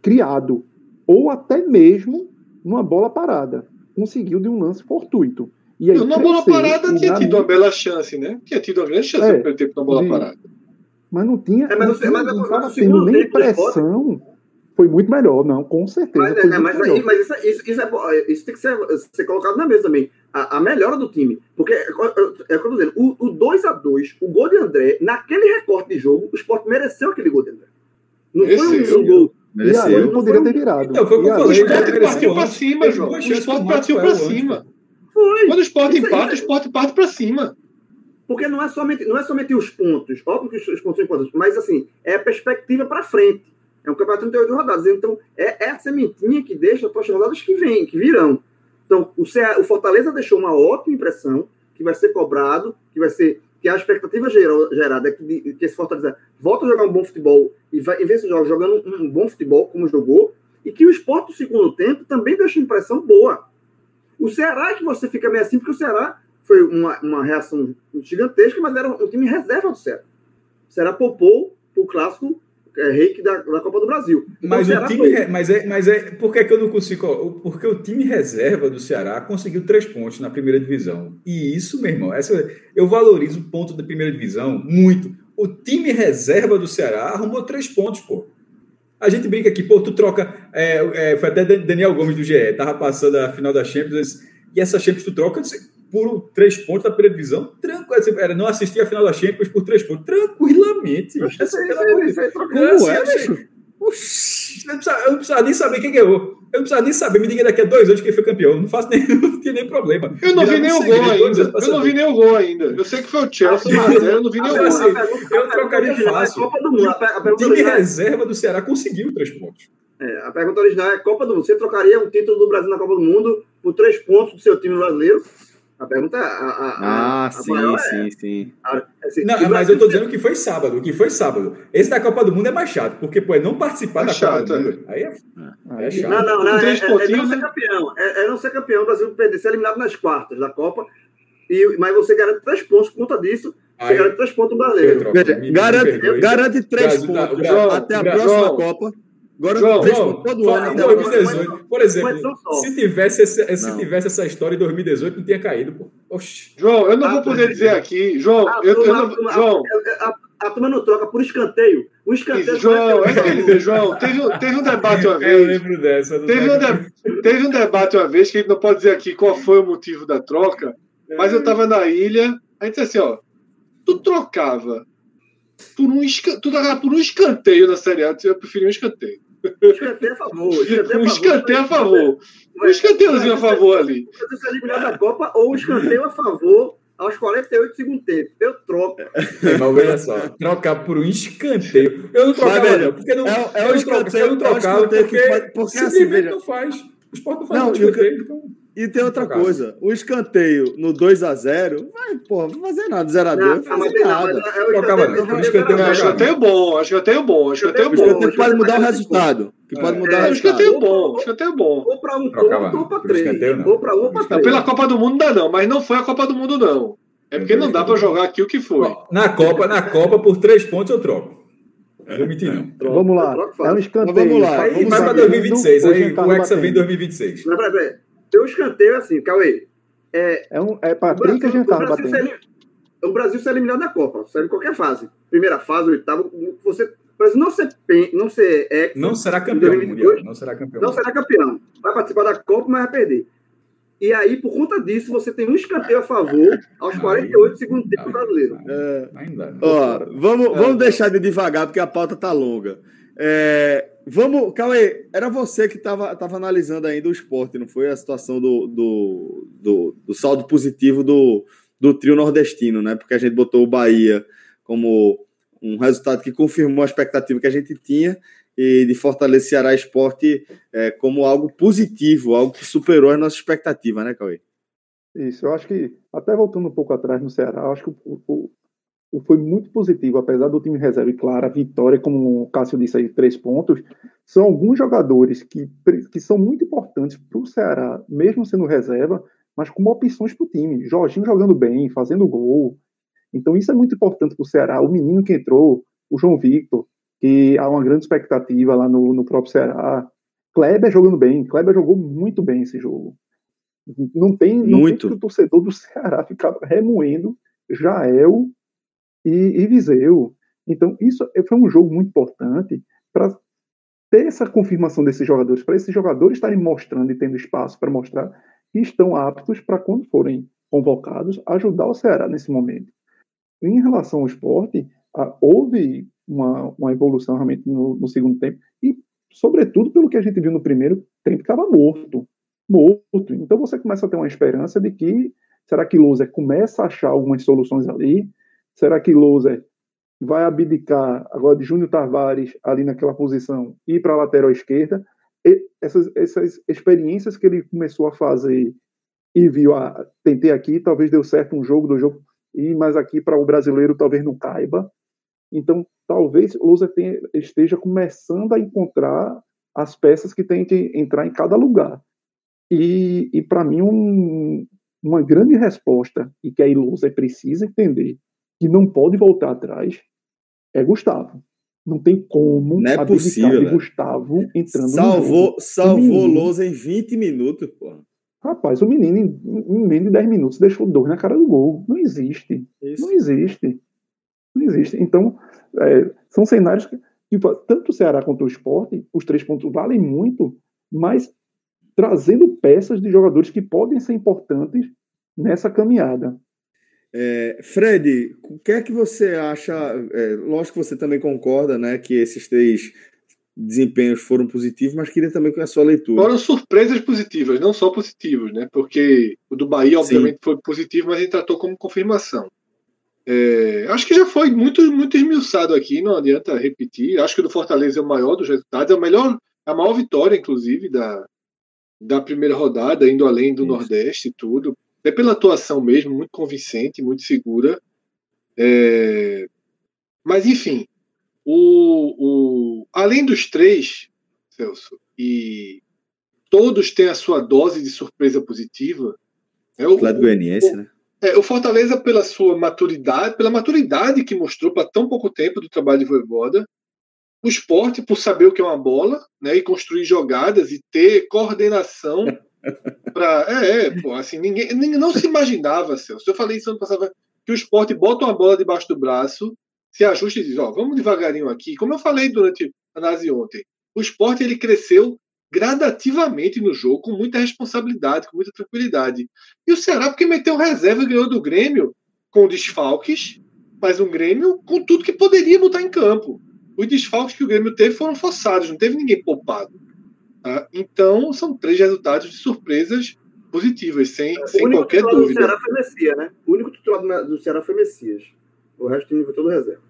criado, ou até mesmo numa bola parada. Conseguiu de um lance fortuito. E aí Na bola parada tinha tido uma bela chance, né? Tinha tido uma grande chance É, no primeiro tempo na bola sim. parada. Mas não tinha, É, mas não mas tinha- não o estava tendo nem Sport- pressão. Foi muito melhor, não, com certeza. Mas, foi né, muito mas, aí- mas isso, isso, isso, é, bo- isso tem que ser, ser colocado na mesa também. A, a melhora do time. Porque, é, o que eu tô dizendo, o, o 2x2, o gol de André, naquele recorte de jogo, o Sport mereceu aquele gol de André. Não foi Mereceu. um, um gol. E aí Mereceu. ele poderia ter virado. Então, foi o E mereceu partiu pra antes. cima, João. O o partiu antes, cima. Foi. Quando o esporte empata, o esporte parte pra cima. Porque não é somente, não é somente os pontos, óbvio que os, os pontos são importantes, mas assim, é a perspectiva para frente. É um campeonato de 38 rodadas. Então, é, é a sementinha que deixa para as rodadas que vêm, que virão. Então, o, CA o Fortaleza deixou uma ótima impressão, que vai ser cobrado, que vai ser. que a expectativa gera- gerada é que, que esse Fortaleza volta a jogar um bom futebol e vai, em vez de jogar jogando um, um bom futebol, como jogou, e que o esporte do segundo tempo também deixa impressão boa. O Ceará é que você fica meio assim, porque o Ceará foi uma, uma reação gigantesca, mas era um time reserva do Ceará. O Ceará poupou o clássico é, reiki da, da Copa do Brasil. Então, Mas o Ceará time. foi- Mas é, mas é. Por que, que eu não consigo. Porque o time reserva do Ceará conseguiu três pontos na primeira divisão. E isso, meu irmão, essa, eu valorizo o ponto da primeira divisão muito. O time reserva do Ceará arrumou três pontos, pô. A gente brinca aqui, pô, tu troca. é, é, foi até Daniel Gomes do GE, tava passando a final da Champions, e essa Champions tu troca por três pontos da primeira divisão, tranquilo. Era não assistir a final da Champions por três pontos, tranquilamente. Essa. Não, Como é, bicho? Oxi, Eu não, precisava, eu não precisava nem saber quem ganhou. Eu não precisava nem saber. Me diga daqui a dois anos quem foi campeão. Não faço nem, não tinha nem problema. Eu não vi nem o gol ainda. Eu não vi nem o gol ainda. Eu sei que foi o Chelsea, mas eu não vi nem o gol. assim, eu trocaria original é fácil. Copa do Mundo. O pergunta time original, reserva do Ceará conseguiu três pontos. é, a pergunta original é Copa do Mundo. Você trocaria um título do Brasil na Copa do Mundo por três pontos do seu time brasileiro? A pergunta é. A, a, Ah, sim, maior é- sim, sim. é assim, Não, o mas Brasil eu tô dizendo que foi sábado, que foi sábado. Esse da Copa do Mundo é mais chato, porque pô, é não participar É da chato, Copa do Mundo. Aí é, é chato. Não, não, não. É, é- é não ser né? campeão. É, é não ser campeão. O Brasil perder, ser eliminado nas quartas da Copa. E, mas você garante três pontos por conta disso. Você Aí- garante três pontos brasileiro. garante, garante três Brasil pontos até a próxima Copa. Garante João, João, pontos todo fala ano em até a próxima 2018. Por exemplo, se tivesse, essa, se tivesse essa história em 2018, não tinha caído, pô. Oxi. João, eu não Ah, vou poder tá. dizer aqui. João, A eu, eu turma- não. a João, a, a- a turma não troca por escanteio. O escanteio. João, é eu João, teve, um- teve um debate uma Eu vez. lembro dessa. Teve um, de- teve um debate uma vez que a gente não pode dizer aqui qual foi o motivo da troca, mas eu tava na ilha, a gente disse assim, ó, tu trocava por um, esca- tu trocava por um escanteio na Série A, eu preferia um escanteio. Escanteio a favor. Escanteio Um escanteio a favor. Um escanteiozinho a favor ali. Você ser eliminado da Copa ou escanteio a favor aos 48 do segundo tempo. Eu troco. É, mas veja só, trocar por um escanteio. Eu não trocava, não, porque não, é o- é eu, não escanteio- eu não é o trocava escanteio que porque, pode- porque assim, veja- não faz. O esporte não faz Não, um o escanteio. Então, E tem outra Trocado. coisa, o escanteio no 2x0, vai, pô, não vai fazer nada, 0x2, não vai fazer não, nada. é o escanteio- não. Por isso que eu tenho Não, um escanteio bom, escanteio bom, O bom. escanteio pode mudar o resultado, que pode É, mudar o é, um resultado. escanteio bom, escanteio bom. Ou para um ponto ou para por três. Ou para um ou para Não, três. pela Copa do Mundo não dá não, mas não foi a Copa do Mundo não. É porque não dá pra jogar aqui o que foi. na Copa, na Copa, por três pontos eu troco. Vou mentir, não. Troca, Vamos lá. troca, É um escanteio. Mas vamos lá, vamos Vai pra batendo, 2026. ou a Aí tá o Hexa vem em batendo. 2026. Não, peraí, peraí. Tem um escanteio assim, Cauê. É, É, um, é pra o Brasil, que a gente o tava Brasil batendo. ser o Brasil ser eliminado da Copa, sai em qualquer fase. Primeira fase, oitava, você. O Brasil não ser, não ser ex, Não será campeão 2022, mundial. Não será campeão. não será campeão. Vai participar da Copa, mas vai perder. E aí, por conta disso, você tem um escanteio a favor aos 48 do segundo tempo Aí- brasileiro. É, Ainda. Ó, vamos, vamos deixar de devagar, porque a pauta tá longa. É, vamos, Cauê, era você que estava tava analisando ainda o esporte, não foi? A situação do, do, do, do saldo positivo do, do trio nordestino, né? Porque a gente botou o Bahia como um resultado que confirmou a expectativa que a gente tinha e de Fortaleza e Ceará Esporte é, como algo positivo, algo que superou as nossas expectativas, né, Cauê? Isso, eu acho que, até voltando um pouco atrás no Ceará, eu acho que o- o- foi muito positivo, apesar do time reserva, e claro, a vitória, como o Cássio disse aí, três pontos, são alguns jogadores que, que são muito importantes para o Ceará, mesmo sendo reserva, mas como opções para o time. Jorginho jogando bem, fazendo gol. Então isso é muito importante para o Ceará. O menino que entrou, o João Victor, que há uma grande expectativa lá no, no próprio Ceará. Kleber jogando bem, Kleber jogou muito bem esse jogo. Não tem, não Muito. tem que o torcedor do Ceará ficar remoendo Jael e, e Viseu. Então, isso foi um jogo muito importante para ter essa confirmação desses jogadores, para esses jogadores estarem mostrando e tendo espaço para mostrar que estão aptos para, quando forem convocados, ajudar o Ceará nesse momento. Em relação ao esporte, houve uma, uma evolução realmente no, no segundo tempo, e, sobretudo, pelo que a gente viu no primeiro tempo, estava morto morto. Então você começa a ter uma esperança de que será que Loser começa a achar algumas soluções ali? Será que Loser vai abdicar agora de Júnior Tavares ali naquela posição e ir para a lateral esquerda? E essas, essas experiências que ele começou a fazer e viu, ah, tentei aqui, talvez deu certo um jogo, do jogo, e mas aqui para o brasileiro talvez não caiba. Então, talvez tenha, esteja começando a encontrar as peças que tem que entrar em cada lugar. E, e para mim, um, uma grande resposta, e que a Ilusa precisa entender, que não pode voltar atrás, é Gustavo. Não tem como Não é possível, de velho. Gustavo entrando no Salvou, jogo. salvou. Lousa em 20 minutos. Rapaz, o menino, em, menos de 10 minutos, deixou dois na cara do gol. Não existe. Isso. Não existe. Não existe. Então, é, são cenários que, que, tanto o Ceará quanto o esporte, os três pontos valem muito, mas trazendo peças de jogadores que podem ser importantes nessa caminhada. É, Fred, o que é que você acha? É, lógico que você também concorda, né, que esses três desempenhos foram positivos, mas queria também com a sua leitura. Foram surpresas positivas, não só positivos, né? Porque o do Bahia, obviamente, foi positivo, mas ele tratou como confirmação. É, acho que já foi muito, muito esmiuçado aqui, não adianta repetir. Acho que o do Fortaleza é o maior dos resultados, é o melhor, a maior vitória, inclusive, da, da primeira rodada, indo além do Isso. Nordeste e tudo. É pela atuação mesmo, muito convincente, muito segura. É, mas, enfim, o, o, além dos três, Celso, e todos têm a sua dose de surpresa positiva. É o, Atlético Goianiense, né? é, o Fortaleza, pela sua maturidade, pela maturidade que mostrou para tão pouco tempo do trabalho de Voivoda, o esporte, por saber o que é uma bola, né, e construir jogadas e ter coordenação para. É, é, pô, assim, ninguém, ninguém não se imaginava, Celso. Eu falei isso ano passado, que o esporte bota uma bola debaixo do braço, se ajusta e diz: Ó, vamos devagarinho aqui. Como eu falei durante a análise ontem, o esporte ele cresceu gradativamente no jogo, com muita responsabilidade, com muita tranquilidade. E o Ceará, porque meteu reserva e ganhou do Grêmio com desfalques, mas um Grêmio com tudo que poderia botar em campo. Os desfalques que o Grêmio teve foram forçados, não teve ninguém poupado. Tá? Então, são três resultados de surpresas positivas, sem, O sem único qualquer titular do dúvida. Ceará foi Messias, né? O único titular do- Ceará foi Messias. O resto do time foi todo reserva.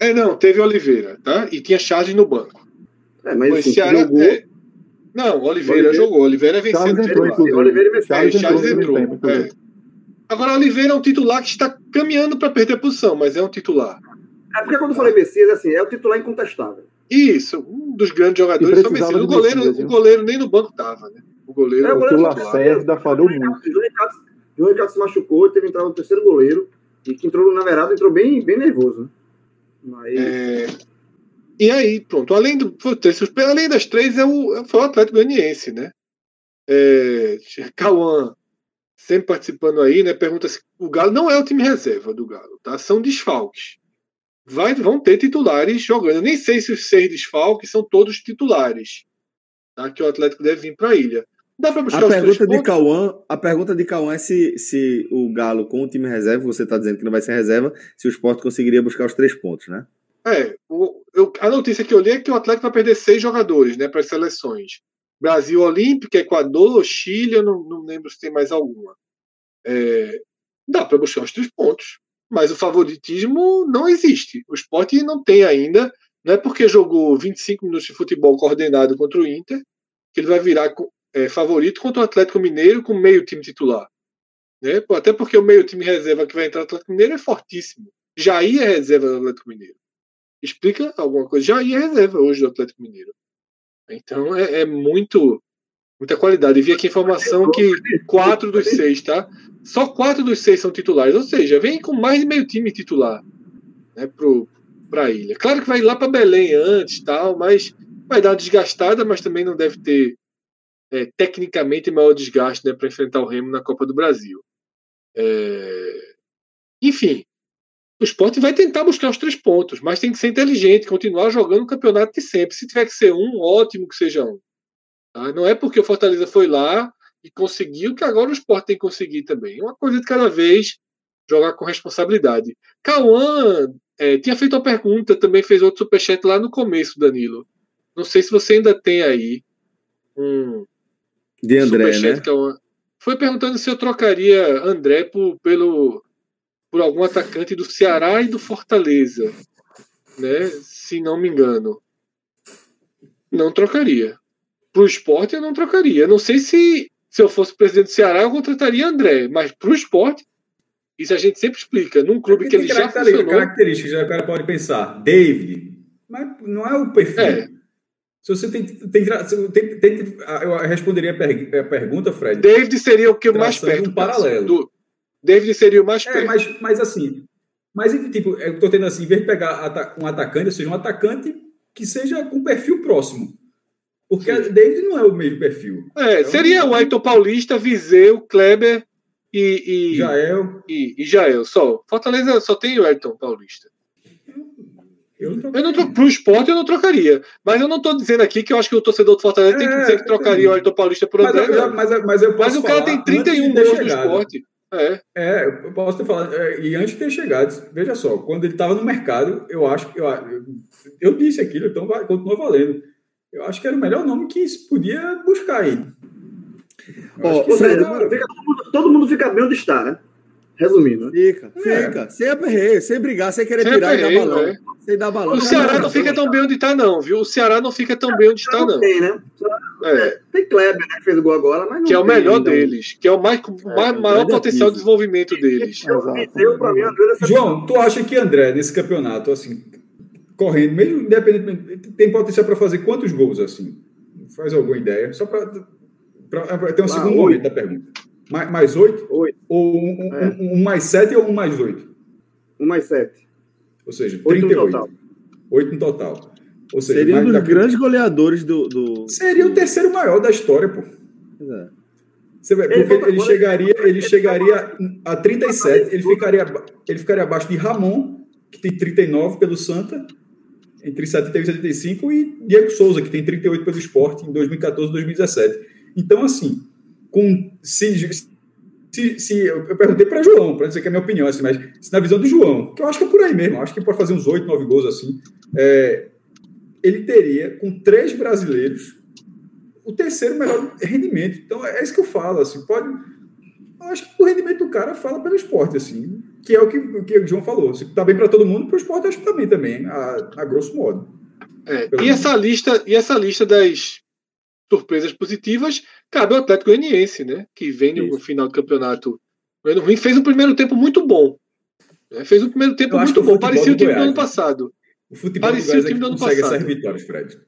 É, não, teve Oliveira, tá? E tinha Charles no banco. É, mas O assim, Ceará. jogou. é. Não, Oliveira, Oliveira. jogou. Oliveira é vencendo Charles entrou, inclusive. Oliveira e. É, Charles Charles entrou entrou. é. Agora, Oliveira é um titular que está caminhando para perder a posição, mas é um titular. É porque quando eu falei Messias, assim, é o titular incontestável. Isso, um dos grandes jogadores precisava Messias. O goleiro, Messias, o goleiro nem no banco tava, né? O goleiro. É, o O goleiro que o. Lacerda falhou muito. João Ricardo, se machucou, teve entrado no terceiro goleiro, e que entrou, na verdade, entrou bem, bem nervoso. Né? Mas, É, E aí, pronto, além, do, além das três, é o, foi o Atlético Goianiense, né? É, Cauã sempre participando aí, né? Pergunta se o Galo não é o time reserva do Galo, tá? São desfalques. Vai, vão ter titulares jogando. Eu nem sei se os seis desfalques são todos titulares, tá? Que o Atlético deve vir para a ilha. Dá para buscar a pergunta de Cauã, a pergunta de Cauã é se, se o Galo com o time reserva, você está dizendo que não vai ser reserva, se o Sport conseguiria buscar os três pontos, né? É, o, eu, a notícia que eu li é que o Atlético vai perder seis jogadores, né, para as seleções. Brasil Olímpica, Equador, Chile, eu não, não lembro se tem mais alguma. É, dá para buscar os três pontos, mas o favoritismo não existe. O Sport não tem ainda, não é porque jogou 25 minutos de futebol coordenado contra o Inter que ele vai virar é, favorito contra o Atlético Mineiro com meio time titular. Né? Até porque o meio time reserva que vai entrar no Atlético Mineiro é fortíssimo. Jair é reserva do Atlético Mineiro. Explica alguma coisa. Jair é reserva hoje do Atlético Mineiro. Então é, é muito muita qualidade. E vi aqui informação que quatro dos seis, tá? Só quatro dos seis são titulares, ou seja, vem com mais de meio time titular né, para a ilha. Claro que vai lá para Belém antes, tal, mas vai dar uma desgastada, mas também não deve ter é, tecnicamente maior desgaste né, para enfrentar o Remo na Copa do Brasil. É... Enfim, o esporte vai tentar buscar os três pontos, mas tem que ser inteligente, continuar jogando o campeonato de sempre. Se tiver que ser um, ótimo que seja um. Tá? Não é porque o Fortaleza foi lá e conseguiu que agora o esporte tem que conseguir também. Uma coisa de cada vez, jogar com responsabilidade. Cauã é, tinha feito uma pergunta, também fez outro superchat lá no começo, Danilo. Não sei se você ainda tem aí um. De André, né? Cauã. Foi perguntando se eu trocaria André por, pelo por algum atacante do Ceará e do Fortaleza, né? Se não me engano. Não trocaria. Para o esporte eu não trocaria. Não sei se se eu fosse presidente do Ceará eu contrataria André, mas para o esporte isso a gente sempre explica. Num clube que ele já funcionou... Características, o cara pode pensar. David, mas não é o perfil. É. Se você tem, tem, tem, tem, eu responderia a, per, a pergunta, Fred. David seria o que mais perto. Um paralelo. Do, David seria o mais é, perto. Mas, mas assim, mas tipo, eu tô tendo assim, em vez de pegar um atacante, ou seja, um atacante que seja com perfil próximo. Porque Sim. David não é o mesmo perfil. É, então, seria o Ayrton Paulista, Viseu, Kleber e, e Jael. E, e Jael, só. Fortaleza só tem o Ayrton Paulista. Eu não, eu não pro esporte eu não trocaria. Mas eu não estou dizendo aqui que eu acho que o torcedor do Fortaleza é, tem que dizer que trocaria o Ayrton Paulista por André. Mas, mas, mas, eu mas o cara tem 31 gols no esporte. É. é, eu posso ter falado. É, e antes de ter chegado, veja só, quando ele estava no mercado, eu acho que. Eu, eu, disse aquilo, então vai, continua valendo. Eu acho que era o melhor nome que se podia buscar aí. Oh, Fred, era... fica, todo, mundo, todo, mundo, fica bem onde está, né? Resumindo. Fica, é. fica. Sem aperreio, sem brigar, sem querer sem tirar aperreio, e dar balão. É. Sem dar balão. O Ceará não fica tão bem onde está, não, viu? O Ceará não fica tão bem onde está, não. Tem, né? É. Tem Kleber, né, que fez o gol agora, mas Que é o melhor ainda. deles, que é o mais, é, mais maior potencial de desenvolvimento deles. João, tu acha que André, nesse campeonato, assim, correndo, mesmo independentemente, tem potencial para fazer quantos gols, assim? Faz alguma ideia? Só para ter um ah, segundo momento da pergunta. Mais, mais oito? Oito. Ou um, um, é. um, um, mais sete ou um mais oito? Um mais sete. Ou seja, 38. Oito no total. Oito no total. Ou seja, Seria um dos grandes goleadores do, do, Seria o terceiro maior da história, pô. É. Você vê, porque ele, ele chegaria, ele chegaria a 37, ele ficaria, ele ficaria abaixo de Ramon, que tem 39 pelo Santa, entre 71 e 75, e Diego Souza, que tem 38 pelo esporte em 2014 e 2017. Então, assim, com, se, se, se eu perguntei para João, para dizer que é a minha opinião, assim, mas se na visão do João, que eu acho que é por aí mesmo, acho que pode fazer uns 8, 9 gols assim, é, ele teria, com três brasileiros, o terceiro melhor rendimento. Então é isso que eu falo, assim, pode. Eu acho que o rendimento do cara fala pelo esporte, assim, que é o que, o, que o João falou. Se tá bem para todo mundo, para o esporte acho que também, tá também, a, a grosso modo. É, e, essa lista, e essa lista das surpresas positivas cabe ao Atlético Goianiense, né? Que vem no final do campeonato ruim, fez um primeiro tempo muito bom. Né? Fez um primeiro tempo muito bom, parecia o time do ano passado. O futebol Parecia do Goiás o time do ano consegue passado. essas vitórias, Fred.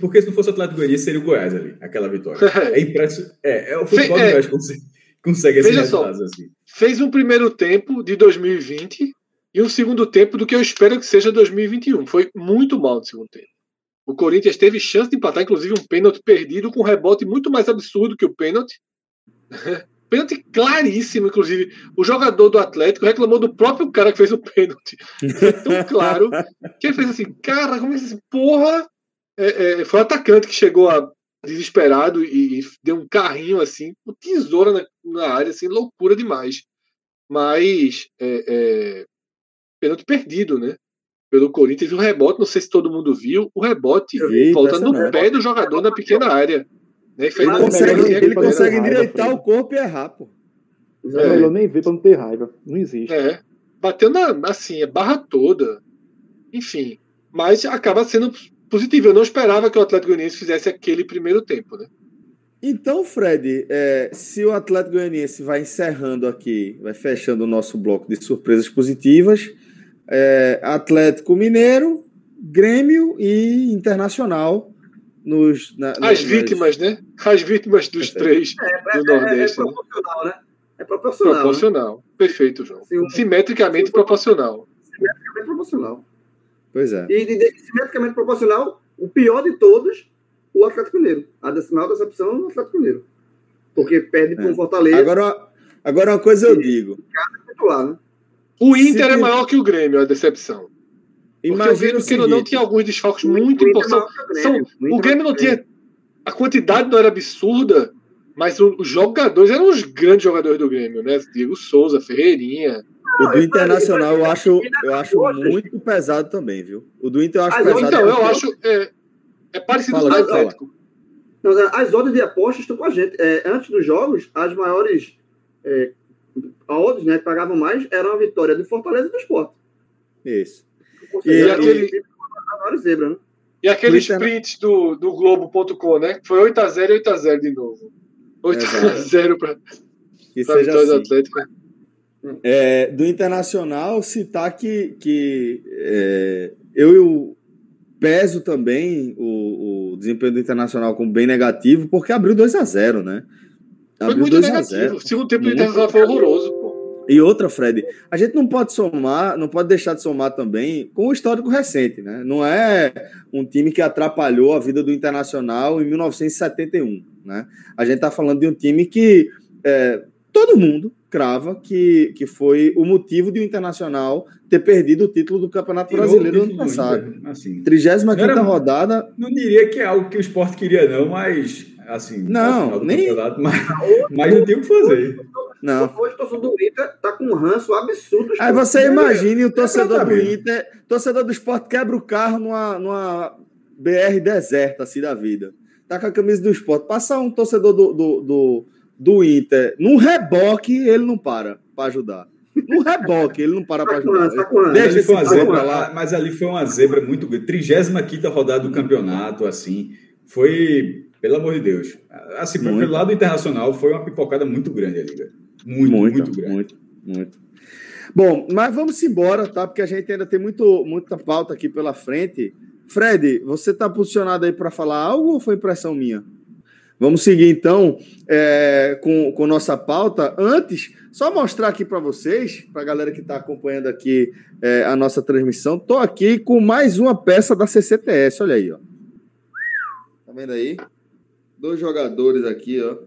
Porque se não fosse o Atlético Goianiense, seria o Goiás ali, aquela vitória. É impressionante. É, é o futebol Fe, do Goiás consegue, consegue esses Veja só, assim. Fez um primeiro tempo de 2020 e um segundo tempo do que eu espero que seja 2021. Foi muito mal no segundo tempo. O Corinthians teve chance de empatar, inclusive um pênalti perdido com um rebote muito mais absurdo que o pênalti. pênalti claríssimo, inclusive. O jogador do Atlético reclamou do próprio cara que fez o pênalti. Foi tão claro que ele fez assim, cara, como é que porra? É, é, foi o atacante que chegou a, desesperado e, e, deu um carrinho assim, com tesoura na, na, área, assim, loucura demais. Mas é, é, pênalti perdido, né? Pelo Corinthians, o rebote, não sei se todo mundo viu, o rebote vi, volta no pé do jogador na pequena área. Né? Ele consegue, ele consegue endireitar o corpo e errar, pô. É, é melhor nem ver pra não ter raiva. Não existe. É. Bateu na, assim, a barra toda. Enfim. Mas acaba sendo positivo. Eu não esperava que o Atlético Goianiense fizesse aquele primeiro tempo, né? Então, Fred, é, se o Atlético Goianiense vai encerrando aqui, vai fechando o nosso bloco de surpresas positivas, é, Atlético Mineiro, Grêmio e Internacional nos. Na, As vítimas, né? As vítimas dos três é, do Nordeste. É, é, proporcional, né? É proporcional. Proporcional. Né? Perfeito, João. Sim, Simetricamente sim, proporcional. Simetricamente proporcional. Pois é. E, de, simetricamente proporcional, o pior de todos, o Atlético Mineiro. A maior decepção no Atlético Mineiro. Porque perde é. por Fortaleza. Agora, agora uma coisa eu digo. Titular, né? O Inter Se... é maior que o Grêmio, a decepção. Imagina o Grêmio não tinha alguns desfalques muito importantes. O, o Grêmio não tinha. A quantidade não era absurda, mas os jogadores eram os grandes jogadores do Grêmio, né? Diego Souza, Ferreirinha, o do Internacional eu acho, eu acho muito pesado também, viu? O do Inter eu acho as pesado. Então, eu acho. É, é parecido fala, com o Atlético. As ordens de apostas estão com a gente. É, antes dos jogos, as maiores é, odds né, que pagavam mais eram a vitória do Fortaleza e do Sport. Isso. E, e aquele. Zebra, né? E aqueles prints do, do Globo.com, né? Foi 8x0 e 8x0 de novo. 8x0 para a vitória assim. do Atlético. É, do Internacional, citar que, que é, eu, eu peso também o, o, desempenho do Internacional como bem negativo, porque abriu 2 a 0 né? Abriu foi muito negativo. O segundo tempo do Internacional foi horroroso, pô. E outra, Fred, a gente não pode somar, não pode deixar de somar também com o histórico recente, né? Não é um time que atrapalhou a vida do Internacional em 1971, né? A gente está falando de um time que é, todo mundo crava que, que foi o motivo de o Internacional ter perdido o título do Campeonato Tirou Brasileiro no ano passado. Assim, 35 rodada. Não diria que é algo que o esporte queria, não, mas assim, não, nem mas, mas não tem o que fazer. Não. Hoje o torcedor do Inter tá com um ranço absurdo. Aí você imagine o torcedor do Inter, torcedor do esporte quebra o carro numa, numa BR deserta, assim, da vida. Tá com a camisa do esporte. Passa um torcedor do, do, do do Inter, num reboque, ele não para para ajudar. No reboque, ele não para para ajudar. Deixa ali foi uma zebra lá, mas ali foi uma zebra muito grande. 35 rodada do campeonato, assim, foi, pelo amor de Deus. Assim, muito. pelo lado internacional, foi uma pipocada muito grande ali, velho. Muito, muito, muito grande. Muito, muito. Bom, mas vamos embora, tá? Porque a gente ainda tem muito, muita pauta aqui pela frente. Fred, você está posicionado aí para falar algo ou foi impressão minha? Vamos seguir então é, com, com nossa pauta. Antes, só mostrar aqui para vocês, para a galera que está acompanhando aqui é, a nossa transmissão, estou aqui com mais uma peça da CCTS. Olha aí, ó. Tá vendo aí? Dois jogadores aqui, ó.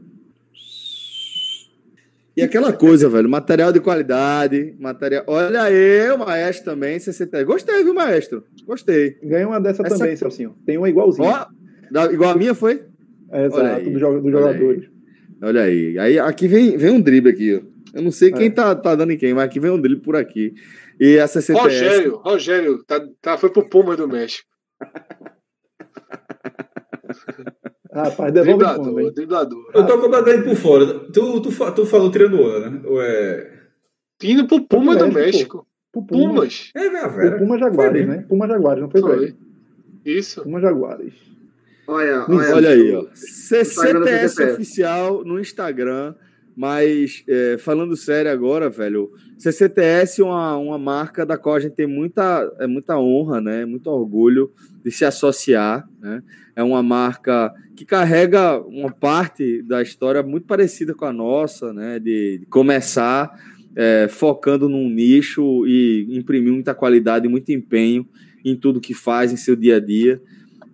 E aquela coisa, velho, material de qualidade, material. Olha aí, o maestro também, CCTS. Gostei, viu, maestro? Gostei. Ganhei uma dessa Essa... também, Celcinho. Tem uma igualzinha. Ó, igual a minha foi? É, exato, dos do jogadores. Olha aí. aí. aqui vem, vem um drible aqui, ó. Eu não sei quem é. tá, tá dando em quem, mas aqui vem um drible por aqui. E a CCTS... Rogério, Rogério, tá, tá, foi pro Puma do México. Rapaz, devolve driblador, fundo, driblador. Eu tô completamente por fora. Tu, tu, tu falou triângulo, né? Ou é... Indo pro Puma do México. Pro Pumas. É, minha velha. Puma Jaguares, né? Puma Jaguares, não foi, foi. Isso. Puma Jaguares. Olha, olha, olha aí, ó. CCTS oficial no Instagram. Mas é, falando sério agora, velho, CCTS é uma, uma marca da qual a gente tem muita, é, muita honra, né? Muito orgulho de se associar. Né? É uma marca que carrega uma parte da história muito parecida com a nossa, né? De, de começar é, focando num nicho e imprimindo muita qualidade, muito empenho em tudo que faz em seu dia a dia.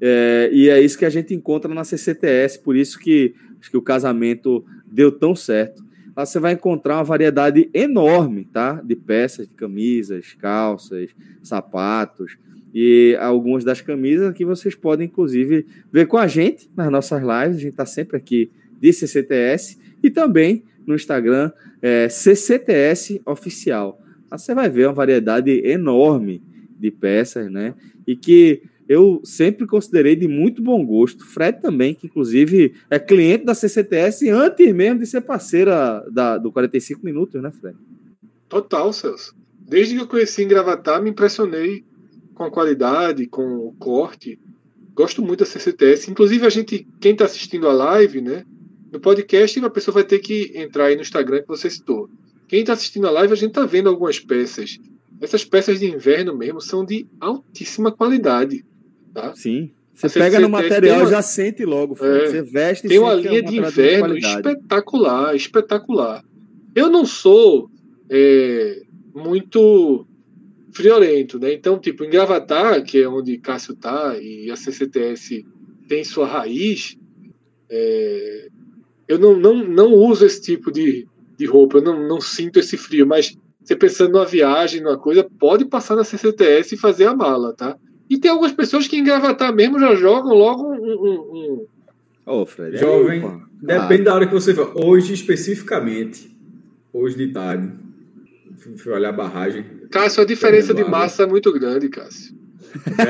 É, e é isso que a gente encontra na CCTS, por isso que acho que o casamento deu tão certo. Lá você vai encontrar uma variedade enorme, tá? De peças, de camisas, calças, sapatos e algumas das camisas que vocês podem, inclusive, ver com a gente nas nossas lives. A gente está sempre aqui de CCTS e também no Instagram é, CCTS Oficial. Lá você vai ver uma variedade enorme de peças, né? E que eu sempre considerei de muito bom gosto. Fred também, que inclusive é cliente da CCTS antes mesmo de ser parceira da, do 45 Minutos, né, Fred? Total, Celso. Desde que eu conheci em Gravatar, me impressionei com a qualidade, com o corte. Gosto muito da CCTS. Inclusive, a gente, quem está assistindo a live, né? No podcast, a pessoa vai ter que entrar aí no Instagram que você citou. Quem está assistindo a live, a gente está vendo algumas peças. Essas peças de inverno mesmo são de altíssima qualidade. Tá? Sim. Você a pega no material e já sente logo. É, você veste Tem uma linha de inverno de espetacular, espetacular. Eu não sou é, muito friorento, né? Então, tipo, em Gravatar, que é onde Cássio tá e a CCTS tem sua raiz, é, eu não, não, não uso esse tipo de, de roupa, eu não, não sinto esse frio, mas você pensando numa viagem, numa coisa, pode passar na CCTS e fazer a mala, tá? E tem algumas pessoas que em Gravatar mesmo já jogam logo um. um, um... Oh, Fred, Jovem, aí, depende ah. da hora que você for. Hoje, especificamente, hoje de tarde, fui olhar a barragem. Cássio, a diferença de massa é muito grande, Cássio. É,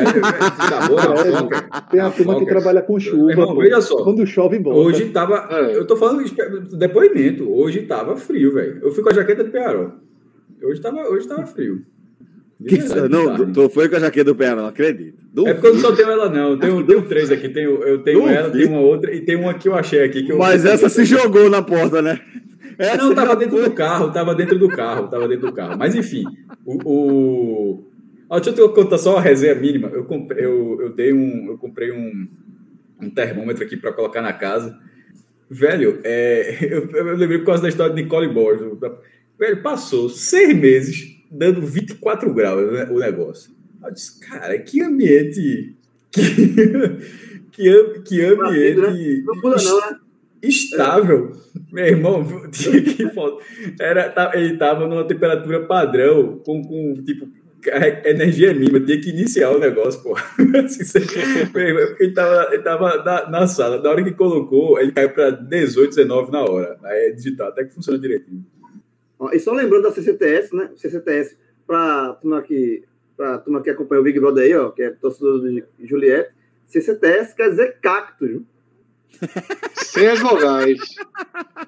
é, tem a turma que trabalha com chuva. Irmão, veja só. Quando chove, embora. Hoje tava. É. Eu tô falando depoimento. Hoje tava frio, velho. Eu fui com a jaqueta de Pearol. Hoje tava, hoje tava frio. Que, não, tu foi com a jaqueta do pé, não acredito. É porque eu não só tenho ela, não. Eu tenho, tenho três aqui. Tenho, eu tenho ela, tenho uma outra e tem uma que eu achei aqui. Que eu Mas essa se jogou na porta, né? Essa não, tava dentro foi. do carro, tava dentro do carro, tava dentro do carro. Mas enfim, o. o... Ah, deixa eu contar só uma resenha mínima. Eu comprei, eu, eu dei um, eu comprei um, um termômetro aqui para colocar na casa. Velho, é, eu, eu lembrei por causa da história de Nicole Borges. Velho, passou seis meses dando 24 graus né, o negócio. Eu disse, cara, que ambiente. Que, que, que ambiente. Não pula, não, né? Estável. É. Meu irmão. Era, tá, ele estava numa temperatura padrão, com, com tipo, energia mínima, tinha que iniciar o negócio, pô. Assim, ele estava ele tava na, na, sala, na hora que colocou, ele caiu para 18, 19 na hora. Aí é digital, até que funciona direitinho. E só lembrando da CCTS, né? CCTS, para turma que, pra turma que acompanha o Big Brother aí, ó, que é torcedor de Juliette, CCTS quer dizer cactus. sem as vogais.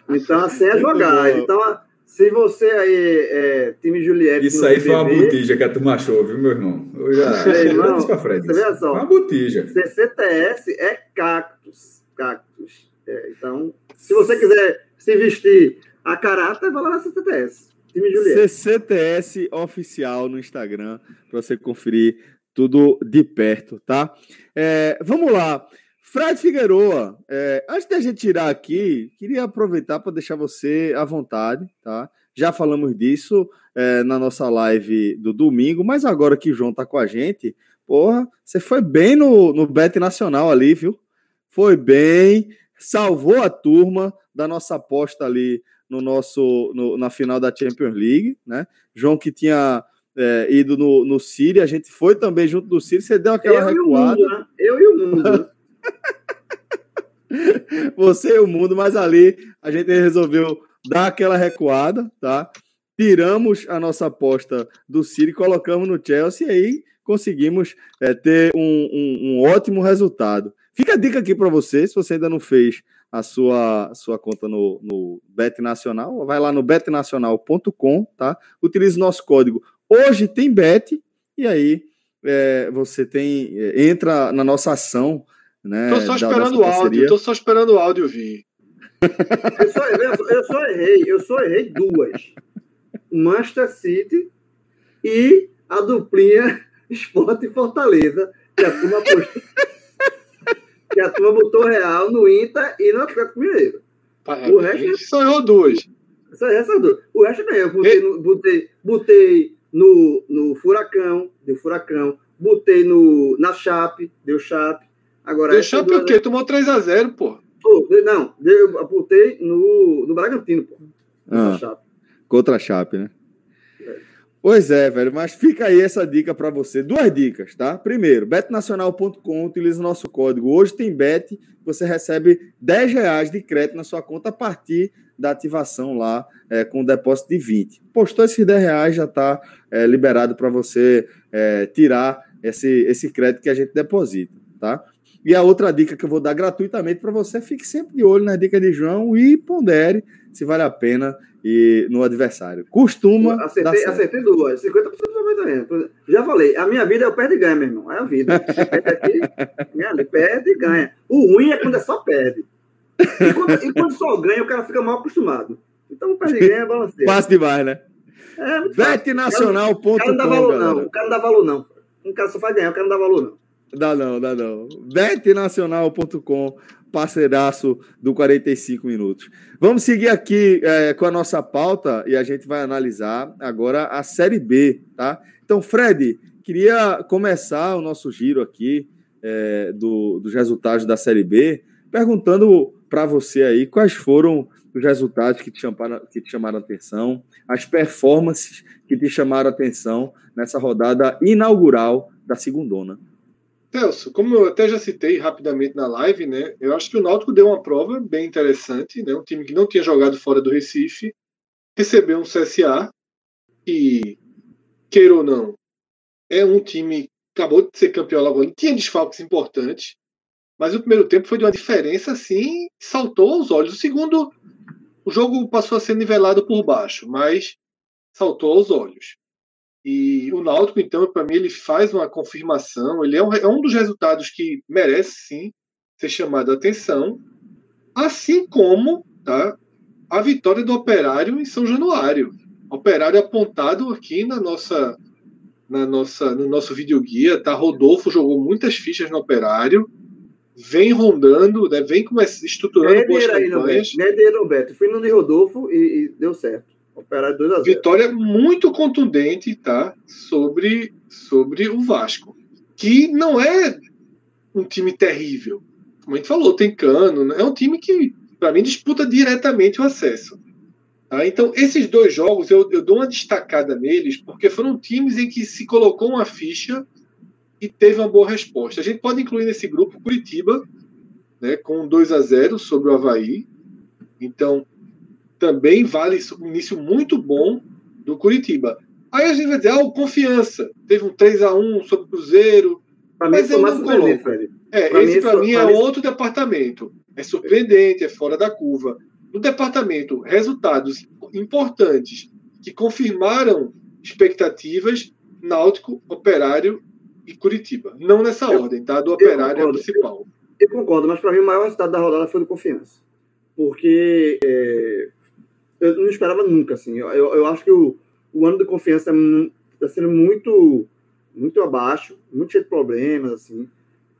Então, sem as vogais. Então, se você aí, é, time Juliette. Isso aí foi uma botija que a turma achou, viu, meu irmão? Eu já. Ei, irmão você vê só. Uma botija. CCTS é cactus. Cactus. É, então, se você quiser se vestir a caráter vai lá na CCTS. Time Juliette. CCTS oficial no Instagram, para você conferir tudo de perto, tá? É, vamos lá. Fred Figueroa, é, antes da gente tirar aqui, queria aproveitar para deixar você à vontade, tá? Já falamos disso é, na nossa live do domingo, mas agora que o João tá com a gente, porra, você foi bem no, no Bet Nacional ali, viu? Foi bem, salvou a turma da nossa aposta ali no nosso no, na final da Champions League, né? João que tinha é, ido no, no Siri, a gente foi também junto do Siri, você deu aquela Eu recuada. E mundo, né? Eu e o mundo. você e o mundo, mas ali a gente resolveu dar aquela recuada, tá? Tiramos a nossa aposta do Siri, colocamos no Chelsea e aí conseguimos é, ter um, um, um ótimo resultado. Fica a dica aqui para você, se você ainda não fez a sua, sua conta no, no Bet Nacional, vai lá no betnacional.com, tá? Utilize o nosso código Hoje Tem Bet, e aí é, você tem é, entra na nossa ação. Né, tô só esperando o áudio, tô só esperando o áudio vir. eu, só, eu só errei, eu só errei duas. Manchester City e a duplinha Esporte e Fortaleza, que a turma postou que a turma botou Real no Inter e no Atlético Mineiro. O resto... A gente só errou duas. Essa, essa duas. O resto ganhou. Eu botei, no, botei, botei no, no Furacão, deu Furacão. Botei no, na Chape, deu Chape. Agora, deu Chape o quê? Tomou 3x0, pô. Oh, não, eu botei no, no Bragantino, pô. Ah, Chape. Contra a Chape, né? Pois é, velho, mas fica aí essa dica para você. Duas dicas, tá? Primeiro, betnacional.com, utiliza o nosso código. Hoje tem bet, você recebe 10 reais de crédito na sua conta a partir da ativação lá é, com o depósito de 20. Postou esses 10 reais, já está é, liberado para você é, tirar esse, esse crédito que a gente deposita, tá? E a outra dica que eu vou dar gratuitamente para você, fique sempre de olho nas dicas de João e pondere se vale a pena e no adversário. Costuma. Acertei, acertei duas, 50% do aproveitamento. Já falei, a minha vida é o perde e ganha, meu irmão. É a vida. perde aqui, perde e ganha. O ruim é quando é só perde. E quando, e quando só ganha, o cara fica mal acostumado. Então, perde e ganha é balanceiro. Fácil demais, né? É, Betnacional.com. O cara não dá valor, não. O cara não dá valor, não. Um cara só faz ganhar, o cara não dá valor, não. Dá não, dá não. Betnacional.com, parceiraço do 45 minutos. Vamos seguir aqui é, com a nossa pauta e a gente vai analisar agora a Série B, tá? Então, Fred, queria começar o nosso giro aqui é, do, dos resultados da Série B, perguntando para você aí quais foram os resultados que te, chamaram, que te chamaram atenção, as performances que te chamaram atenção nessa rodada inaugural da segundona. Celso, como eu até já citei rapidamente na live, né, eu acho que o Náutico deu uma prova bem interessante, né, um time que não tinha jogado fora do Recife, recebeu um CSA e, queira ou não, é um time que acabou de ser campeão logo ali, tinha desfalques importantes, mas o primeiro tempo foi de uma diferença assim, saltou aos olhos. O segundo, o jogo passou a ser nivelado por baixo, mas saltou aos olhos. E o Náutico, então, para mim, ele faz uma confirmação, ele é um, é um dos resultados que merece sim ser chamado a atenção, assim como tá, a vitória do Operário em São Januário. Operário apontado aqui na nossa, na nossa, no nosso videoguia, tá? Rodolfo jogou muitas fichas no Operário, vem rondando, né? vem estruturando boas campanhas. Não Beto. Fui no de Rodolfo e, e deu certo. Operário 2 a 0. Vitória muito contundente, tá? Sobre, sobre o Vasco. Que não é um time terrível. Como a gente falou, tem cano. Né? É um time que, para mim, disputa diretamente o acesso. Tá? Então, esses dois jogos, eu, eu dou uma destacada neles, porque foram times em que se colocou uma ficha e teve uma boa resposta. A gente pode incluir nesse grupo Curitiba, né, com 2 a 0 sobre o Havaí. Então, também vale um início muito bom do Curitiba. Aí a gente vai dizer, ah, o Confiança, teve um 3 a 1 sobre o Cruzeiro, pra mas eu não coloco. É, pra esse para mim é, mim é outro departamento. É surpreendente, é fora da curva. No departamento, resultados importantes que confirmaram expectativas, Náutico, Operário e Curitiba. Não nessa eu, ordem, tá? Do Operário é principal. Eu, eu, concordo, mas para mim o maior resultado da rodada foi do Confiança. Porque é, eu não esperava nunca, assim. Eu, eu acho que o, o ano de confiança está sendo muito, muito abaixo, muito cheio de problemas, assim.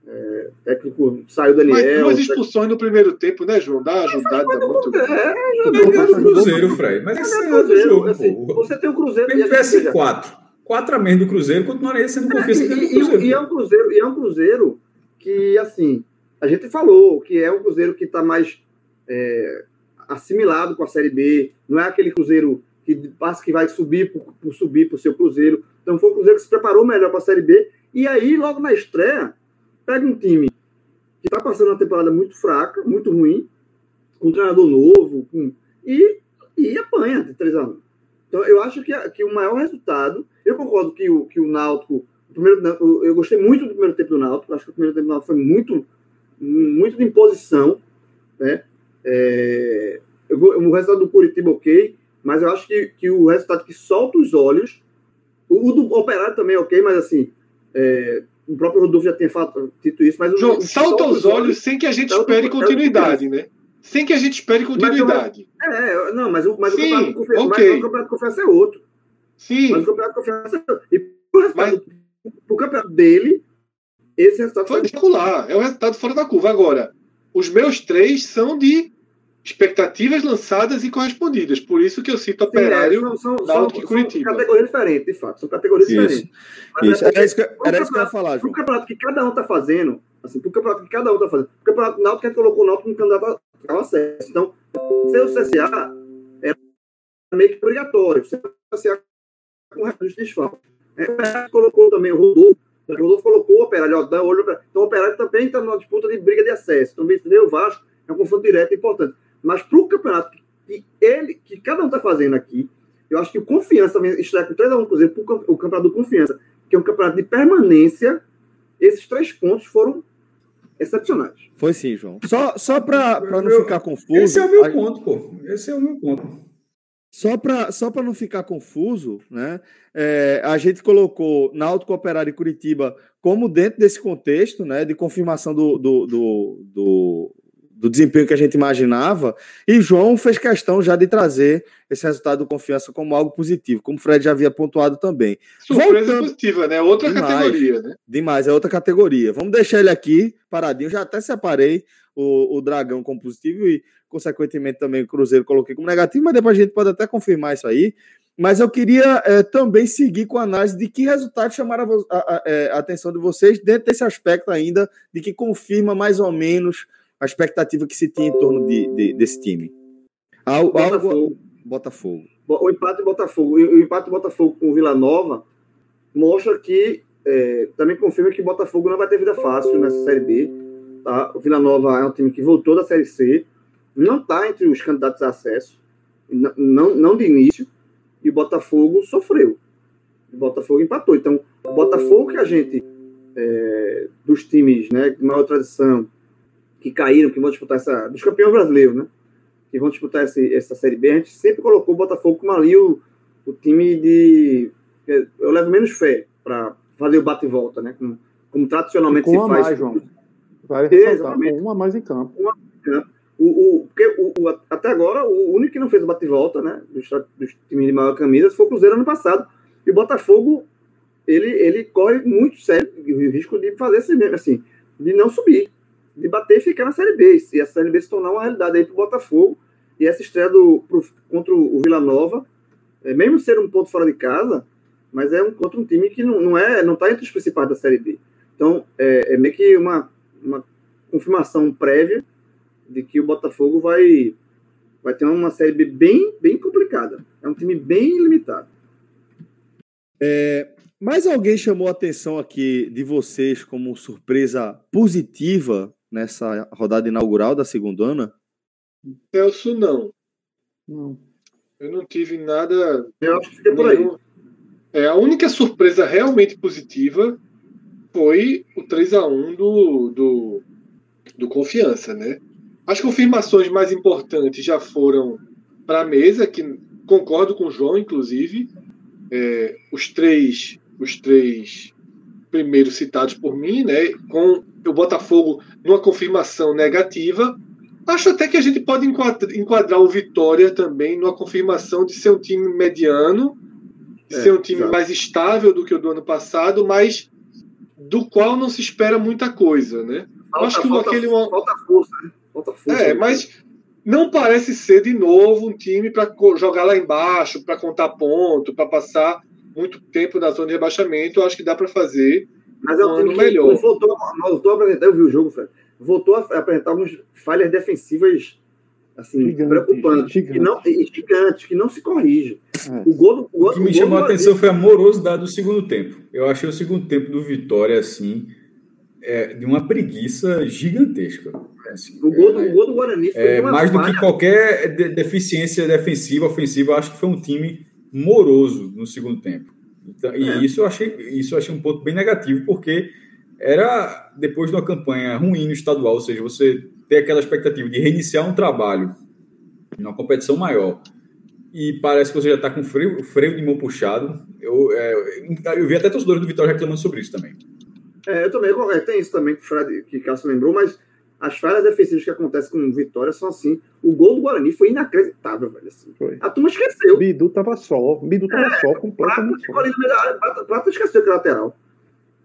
É, técnico saiu Daniel. Mas duas expulsões no primeiro tempo, né, João? Dá ajudada muito. É, ajudou. o Cruzeiro, Fred. Mas esse é outro jogo. Assim, você tem o Cruzeiro. Se tivesse quatro, quatro a menos do Cruzeiro, continuaria sendo confiança. É, e, e, e, é um Cruzeiro, e é um Cruzeiro que, assim, a gente falou que é um Cruzeiro que está mais. É, assimilado com a Série B, não é aquele Cruzeiro que passa que vai subir por, por subir para o seu Cruzeiro. Então foi um Cruzeiro que se preparou melhor para a Série B. E aí, logo na estreia, pega um time que está passando uma temporada muito fraca, muito ruim, com um treinador novo, com, e, e apanha de 3 a 1 Então eu acho que, que o maior resultado, eu concordo que o, que o Náutico, o primeiro, eu gostei muito do primeiro tempo do Náutico, acho que o primeiro tempo do Náutico foi muito, muito de imposição, né? É, eu, o resultado do Curitiba, ok, mas eu acho que, que o resultado que solta os olhos, o, o do Operário também é ok, mas assim, é, o próprio Rodolfo já tinha falado, dito isso, mas o, João, salta os olhos, olhos sem que a gente espere continuidade, né? Sem que a gente espere continuidade. Mas, é, não, mas, mas, Sim, o campeonato okay. mas o campeonato de confiança é outro. Sim. Mas o campeonato de confiança é outro. E o resultado mas... pro campeonato dele, esse resultado foi particular. É o resultado fora da curva. Agora, os meus três são de expectativas lançadas e correspondidas. Por isso que eu cito Sim, Operário, é, são, são, e são Curitiba. categorias diferentes, de fato. São categorias Isso, diferentes. Mas Isso. é Era isso que, era isso que eu ia campeonato- falar, João. campeonato que cada um está fazendo, assim, pro campeonato que cada um está fazendo. O campeonato Náutico a gente colocou o Náutico como candidato ao acesso. Então, ser o CSA era meio que obrigatório. Ser o CSA com recursos de desfalque. É, o colocou também o Rodolfo. O Rodolfo colocou o Operário, ó, dá olho pra- Então, o Operário também está numa disputa de briga de acesso. Então, vem o Vasco, é um confronto direto importante. Mas para o campeonato que ele, que cada um está fazendo aqui, eu acho que o Confiança também estreia com 3x1 Cruzeiro, pro o campeonato do Confiança, que é um campeonato de permanência, esses três pontos foram excepcionais. Foi sim, João. Só, só para não ficar confuso. Esse é o meu a- ponto, pô. Esse é o meu ponto. Só para só não ficar confuso, né? é, a gente colocou Náutico, Operário e Curitiba como dentro desse contexto, né? De confirmação do, do, do, do, do desempenho que a gente imaginava. E João fez questão já de trazer esse resultado do confiança como algo positivo, como o Fred já havia pontuado também. Surpresa Voltando- positiva, né? Outra Demais. categoria, né? Demais, é outra categoria. Vamos deixar ele aqui paradinho. Já até separei o, o Dragão como positivo e, consequentemente, também o Cruzeiro coloquei como negativo, mas depois a gente pode até confirmar isso aí. Mas eu queria eh, também seguir com a análise de que resultados chamaram a, a- a- eh, a atenção de vocês dentro desse aspecto ainda, de que confirma mais ou menos a expectativa que se tinha em torno de, de- desse time. Al- Algo, Botafogo. Botafogo. O empate de Botafogo. O empate de Botafogo com o Vila Nova mostra que é, também confirma que o Botafogo não vai ter vida fácil nessa Série B. Tá? O Vila Nova é um time que voltou da Série C, não está entre os candidatos a acesso, não, não de início, e o Botafogo sofreu. O Botafogo empatou. Então, o Botafogo que a gente, é, dos times né, de maior tradição, que caíram, que vão disputar essa. dos campeões brasileiros, né? que vão disputar esse, essa Série B, a gente sempre colocou o Botafogo como ali o, o time de. Eu levo menos fé para fazer o bate e volta, né? Como, como tradicionalmente Com se faz. mais, João. Vale exatamente. com um a mais em campo. O, o, porque o, o- até agora, o único que não fez o bate e volta, né? Dos, dos times de maior camisa foi o Cruzeiro ano passado. E o Botafogo, ele, ele corre muito sério o risco de fazer assim mesmo, assim, de não subir, de bater e ficar na Série B. E a Série B se tornar uma realidade aí pro Botafogo. E essa estreia do, pro, contra o Vila Nova, é, mesmo ser um ponto fora de casa, mas é um contra um time que não, não é, não está entre os principais da Série B. Então, é, é meio que uma, uma confirmação prévia de que o Botafogo vai, vai ter uma Série B bem, bem complicada. É um time bem limitado. Mais alguém chamou a atenção aqui de vocês como surpresa positiva nessa rodada inaugural da segunda Ana? Celso, não. Não. Eu não tive nada. Eu acho que fica por aí. É, a única surpresa realmente positiva foi o 3 a 1 do, do, do Confiança, né? As confirmações mais importantes já foram para a mesa, que concordo com o João, inclusive. É, os três os três primeiros citados por mim, né? Com o Botafogo numa confirmação negativa. Acho até que a gente pode enquadra- enquadrar o Vitória também numa confirmação de ser um time mediano, de É, ser um time mais estável do que o do ano passado, mas do qual não se espera muita coisa, né? acho que falta, aquele- falta força, né? Falta força. É, mas não parece ser de novo um time para jogar lá embaixo, para contar ponto, para passar muito tempo na zona de rebaixamento. Eu acho que dá para fazer. Mas é um time que melhor. voltou, voltou a apresentar, eu vi o jogo, Fred, voltou a apresentar algumas falhas defensivas assim, Gigantes, preocupantes, gigantes. Que não, e gigantes, que não se corrigem. É. O gol, do- o, O que me gol chamou a do- atenção foi a morosidade do segundo tempo. Eu achei o segundo tempo do Vitória, assim, é, de uma preguiça gigantesca. Assim, O gol, do, é, o gol do Guarani foi é, uma mais do falha. que qualquer de- deficiência defensiva, ofensiva, acho que foi um time moroso no segundo tempo. Então, e É. isso eu achei isso eu achei um ponto bem negativo, porque era depois de uma campanha ruim no estadual, ou seja, você ter aquela expectativa de reiniciar um trabalho numa competição maior e parece que você já está com freio, freio de mão puxado. Eu, é, eu vi até torcedores do Vitória reclamando sobre isso também. É, eu também, é, tem isso também que o Fred, que Cássio lembrou, mas as falhas defensivas que acontecem com o Vitória são assim. O gol do Guarani foi inacreditável, velho. Assim. Foi. A turma esqueceu. Bidu tava só. Bidu tava só, Prata completamente ficou só. meio da área, Prata, Prata esqueceu que era lateral.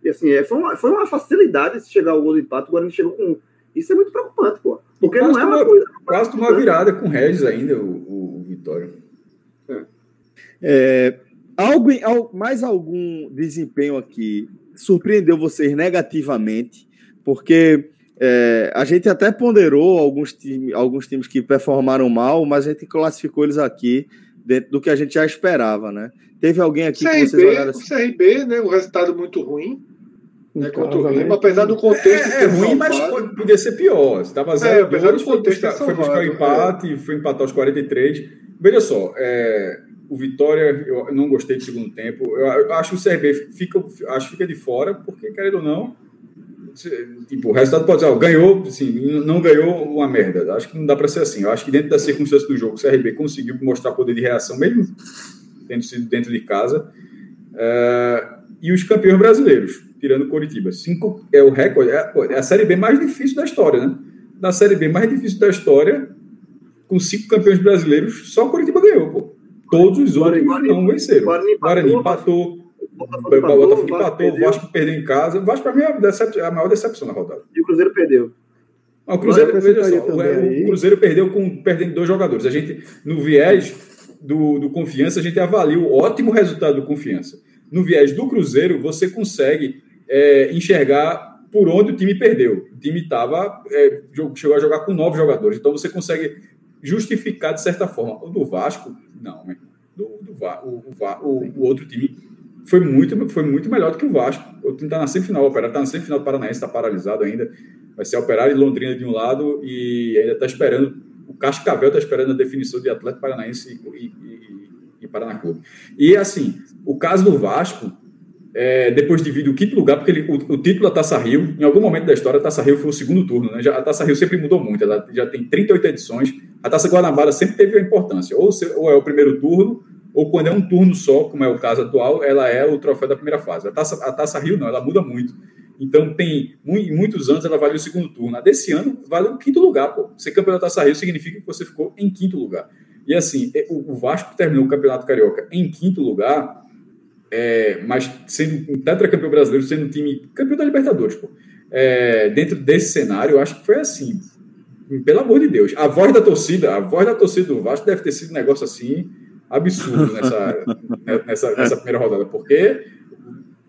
E assim, é, foi, uma, foi uma facilidade se chegar ao gol do empate. O Guarani chegou com. Isso é muito preocupante, pô. Porque quase não é uma coisa. Quase tomou uma virada com o Regis ainda, o, o, o Vitória. É, algo, em- al- mais algum desempenho aqui surpreendeu vocês negativamente? Porque é, a gente até ponderou alguns, time, alguns times que performaram mal, mas a gente classificou eles aqui dentro do que a gente já esperava, né? Teve alguém aqui que vocês olharam CRB, assim? o CRB, né, o resultado muito ruim né, contra o Remo, né? apesar do contexto É, é ruim, mas salvado. pode- podia ser pior. Estava É, 0 apesar do foi, contexto buscar, ter foi buscar o salvado, empate, foi empatar aos 43. Veja só, é, o Vitória, eu não gostei do segundo tempo. Eu, eu acho que o CRB fica, acho que fica de fora, porque, querendo ou não, tipo, o resultado pode ser, ó, ganhou, assim, não ganhou uma merda. Acho que não dá para ser assim. Eu acho que dentro das circunstâncias do jogo, o CRB conseguiu mostrar poder de reação, mesmo tendo sido dentro de casa. É, e os campeões brasileiros, tirando Coritiba. Cinco é o recorde, é, pô, é a Série B mais difícil da história, né? Da Série B mais difícil da história, com cinco campeões brasileiros, só o Coritiba ganhou, pô. Todos os outros Guarani- não venceram. Guarani empatou, Guarani empatou, o Botafogo Botafogo empatou, empatou, o perdeu, Vasco perdeu em casa. O Vasco, para mim, é a, decep- é a maior decepção na rodada. E o Cruzeiro perdeu. Ah, O Cruzeiro, só, o, o Cruzeiro perdeu com perdendo dois jogadores. A gente, no viés do, do confiança, a gente avalia o ótimo resultado do confiança. No viés do Cruzeiro, você consegue é, enxergar por onde o time perdeu. O time tava, é, chegou a jogar com nove jogadores, então você consegue justificar de certa forma. O do Vasco, não, né? do, do o, o o- o outro time foi muito, foi muito melhor do que o Vasco. O time está na semifinal, o Operário está na semifinal do Paranaense, está paralisado ainda. Vai ser Operário e Londrina de um lado e ainda está esperando, o Cascavel está esperando a definição de Atlético Paranaense e, e, e, e Paraná Clube. E assim, o caso do Vasco, é, depois divide o quinto lugar, porque ele- o, o título da Taça Rio, em algum momento da história, a Taça Rio foi o segundo turno. Né? Já, a Taça Rio sempre mudou muito, ela já tem 38 edições. A Taça Guanabara sempre teve a importância, ou, se- ou é o primeiro turno, ou quando é um turno só, como é o caso atual, ela é o troféu da primeira fase. A Taça, a taça Rio não, ela muda muito. Então, tem em muitos anos ela vale o segundo turno. A desse ano vale o quinto lugar. Pô. Ser campeão da Taça Rio significa que você ficou em quinto lugar. E assim, é, o Vasco terminou o Campeonato Carioca em quinto lugar, é, mas sendo um tetracampeão brasileiro, sendo um time campeão da Libertadores, pô. É, dentro desse cenário, eu acho que foi assim. Pelo amor de Deus, a voz da torcida, a voz da torcida do Vasco deve ter sido um negócio assim absurdo nessa, nessa, nessa primeira rodada, porque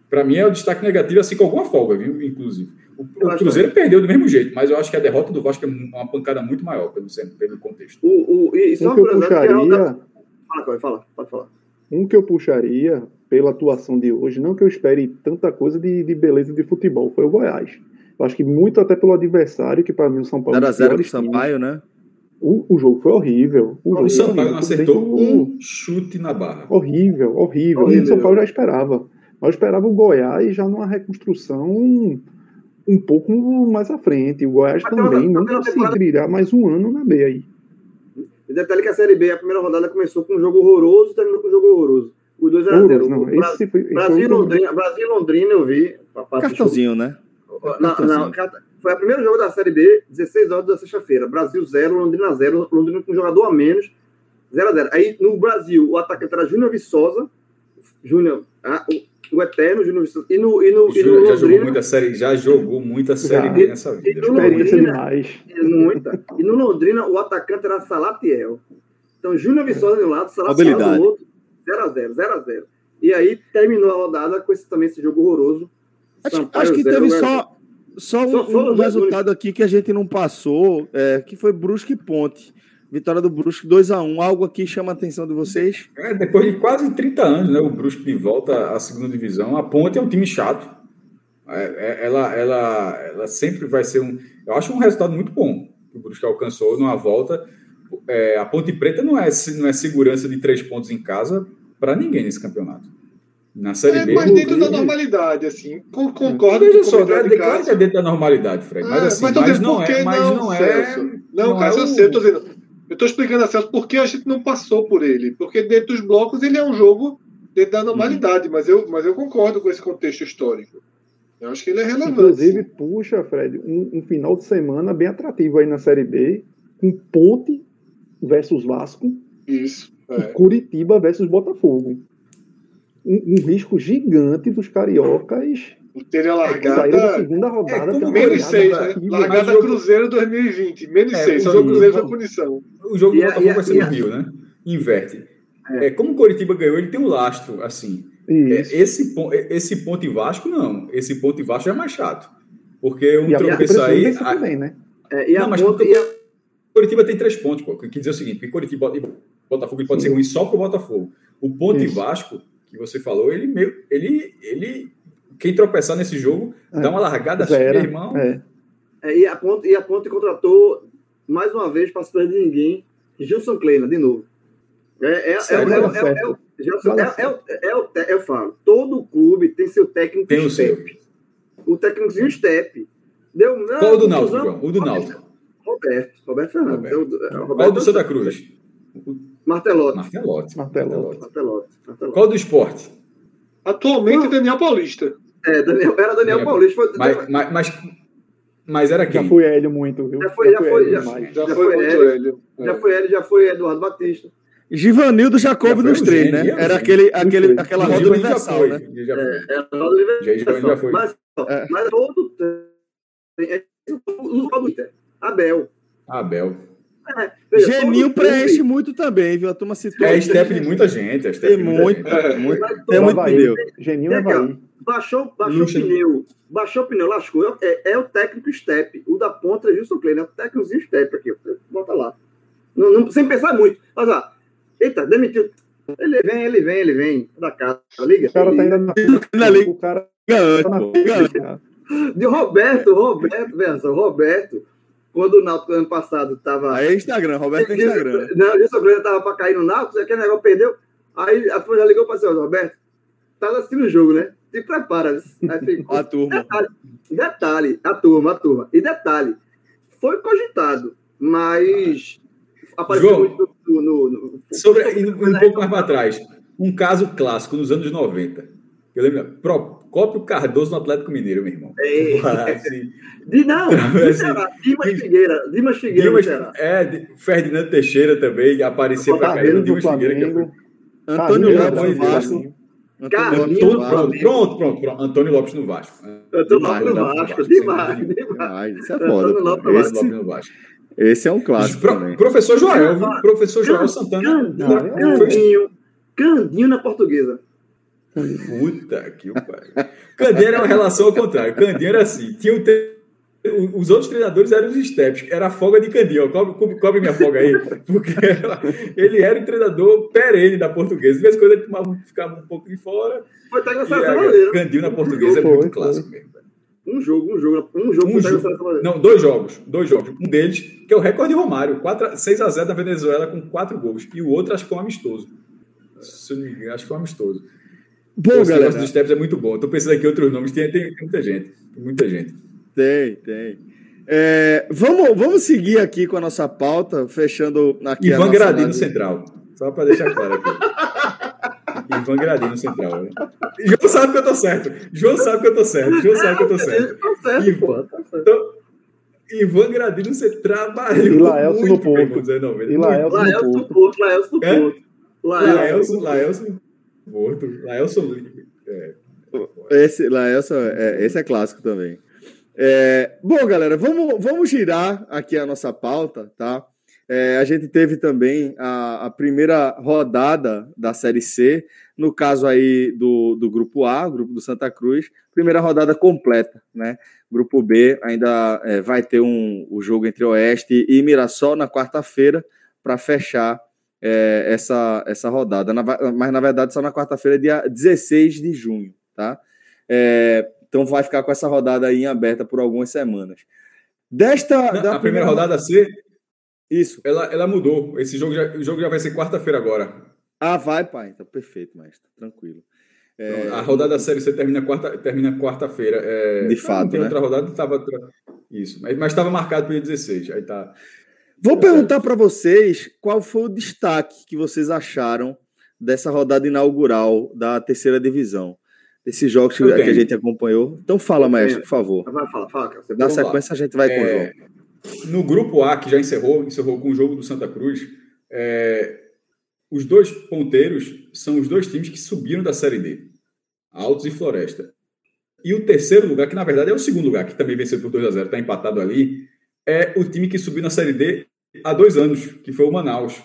para mim é o destaque negativo, assim com alguma folga, viu? Inclusive. O, o Cruzeiro perdeu do mesmo jeito, mas eu acho que a derrota do Vasco é uma pancada muito maior pelo, pelo contexto. O, o, e só Um que eu que puxaria, rodada- Fala, fala, pode falar. um que eu puxaria pela atuação de hoje, não que eu espere tanta coisa de, de beleza de futebol, foi o Goiás. Eu acho que muito até pelo adversário, que para mim o São Paulo é um dos 0x0 com o. Sampaio, né? O, o jogo foi horrível. O, O Sampaio horrível. não bem acertou um chute na barra. Horrível, horrível. Horrível. E o São Paulo já esperava. Mas eu esperava o Goiás já numa reconstrução um pouco mais à frente. O Goiás Mas também outra- não temporada- conseguirá mais um ano na B aí. E detalhe que a Série B, a primeira rodada começou com um jogo horroroso e terminou com um jogo horroroso. Os dois eram Horroroso, zero. não. Bra- Esse foi, esse Brasil, foi um- Londrina, Brasil Londrina eu vi. Cartãozinho, né? Não, não, carta- foi o primeiro jogo da Série B, 16 horas da sexta-feira. Brasil 0, Londrina 0, Londrina com um jogador a menos, 0 a 0 Aí no Brasil, o atacante era Júnior Viçosa, Júnior, ah, o, o Eterno, Júnior Viçosa. E no, e no, e no Júnior já jogou Londrina, muita série, já jogou muita série. B nessa vida. E no Londrina- demais. muita. E no Londrina, o atacante era Salatiel. Então, Júnior Viçosa de um lado, Salatiel do outro, 0x0, 0x0. E aí terminou a rodada com esse, também esse jogo horroroso. Acho, acho que zero, teve Goiás só, só um, Só um resultado aqui que a gente não passou, é, que foi Brusque Ponte. Vitória do Brusque 2x1. Algo aqui chama a atenção de vocês? É, depois de quase 30 anos, né, o Brusque de volta à segunda divisão. A Ponte é um time chato. É, é, ela, ela, ela sempre vai ser um. Eu acho um resultado muito bom que o Brusque alcançou numa volta. É, a Ponte Preta não é, não é segurança de três pontos em casa para ninguém nesse campeonato. Na Série É, B. mas dentro da normalidade, assim. Con- Concordo Veja com o só, é, de claro que é dentro da normalidade, Fred. Mas É, assim, mas dizendo, não por que é. Mas não, não é. Celso? Não, não Cássio, é eu o- sei, eu tô dizendo. Eu tô explicando a Celso por que a gente não passou por ele. Porque dentro dos blocos ele é um jogo dentro da normalidade, mas, eu, mas eu concordo com esse contexto histórico. Eu acho que ele é relevante. Inclusive, puxa, Fred, um, um final de semana bem atrativo aí na Série B, com Ponte versus Vasco Isso. e É. Curitiba versus Botafogo. Um, um risco gigante dos cariocas saírem da largada. segunda rodada. É, uma Menos largada 6, né? Largada o jogo- Cruzeiro 2020. Menos É, 6. o Só que jogo- o Cruzeiro foi punição. O jogo do a- Botafogo a- vai ser no a- Rio, né? Inverte. É, como o Coritiba ganhou, ele tem um lastro, assim. É, esse, é, esse ponto e Vasco, não. Esse ponto e Vasco é mais chato. Porque um E a ponte tropeço aí. a- também, né? É, e a Não, mas ponta, porque- e a- Coritiba tem três pontos, pô. Quer dizer o seguinte: que Coritiba e Botafogo ele pode ser ruim só pro Botafogo. O ponto e Isso. Vasco, que você falou, ele meio. Ele. ele quem tropeçar nesse jogo É. dá uma largada assim, meu irmão. É. é, e a ponta, e a ponta contratou mais uma vez para se perder ninguém. Gilson Kleina, de novo. É, é, é, Sério? é, é, é, é, o- Gilson, é, é, o- é, o eu falo, todo clube tem seu técnico Tem o seu. step. O técnicozinho step. Deu, não, Qual o do Náutico? João? O do Náutico. Roberto. Roberto Fernandes. Roberto. Deu- é, Qual Roberto do Santa Cruz? Martelotti. Martelotti. Martelotti. Martelotti. Martelotti. Qual do esporte? Atualmente, Daniel Paulista. É, Daniel, era Daniel Daniel- Paulista. Foi, Mas, mas, mas, mas era Já quem? foi Hélio muito, viu? Já foi- já foi- Hélio já-. Já, Já foi. Hélio. já É. foi ele, já foi Eduardo Batista. Givanildo Jacob Já nos três, né? é Era aquele, aquele, aquela Não, roda já universal, foi. né? Já foi. É, era Oliveira. Já- Giovanni já foi. Mas, É. mas todo é, o do Inter. Abel. Abel. É, Geninho preenche muito também, viu? A turma citou. É step de muita gente. É step Tem muita muito. É. muito. pneu. Geninho é. Baixou, baixou o pneu. Baixou o pneu, lascou. É, é o técnico step. O da ponta é Gilson Kleiner. É o técnicozinho step aqui. Bota lá. Não, não- sem pensar muito. Mas, ó, eita, demitiu. Ele vem, ele vem, ele vem. Da casa. Liga. O cara tá ainda na Na liga. O cara Antes, tá na cara. De Roberto, Roberto, só, Roberto, quando o Náutico ano passado tava. Aí é Instagram, Roberto tem Instagram. Não, o Gilson Kleiner tava pra cair no Náutico, aquele negócio perdeu. Aí a turma já ligou pra você, Roberto, tá assistindo o jogo, né? Se prepara. Aí ficou. A turma. Detalhe, detalhe, a turma, a turma. E detalhe, foi cogitado, mas apareceu João, muito no, no, no- Sobre, um pouco mais para trás, um caso clássico nos anos 90. Eu lembro, Procópio Cardoso no Atlético Mineiro, meu irmão. É. Assim, De, não, Assim, Dimas Figueira, Dimas Figueira Dimas, é, Ferdinando Teixeira também aparecia para do Dimas Figueira, que Flamengo. Antônio Lopes no Lopes, Vasco. Antônio Lopes Pronto, pronto, pronto. Antônio Lopes no Vasco. Tô Demais, no? Vasco, demais, demais. Isso é Antônio foda. Lopes Antônio Esse, Lopes no Vasco. esse é um clássico Pro- também. professor Joel? Professor Joel Santana. Candinho, Candinho na portuguesa. Puta que o pai. Candinho era uma relação ao contrário. Candinho era assim. Tinha o te- Os outros treinadores eram os steps. Era a folga de Candinho. Cobre, cobre, minha folga aí. Porque ela- ele era o treinador perene da portuguesa. De vez em quando ele tomava, ficava um pouco de fora. Foi até E brasileira. Candinho na portuguesa é muito foi. clássico mesmo. Um jogo, um jogo, um jogo Um jogo. Não, dois jogos. Dois jogos. Um deles, que é o recorde de Romário. 6x0 na Venezuela com quatro gols. E o outro acho que foi um amistoso. Se eu não me engano, acho que foi um amistoso. Bom, Esse galera. negócio dos steps é muito bom. Estou pensando aqui em outros nomes. Tem, tem, tem muita gente. Tem muita gente. Tem, tem. É, vamos, vamos seguir aqui com a nossa pauta, fechando aqui a Ivan Gradino. Central. Só para deixar claro aqui. Ivan Gradino Central. Né? João sabe que eu tô certo. João sabe que eu tô certo. João sabe que eu tô certo. Tá certo, Ivan. pô, tá certo. Então, Ivan Gradino, você trabalhou E Laelso no muito Porto. anos 90. E Laelso no Porto. Porto, Laelso do É? Porto. Laelso. Laelson, Laelson Porto. Laelson é, Esse, lá, essa, é, esse é clássico também. É, bom, galera, vamos, vamos girar aqui a nossa pauta, tá? É, a gente teve também a, a primeira rodada da Série C, no caso aí do, do Grupo A, Grupo do Santa Cruz, primeira rodada completa, né? Grupo B ainda é, vai ter um, o jogo entre Oeste e Mirassol na quarta-feira para fechar é, essa, essa rodada, Na mas na verdade só na quarta-feira, dia 16 de junho, tá? É, então vai ficar com essa rodada aí em aberta por algumas semanas. Desta. Não, a primeira rodada C, Isso. ela, ela mudou. Esse jogo já, o jogo já vai ser quarta-feira agora. Ah, vai, pai. Então, perfeito, mestre. Tranquilo. É, A rodada da Série C termina quarta, termina quarta-feira. É, De fato, Tem né? outra rodada estava. Isso. Mas estava marcado para dia 16. Aí tá. Vou perguntar para vocês qual foi o destaque que vocês acharam dessa rodada inaugural da terceira divisão. Desses jogos que, que a gente acompanhou. Então fala, mestre, tenho. por favor. Vai, fala, fala, cara. Você Na sequência a gente vai com o É, João. no grupo A, que já encerrou, encerrou com o jogo do Santa Cruz, é, os dois ponteiros são os dois times que subiram da Série D, Altos e Floresta. E o terceiro lugar, que na verdade é o segundo lugar, que também venceu por 2 a 0 está empatado ali, é o time que subiu na Série D há dois anos, que foi o Manaus,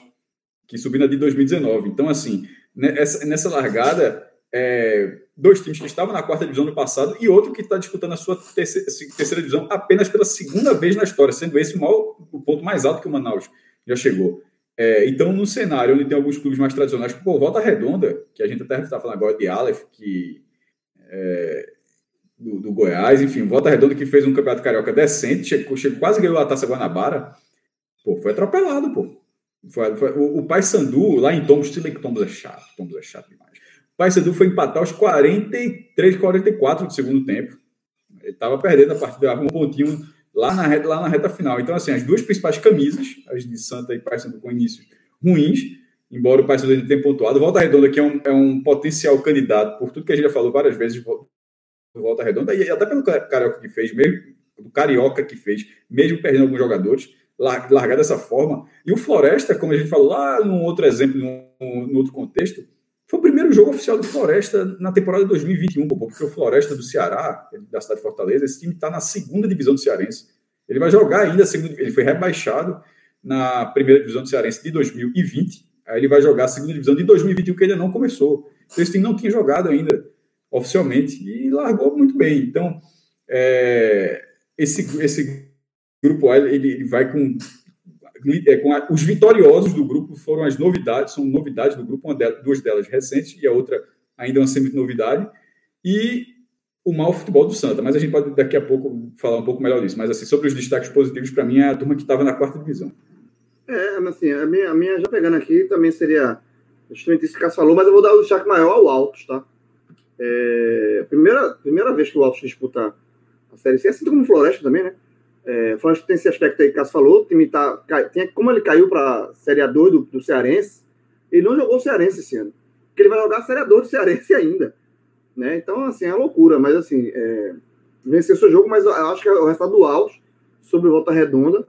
que subiu na de 2019. Então, assim, nessa largada, é, dois times que estavam na quarta divisão no passado e outro que está disputando a sua terceira, terceira, divisão apenas pela segunda vez na história, sendo esse o, maior, o ponto mais alto que o Manaus já chegou. É, então, no cenário onde tem alguns clubes mais tradicionais, como Volta Redonda, que a gente até está falando agora de Aleph, que é, do, do, Goiás, enfim, Volta Redonda que fez um campeonato carioca decente, chegou, chegou, quase ganhou a Taça Guanabara, pô, foi atropelado, pô. Foi, foi, o, o Paysandu, lá em Tombos, se que Tombos é chato, Tombos é chato demais. O Paysandu foi empatar aos 43, 44 do segundo tempo. Ele estava perdendo a partida, um pontinho lá na, reta, lá na reta final. Então, assim, as duas principais camisas, as de Santa e Paysandu com início ruins, embora o Paysandu ainda tenha pontuado. Volta Redonda, que é um, é um potencial candidato, por tudo que a gente já falou várias vezes, Volta Redonda, e até pelo Carioca que fez, mesmo, do Carioca que fez, mesmo perdendo alguns jogadores, largar dessa forma. E o Floresta, como a gente falou lá num outro exemplo, num, num outro contexto, foi o primeiro jogo oficial do Floresta na temporada de 2021, porque o Floresta do Ceará, da cidade de Fortaleza, esse time está na segunda divisão do Cearense. Ele vai jogar ainda, ele foi rebaixado na primeira divisão do Cearense de 2020, aí ele vai jogar a segunda divisão de 2021, que ainda não começou. Então esse time não tinha jogado ainda oficialmente e largou muito bem. Então, é, esse, esse grupo A ele, ele vai com, é, com a, os vitoriosos do grupo foram as novidades, são novidades do grupo, delas, duas delas recentes e a outra ainda uma semi-novidade, e o mau futebol do Santa. Mas a gente pode daqui a pouco falar um pouco melhor disso. Mas assim, sobre os destaques positivos, para mim é a turma que estava na quarta divisão. É, assim, a minha, a minha já pegando aqui também seria justamente isso que o falou, mas eu vou dar o destaque maior ao Altos, tá? É, primeira, primeira vez que o Altos disputa a Série C, assim como o Floresta também, né? É, o Floresta tem esse aspecto aí que o Cássio falou, o time tá, tem, como ele caiu para a Série A2 do, do Cearense, ele não jogou o Cearense esse ano. Porque ele vai jogar a Série A2 do Cearense ainda. Né? Então, assim, é loucura, mas assim, é, venceu seu jogo, mas eu acho que é o resultado do Altos sobre Volta Redonda,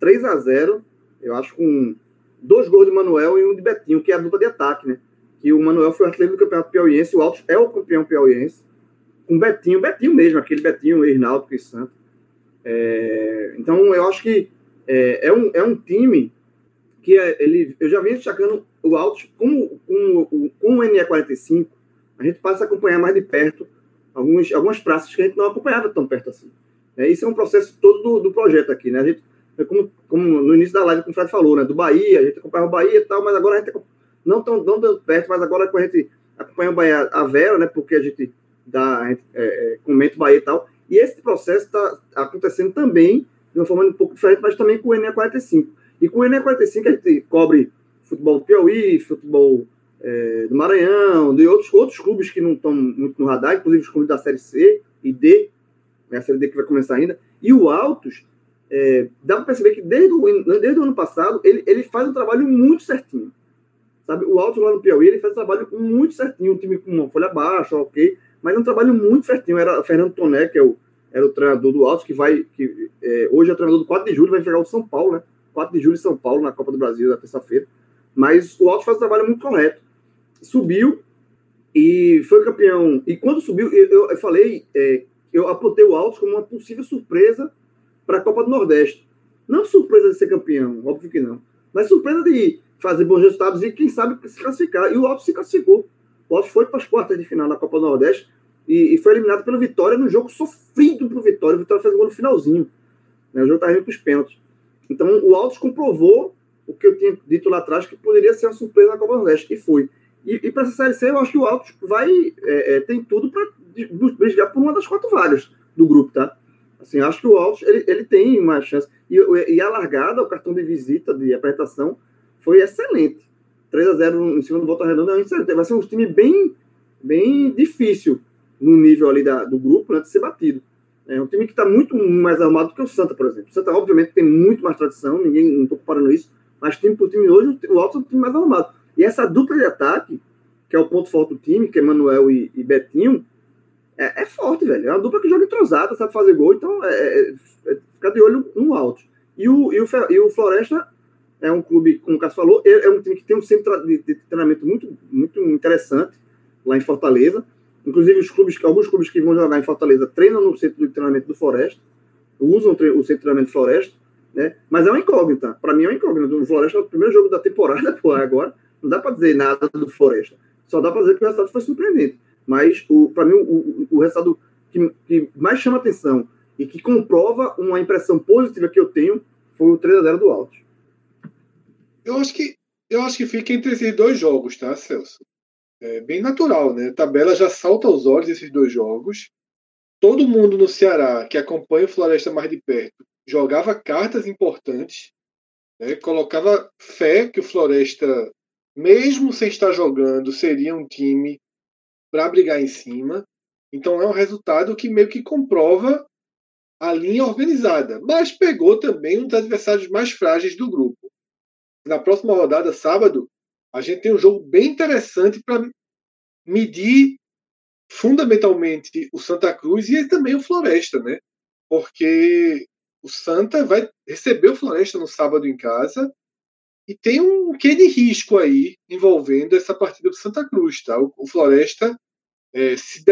3 a 0 eu acho com dois gols de Manuel e um de Betinho, que é a dupla de ataque, né? Que o Manuel foi artilheiro do Campeonato Piauiense, o Altos é o campeão piauiense, com Betinho, Betinho mesmo, aquele Betinho, ex-náutico e Santo. É, então, eu acho que é, é, um, é um time que é, ele, eu já venho destacando o Altos com, com, com o NE45, a gente passa a acompanhar mais de perto alguns, algumas praças que a gente não acompanhava tão perto assim. É, isso é um processo todo do, do projeto aqui, né? A gente, é como, como no início da live, como o Fred falou, né? Do Bahia, a gente acompanhava o Bahia e tal, mas agora a gente não tão, não perto, mas agora a gente acompanha o Bahia a Vera, né? Porque a gente dá, a gente, é, é, comenta o Bahia e tal. E esse processo está acontecendo também de uma forma um pouco diferente, mas também com o NE45. E com o NE45 a gente cobre futebol do Piauí, futebol é, do Maranhão, de outros, outros clubes que não estão muito no radar, inclusive os clubes da Série C e D, né, a Série D que vai começar ainda. E o Altos, é, dá para perceber que desde o, desde o ano passado ele, ele faz um trabalho muito certinho. Sabe? O Altos lá no Piauí ele faz trabalho muito certinho, um time com uma folha baixa, ok, mas é um trabalho muito certinho. Era Fernando Toné, que é o, era o treinador do Altos, que vai, que é, hoje é treinador do 4 de julho, vai pegar o São Paulo, né? 4 de julho em São Paulo, na Copa do Brasil, na terça-feira. Mas o Altos faz um trabalho muito correto. Subiu e foi campeão. E quando subiu, eu, eu falei, é, eu apontei o Altos como uma possível surpresa para a Copa do Nordeste. Não surpresa de ser campeão, óbvio que não. Mas surpresa de fazer bons resultados e, quem sabe, se classificar. E o Altos se classificou. O Altos foi para as quartas de final da Copa do Nordeste e, e foi eliminado pelo Vitória no jogo sofrido para o Vitória. O Vitória fez o gol no finalzinho. Né? O jogo estava indo para os pênaltis. Então, o Altos comprovou o que eu tinha dito lá atrás, que poderia ser uma surpresa na Copa do Nordeste. E foi. E, e para essa Série C, eu acho que o Altos vai, é, é, tem tudo para brigar por uma das quatro vagas do grupo, tá? Assim, acho que o Altos ele, ele tem uma chance. E, e a largada, o cartão de visita, de apresentação, foi excelente. 3 a 0 em cima do Volta Redonda é excelente. Vai ser um time bem, bem difícil no nível ali da, do grupo, né, de ser batido. É um time que está muito mais armado que o Santa, por exemplo. O Santa, obviamente, tem muito mais tradição, ninguém, não estou comparando isso, mas time por time hoje, o Alto é um time mais armado. E essa dupla de ataque, que é o ponto forte do time, que é Manuel e, e Betinho, é, é, forte, velho. É uma dupla que joga entrosada, sabe fazer gol, então é, é, é ficar de olho no alto. E o, e o, e o Floresta é um clube, como o Cássio falou, é, é um time que tem um centro de, de treinamento muito, muito interessante lá em Fortaleza. Inclusive, os clubes, alguns clubes que vão jogar em Fortaleza treinam no centro de treinamento do Floresta, usam o centro de treinamento do Floresta, né? Mas é uma incógnita. Para mim é uma incógnita. O Floresta é o primeiro jogo da temporada, pô, agora. Não dá para dizer nada do Floresta. Só dá para dizer que o resultado foi surpreendente. Mas, para mim, o, o, resultado que, que, mais chama atenção e que comprova uma impressão positiva que eu tenho foi o 3 a 0 do Alto. Eu acho que eu acho que fica entre esses dois jogos, tá, Celso? É bem natural, né? A tabela já salta aos olhos esses dois jogos. Todo mundo no Ceará que acompanha o Floresta mais de perto jogava cartas importantes, né? colocava fé que o Floresta, mesmo sem estar jogando, seria um time para brigar em cima. Então é um resultado que meio que comprova a linha organizada, mas pegou também um dos adversários mais frágeis do grupo. Na próxima rodada, sábado, a gente tem um jogo bem interessante para medir fundamentalmente o Santa Cruz e também o Floresta, né? Porque o Santa vai receber o Floresta no sábado em casa e tem um quê de risco aí envolvendo essa partida do Santa Cruz, tá? O, Floresta é, se,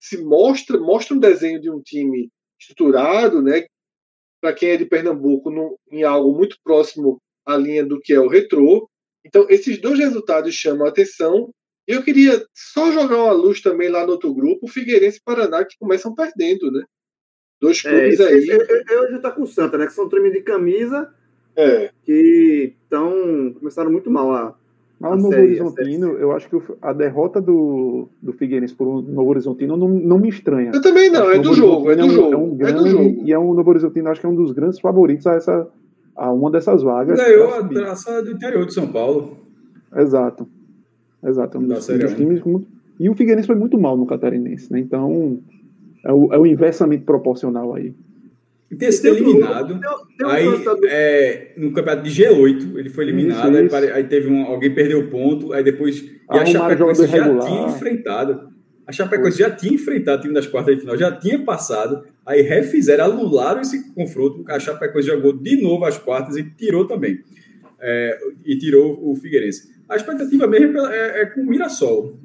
se mostra mostra um desenho de um time estruturado, né? Para quem é de Pernambuco, no, em algo muito próximo à linha do que é o retrô. Então, esses dois resultados chamam a atenção. E eu queria só jogar uma luz também lá no outro grupo, o Figueirense e Paraná, que começam perdendo, né? Dois é, clubes é, aí. Eu, eu, já tá com o Santa, né? Que são time de camisa é. que estão começaram muito mal a. Mas o Novo série, Horizontino, eu acho que a derrota do, do Figueirense por um Novo Horizontino não, não me estranha. Eu também não, é do, jogo, é do jogo, é um, grande, é do jogo. E é um Novo Horizontino, acho que é um dos grandes favoritos a, essa, a uma dessas vagas. Ganhou a traça do interior de São Paulo. Exato. Exato. Um dos, dos times muito... E o Figueirense foi muito mal no Catarinense, né? Então, é o, é o inversamente proporcional aí. E ter sido eliminado. aí, é, no campeonato de G8, ele foi eliminado. Isso, isso. Aí, aí, teve um, alguém perdeu o ponto. Aí depois. E a Chapecoense já regular. tinha enfrentado. A Chapecoense já tinha enfrentado o time das quartas de final, já tinha passado. Aí refizeram, anularam esse confronto. A Chapecoense jogou de novo as quartas e tirou também. É, e tirou o Figueirense. A expectativa mesmo é, é, é com o Mirassol,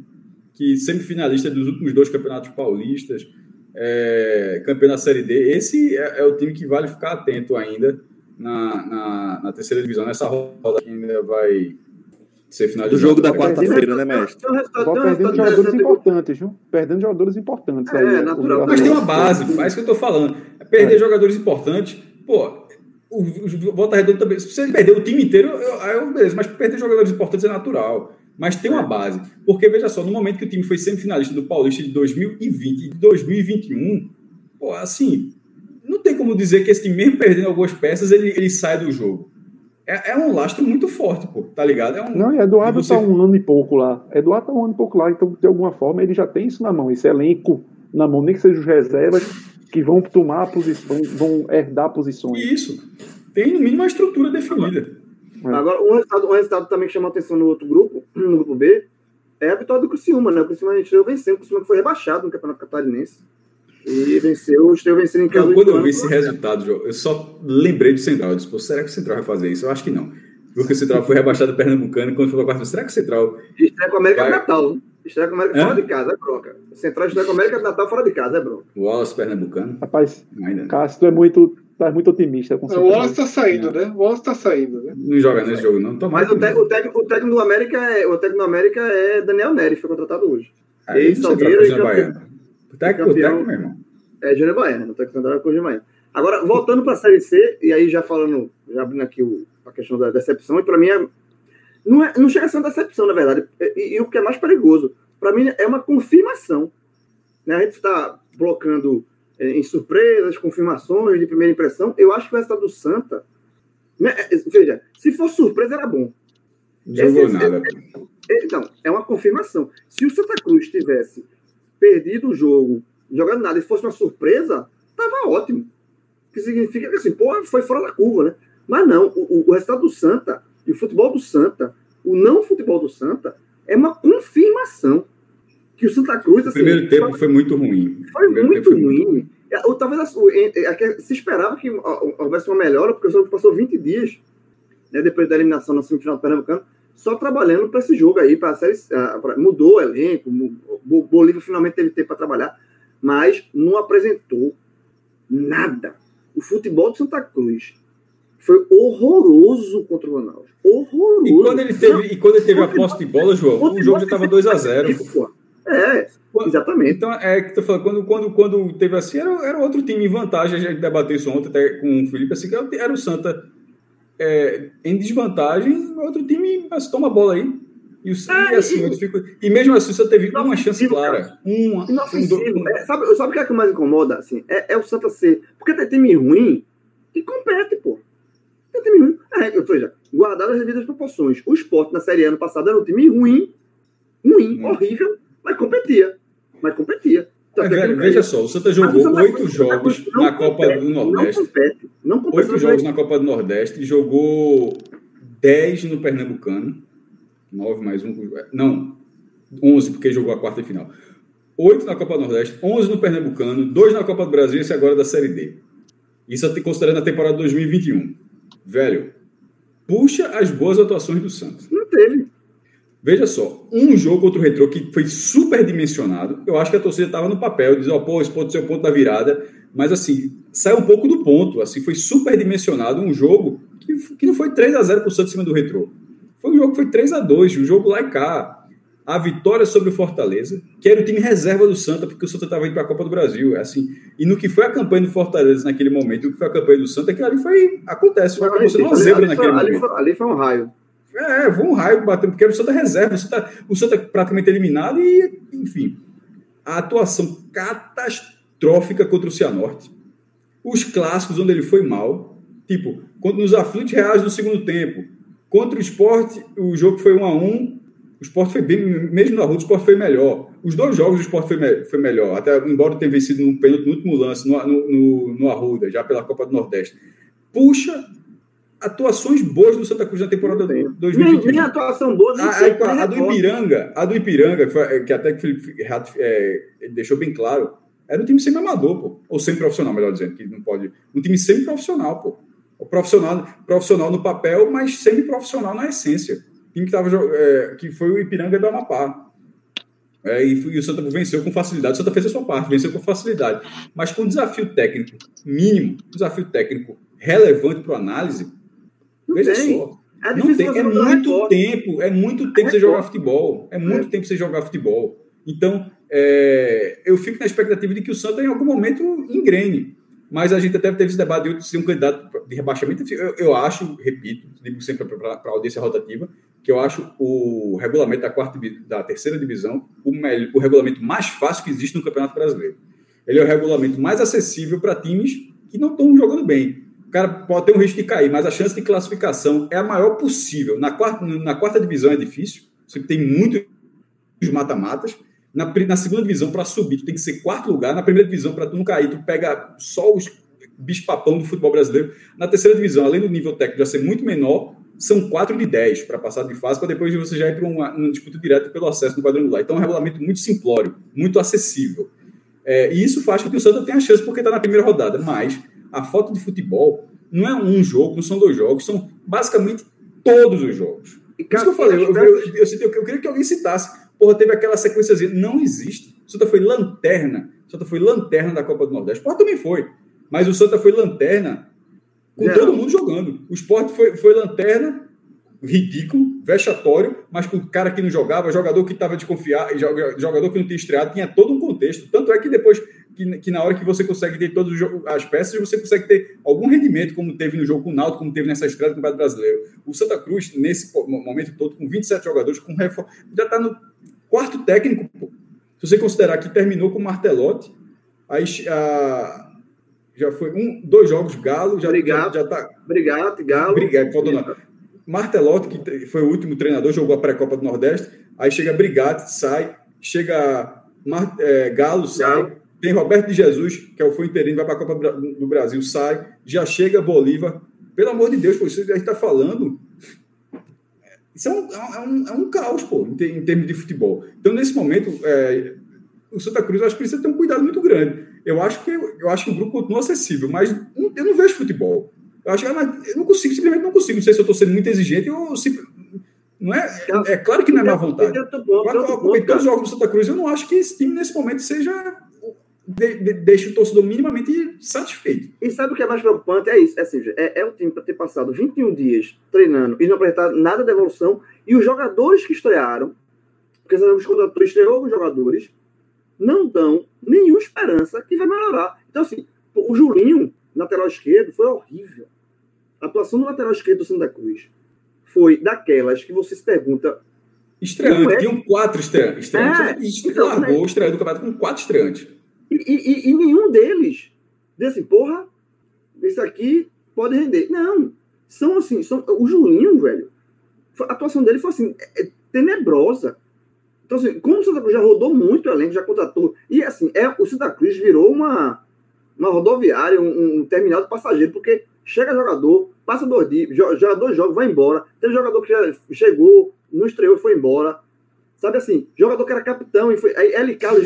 que semifinalista dos últimos dois campeonatos paulistas é, campeão da Série D. Esse é, é, o time que vale ficar atento ainda na, na, na terceira divisão, nessa roda que ainda vai ser finalizado. Do jogo da quarta-feira, né, mestre? Vou perdendo jogadores importantes, viu? Perdendo jogadores importantes. É, aí, natural. Mas tem uma base, faz o que eu tô falando. É perder é. jogadores importantes, pô, o, o Volta Redonda também. Se você perder o time inteiro, aí eu, beleza, mas perder jogadores importantes é natural. Mas tem uma base. Porque, veja só, no momento que o time foi semifinalista do Paulista de 2020 e de 2021, pô, assim, não tem como dizer que esse time, mesmo perdendo algumas peças, ele, ele sai do jogo. É, é um lastro muito forte, pô, tá ligado? É um, não, e Eduardo você... tá um ano e pouco lá. Eduardo tá um ano e pouco lá, então, de alguma forma, ele já tem isso na mão, esse elenco na mão, nem que sejam os reservas que vão tomar posição, vão herdar posições. Isso. Tem, no mínimo, uma estrutura definida. É. Agora, um resultado, um resultado também que chama atenção no outro grupo, no grupo B, é a vitória do Criciúma, né? O Criciúma a gente venceu, o Criciúma foi rebaixado no Campeonato Catarinense. E venceu, o Estrela vencendo em casa. quando eu vi esse resultado, João, eu só lembrei do Central. Eu disse, será que o Central vai fazer isso? Eu acho que não. Porque o Central foi rebaixado do Pernambucano quando foi a quarta. Será que o Central. Estreia com a América vai... Natal, né? Estreia com a América Hã? fora de casa, é bronca. Central estreia com a América Natal fora de casa, é bronca. O Wallace Pernambucano. Rapaz, Ainda. Cássio, tu é muito tá muito otimista. Com o Wallace tá saindo, né? O Wallace tá saindo, né? Não joga nesse jogo, não. Mas o, técnico, o, técnico, o técnico do América é, o técnico do América é Daniel Nery, foi contratado hoje. Aí, Ele, Salgueiro e campeão. O técnico, o técnico, meu irmão. É Júnior Baiano, o técnico Coisa Baiano. Agora, voltando para a Série C, e aí já falando, já abrindo aqui o, a questão da decepção, e para mim é, não, é, não chega a ser uma decepção, na verdade. E, e o que é mais perigoso, para mim é uma confirmação. Né? A gente está blocando é, em surpresas, confirmações de primeira impressão. Eu acho que o resultado do Santa. Né, é, veja, se for surpresa, era bom. Jogou esse, nada. É, é, então, é uma confirmação. Se o Santa Cruz tivesse perdido o jogo, jogando nada, e fosse uma surpresa, tava ótimo. Que significa que assim, pô, foi fora da curva, né? Mas não, o, o resultado do Santa, e o futebol do Santa, o não futebol do Santa, é uma confirmação que o Santa Cruz. Assim, o primeiro tempo foi muito ruim. Foi muito foi ruim. Muito... É, ou talvez se esperava que houvesse uma melhora, porque o Santa passou 20 dias né, depois da eliminação na semifinal do Pernambucano, só trabalhando para esse jogo aí, para série, uh, mudou o elenco, o Bolívia finalmente teve tempo para trabalhar, mas não apresentou nada. O futebol de Santa Cruz foi horroroso contra o Ronaldo. Horroroso. E quando ele teve, e quando ele teve a posse de bola, João, o jogo já estava 2 a 0 É, exatamente. Então, é que tu falando, quando, quando, quando teve assim, era, era outro time em vantagem. A gente debateu isso ontem até com o Felipe, assim, que era o Santa é, em desvantagem, outro time mas toma a bola aí. E, o, é, e assim, e, fico, e mesmo assim, você teve uma chance clara. Uma, um, é, sabe, sabe o que é que mais incomoda? Assim, é, é o Santa ser. Porque tem time ruim que compete, pô. Tem time ruim. É, ou seja, guardar as devidas proporções. O esporte na Série A ano passado era um time ruim, ruim, hum. horrível, mas competia. Mas competia. Então, é, veja só, o Santa jogou oito jogos na Copa do Nordeste. Não compete. Não compete oito jogos na Copa do Nordeste, jogou dez no Pernambucano. Nove mais um. Não, onze, porque jogou a quarta e final. Oito na Copa do Nordeste, onze no Pernambucano, dois na Copa do Brasil e esse agora da Série D. Isso considerando a temporada 2021. Velho, puxa as boas atuações do Santos. Não teve. Veja só, um jogo contra o Retrô que foi super dimensionado, eu acho que a torcida estava no papel, diz, ó, oh, pô, esse pode ser o ponto da virada, mas assim, sai um pouco do ponto, assim, foi super dimensionado um jogo que, que não foi 3 a 0 para o Santos em cima do Retrô. Foi um jogo que foi 3 a 2 um jogo lá e cá. A vitória sobre o Fortaleza, que era o time reserva do Santa, porque o Santa estava indo para a Copa do Brasil. É assim, e no que foi a campanha do Fortaleza naquele momento, o que foi a campanha do Santa, que ali foi. Acontece, foi você uma zebra naquele ali momento. Ali foi um raio. É, foi um raio batendo, porque era o Santa reserva, o Santa, o Santa praticamente eliminado e, enfim. A atuação catastrófica contra o Cianorte. Os clássicos onde ele foi mal, tipo, quando nos aflitos reais no segundo tempo. Contra o esporte, o jogo foi 1 a 1 o esporte foi bem, mesmo na rua, o esporte foi melhor. Os dois jogos o esporte foi, me, foi melhor, até embora tenha vencido no pênalti no último lance, no, no, no Arruda, já pela Copa do Nordeste. Puxa atuações boas do Santa Cruz na temporada 2021. Nem, nem atuação boa, nem a, a, a, do Ipiranga, a do Ipiranga, que, foi, que até que o Felipe Rato é, deixou bem claro, era um time semi-amador, pô. Ou semi-profissional, melhor dizendo, que não pode. Um time semi-profissional, pô. O profissional, profissional no papel, mas semi-profissional na essência. time que, tava, é, que foi o Ipiranga do Amapá. É, e, e, o Santa venceu com facilidade. O Santa fez a sua parte, venceu com facilidade. Mas com desafio técnico mínimo, desafio técnico relevante para análise, Veja tem. só. É, não tem. é muito tempo, é muito tempo você jogar futebol. É muito é. tempo você jogar futebol. Então, é, eu fico na expectativa de que o Santa em algum momento engrene. Mas a gente até teve esse debate de ser um candidato de rebaixamento. Eu, eu acho, repito, digo sempre para a audiência rotativa, que eu acho o regulamento da quarta da terceira divisão o, melhor, o regulamento mais fácil que existe no Campeonato Brasileiro. Ele é o regulamento mais acessível para times que não estão jogando bem o cara pode ter um risco de cair, mas a chance de classificação é a maior possível. Na quarta, na quarta divisão é difícil, você tem muitos mata-matas. Na, na, segunda divisão, para subir, tu tem que ser quarto lugar. Na primeira divisão, para tu não cair, tu pega só os bispapão do futebol brasileiro. Na terceira divisão, além do nível técnico já ser muito menor, são quatro de dez para passar de fase, para depois você já ir para uma, uma disputa direta pelo acesso no quadrangular. Então é um regulamento muito simplório, muito acessível. É, e isso faz com que o Santa tenha chance porque está na primeira rodada. Mas a foto de futebol não é um jogo, não são dois jogos, são basicamente todos os jogos. E, cara, Isso que eu falei, eu, eu, eu, eu, queria que alguém citasse. Porra, teve aquela sequência, não existe. O Santa foi lanterna. O Santa foi lanterna da Copa do Nordeste. O Sport também foi. Mas o Santa foi lanterna com todo mundo jogando. O Sport foi, foi lanterna, ridículo, vexatório, mas com o cara que não jogava, jogador que estava desconfiado, jogador que não tinha estreado, tinha todo um contexto. Tanto é que depois que, que na hora que você consegue ter todas as peças, você consegue ter algum rendimento, como teve no jogo com o Náutico, como teve nessa estreia do Campeonato Brasileiro. O Santa Cruz, nesse momento todo, com 27 jogadores, com reforço, já está no quarto técnico. Pô. Se você considerar que terminou com o Martelotti, aí a, já foi um, dois jogos, Galo, já, obrigado, já, já tá. Obrigado, Galo. Obrigado, não. Martelotti, que foi o último treinador, jogou a pré-copa do Nordeste, aí chega Brigatti, sai, chega Mar, é, Galo, sai. Tem Roberto de Jesus, que é o foi interino, vai para a Copa do Brasil, sai, já chega Bolívar. Pelo amor de Deus, pô, isso a gente está falando. Isso é um, é, um, é um caos, pô, em, em, termos de futebol. Então, nesse momento, é, o Santa Cruz, eu acho que precisa ter um cuidado muito grande. Eu acho que, eu acho que o grupo continua acessível, mas eu não vejo futebol. Eu acho que eu não consigo, simplesmente não consigo. Não sei se eu estou sendo muito exigente ou se. Não é, é claro que não é má vontade. Eu acompanhei todos os jogos do Santa Cruz. Eu não acho que esse time, nesse momento, seja. De, de, deixa o torcedor minimamente satisfeito. E sabe o que é mais preocupante? É isso. É, assim, é, é o time para ter passado 21 dias treinando e não apresentar nada de evolução. E os jogadores que estrearam, porque os contratou, estreou alguns jogadores, não dão nenhuma esperança que vai melhorar. Então, assim, o Julinho, lateral esquerdo, foi horrível. A atuação do lateral esquerdo do Santa Cruz foi daquelas que você se pergunta. Estreante, é? tinham quatro estreantes. É, e então, largou né? o estreante do campeonato com quatro estreantes. E, e, e, nenhum deles disse assim, porra, esse aqui pode render. Não. São assim, são, o Julinho, velho, a atuação dele foi assim, é, é tenebrosa. Então, assim, como o Santa Cruz já rodou muito elenco, já contratou. E assim, é, o Santa Cruz virou uma, uma rodoviária, um, um terminal de passageiro, porque chega jogador, passa dois dias, dois jogos, vai embora. Tem jogador que chegou, não estreou e foi embora. Sabe assim, jogador que era capitão e foi. Aí L. Carlos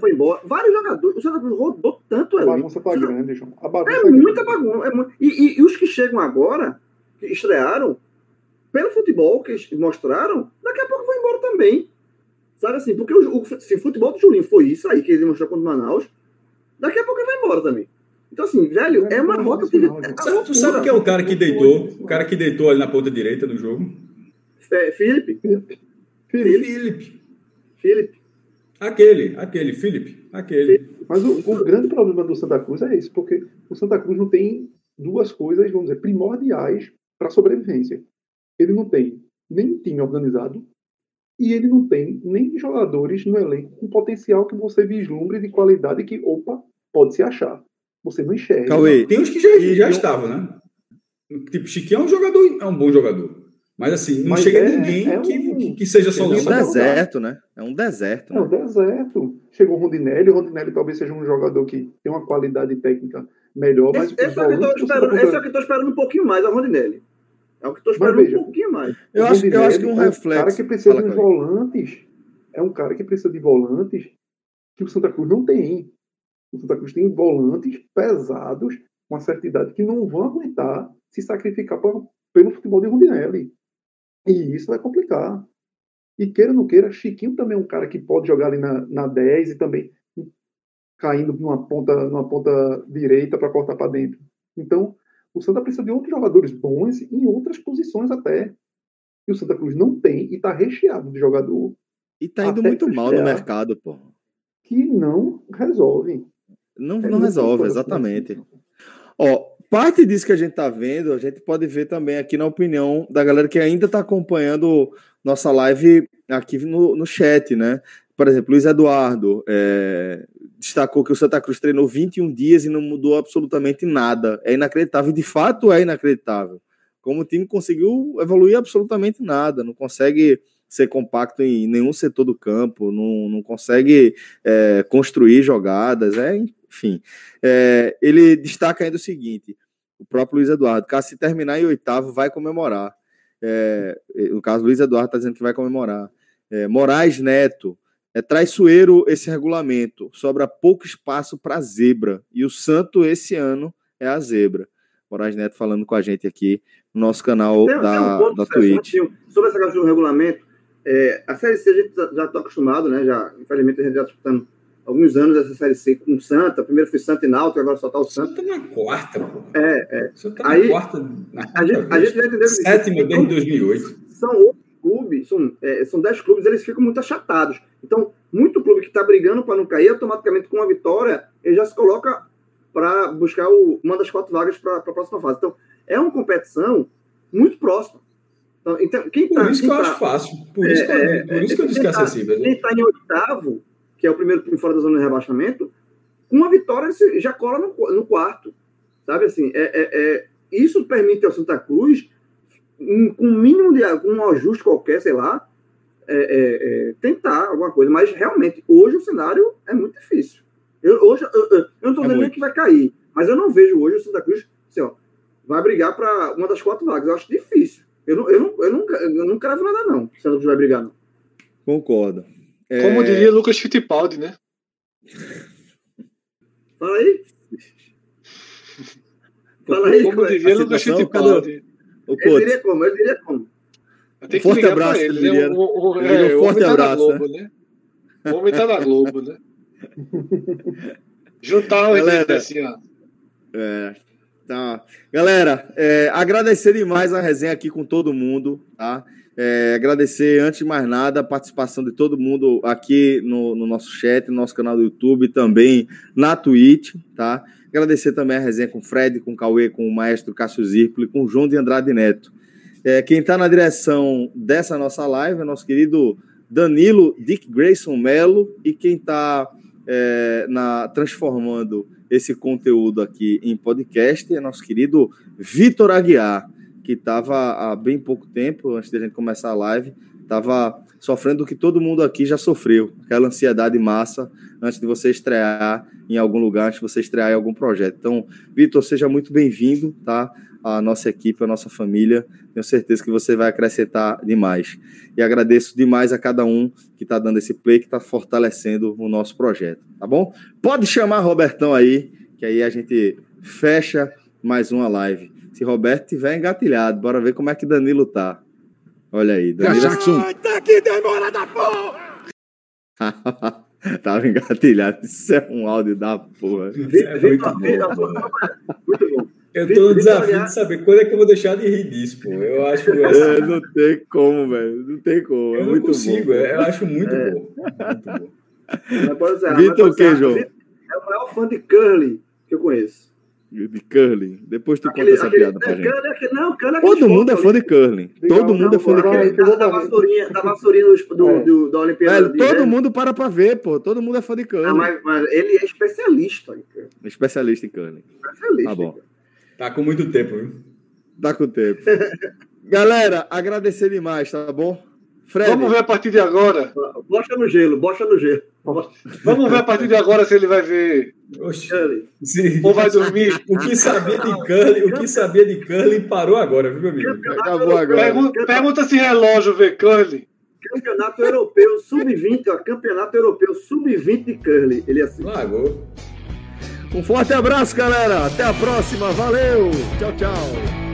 foi embora. Vários jogadores. O Santa rodou tanto ali. A bagunça tá grande, João. A bagunça é tá muita bagunça. É muito, e, e, e, os que chegam agora, que estrearam, pelo futebol que mostraram, daqui a pouco vão embora também. Sabe assim, porque o, o, se o futebol do Julinho foi isso aí que ele mostrou contra o Manaus, daqui a pouco ele vai embora também. Então, assim, velho, é uma rota que. É sabe, tu sabe quem é o cara que deitou? O cara que deitou ali na ponta direita do jogo? É, Felipe. Felipe. Felipe. Aquele, aquele, Felipe. Aquele. Mas o, o, grande problema do Santa Cruz é esse, porque o Santa Cruz não tem duas coisas, vamos dizer, primordiais para a sobrevivência. Ele não tem nem time organizado e ele não tem nem jogadores no elenco com potencial que você vislumbre de qualidade que, opa, pode se achar. Você não enxerga. Cauê, tem uns que já, já estavam, né? Tipo, Chiquinho é um jogador, é um bom jogador. Mas assim, não Mas chega é, ninguém é um, que, que seja solução. É um deserto, né? É um deserto. Né? É um deserto. Chegou o Rondinelli, o Rondinelli talvez seja um jogador que tem uma qualidade técnica melhor, mas. Esse, esse, é, o que esperando, esse é o que eu estou esperando um pouquinho mais, a Rondinelli. É o que estou esperando veja, um pouquinho mais. Eu acho, eu acho que um reflexo. É um cara que precisa Fala, de volantes. É um cara que precisa de volantes que o Santa Cruz não tem. O Santa Cruz tem volantes pesados, com uma certa idade, que não vão aguentar se sacrificar pra, pelo futebol de Rondinelli. E isso vai complicar. E queira ou não queira, Chiquinho também é um cara que pode jogar ali na, na 10 e também caindo numa ponta, numa ponta direita para cortar para dentro. Então, o Santa precisa de outros jogadores bons em outras posições até. E o Santa Cruz não tem e está recheado de jogador. E está indo muito mal no mercado, pô. Que não resolve. Não, não resolve, exatamente. Ó, parte disso que a gente está vendo, a gente pode ver também aqui na opinião da galera que ainda está acompanhando nossa live aqui no, no chat, né? Por exemplo, Luiz Eduardo é, destacou que o Santa Cruz treinou 21 dias e não mudou absolutamente nada. É inacreditável, de fato é inacreditável. Como o time conseguiu evoluir absolutamente nada, não consegue ser compacto em nenhum setor do campo, não, não consegue é, construir jogadas, é, enfim. É, ele destaca ainda o seguinte: o próprio Luiz Eduardo, caso se terminar em oitavo, vai comemorar. É, no caso, Luiz Eduardo está dizendo que vai comemorar. É, Moraes Neto, é traiçoeiro esse regulamento, sobra pouco espaço para zebra. E o Santo esse ano é a zebra. Moraes Neto falando com a gente aqui no nosso canal tem, da, tem um ponto, da Twitch. Sobre essa questão do regulamento, é, a Série C a gente já está acostumado, né? Já, infelizmente, a gente já está disputando alguns anos essa Série C com Santa. Primeiro foi Santa e Náutico, agora só está o Santa. Santa na quarta, pô. É, é. Santa Aí, na quarta. Na quarta a, gente, a gente já entendeu Sétima desde 2008. São oito clubes, são, é, são dez clubes, eles ficam muito achatados. Então, muito clube que está brigando para não cair, automaticamente com uma vitória, ele já se coloca para buscar o, uma das quatro vagas para a próxima fase. Então, é uma competição muito próxima. Então, então quem por tá, isso que eu tá, acho fácil. Por isso, é, que, eu, é, por isso que eu disse que é tá- acessível. Quem está em oitavo, que é o primeiro time fora da zona de rebaixamento, com uma vitória ele já cola no, no quarto. Sabe assim? É, é, é, isso permite ao Santa Cruz, com um mínimo de com um ajuste qualquer, sei lá, é, tentar alguma coisa. Mas realmente, hoje o cenário é muito difícil. Eu, hoje, eu, eu não estou dizendo que vai cair, mas eu não vejo hoje o Santa Cruz assim, ó, vai brigar para uma das quatro vagas. Eu acho difícil. Eu não, eu não, eu não, eu não cravo nada, não. Se ela vai brigar, não. Concordo. É... Como diria Lucas Fittipaldi, né? Fala aí. Fala aí, Como como é? diria a Lucas Fittipaldi. O Eu diria como? Eu diria como? Eu que Forte abraço, ele, ele né? diria. O, o, é, diria um o forte tá na abraço, Globo, né? O homem tá na Globo, né? Juntar o Galera. assim, ó. É, tá. Galera, é, agradecer demais a resenha aqui com todo mundo, tá? É, agradecer, antes de mais nada, a participação de todo mundo aqui no, no nosso chat, no nosso canal do YouTube, também na Twitch, tá? Agradecer também a resenha com o Fred, com o Cauê, com o maestro Cássio Zirpoli, com o João de Andrade Neto. É, quem está na direção dessa nossa live é nosso querido Danilo Dick Grayson Melo e quem está é, transformando esse conteúdo aqui em podcast é nosso querido Vitor Aguiar, que estava há bem pouco tempo, antes da gente começar a live, estava sofrendo o que todo mundo aqui já sofreu, aquela ansiedade massa antes de você estrear em algum lugar, antes de você estrear em algum projeto. Então, Vitor, seja muito bem-vindo, tá? A nossa equipe, a nossa família. Tenho certeza que você vai acrescentar demais. E agradeço demais a cada um que está dando esse play, que está fortalecendo o nosso projeto, tá bom? Pode chamar Robertão aí, que aí a gente fecha mais uma live. Se Roberto tiver engatilhado, bora ver como é que Danilo tá. Olha aí, Danilo. Jackson. Tava engatilhado. Isso é um áudio da porra. Isso é muito. Muito bom. Eu tô no desafio de saber quando é que eu vou deixar de rir disso, pô. Eu acho É, essa... não tem como, velho. Não tem como. É Eu não muito consigo, bom. eu acho muito bom. Muito bom. Vitor mas pode o quê, ser, João? Vitor É o maior fã de curling que eu conheço. De curling. Depois tu conta Aquele, essa aquele, piada pra é, gente. curling é aquele- não, curling é Todo mundo é fã de curling. Todo mundo é fã de Não, curling. da, da vassourinha, da vassourinha do, do, É. do- da Olimpíada. Velho, de todo inverno. mundo para pra ver, pô. Todo mundo é fã de curling. Ah, mas, mas ele é especialista. em curling. Especialista em curling. Especialista. Tá bom. Tá com muito tempo, viu? Dá com tempo. Galera, agradecer demais, tá bom? Fred, Vamos ver a partir de agora. Bocha no gelo, bocha no gelo. Vamos ver a partir de agora se ele vai ver Oxi. Ou vai dormir. O que sabia de curling, o que sabia de curling parou agora, viu, meu amigo? acabou agora. Pergunta, pergunta se relógio vê curling. Campeonato Europeu Sub-20, ó. Campeonato Europeu Sub-20 de curling. Ele é assim. Largou. Um forte abraço, galera. Até a próxima. Valeu. Tchau, tchau.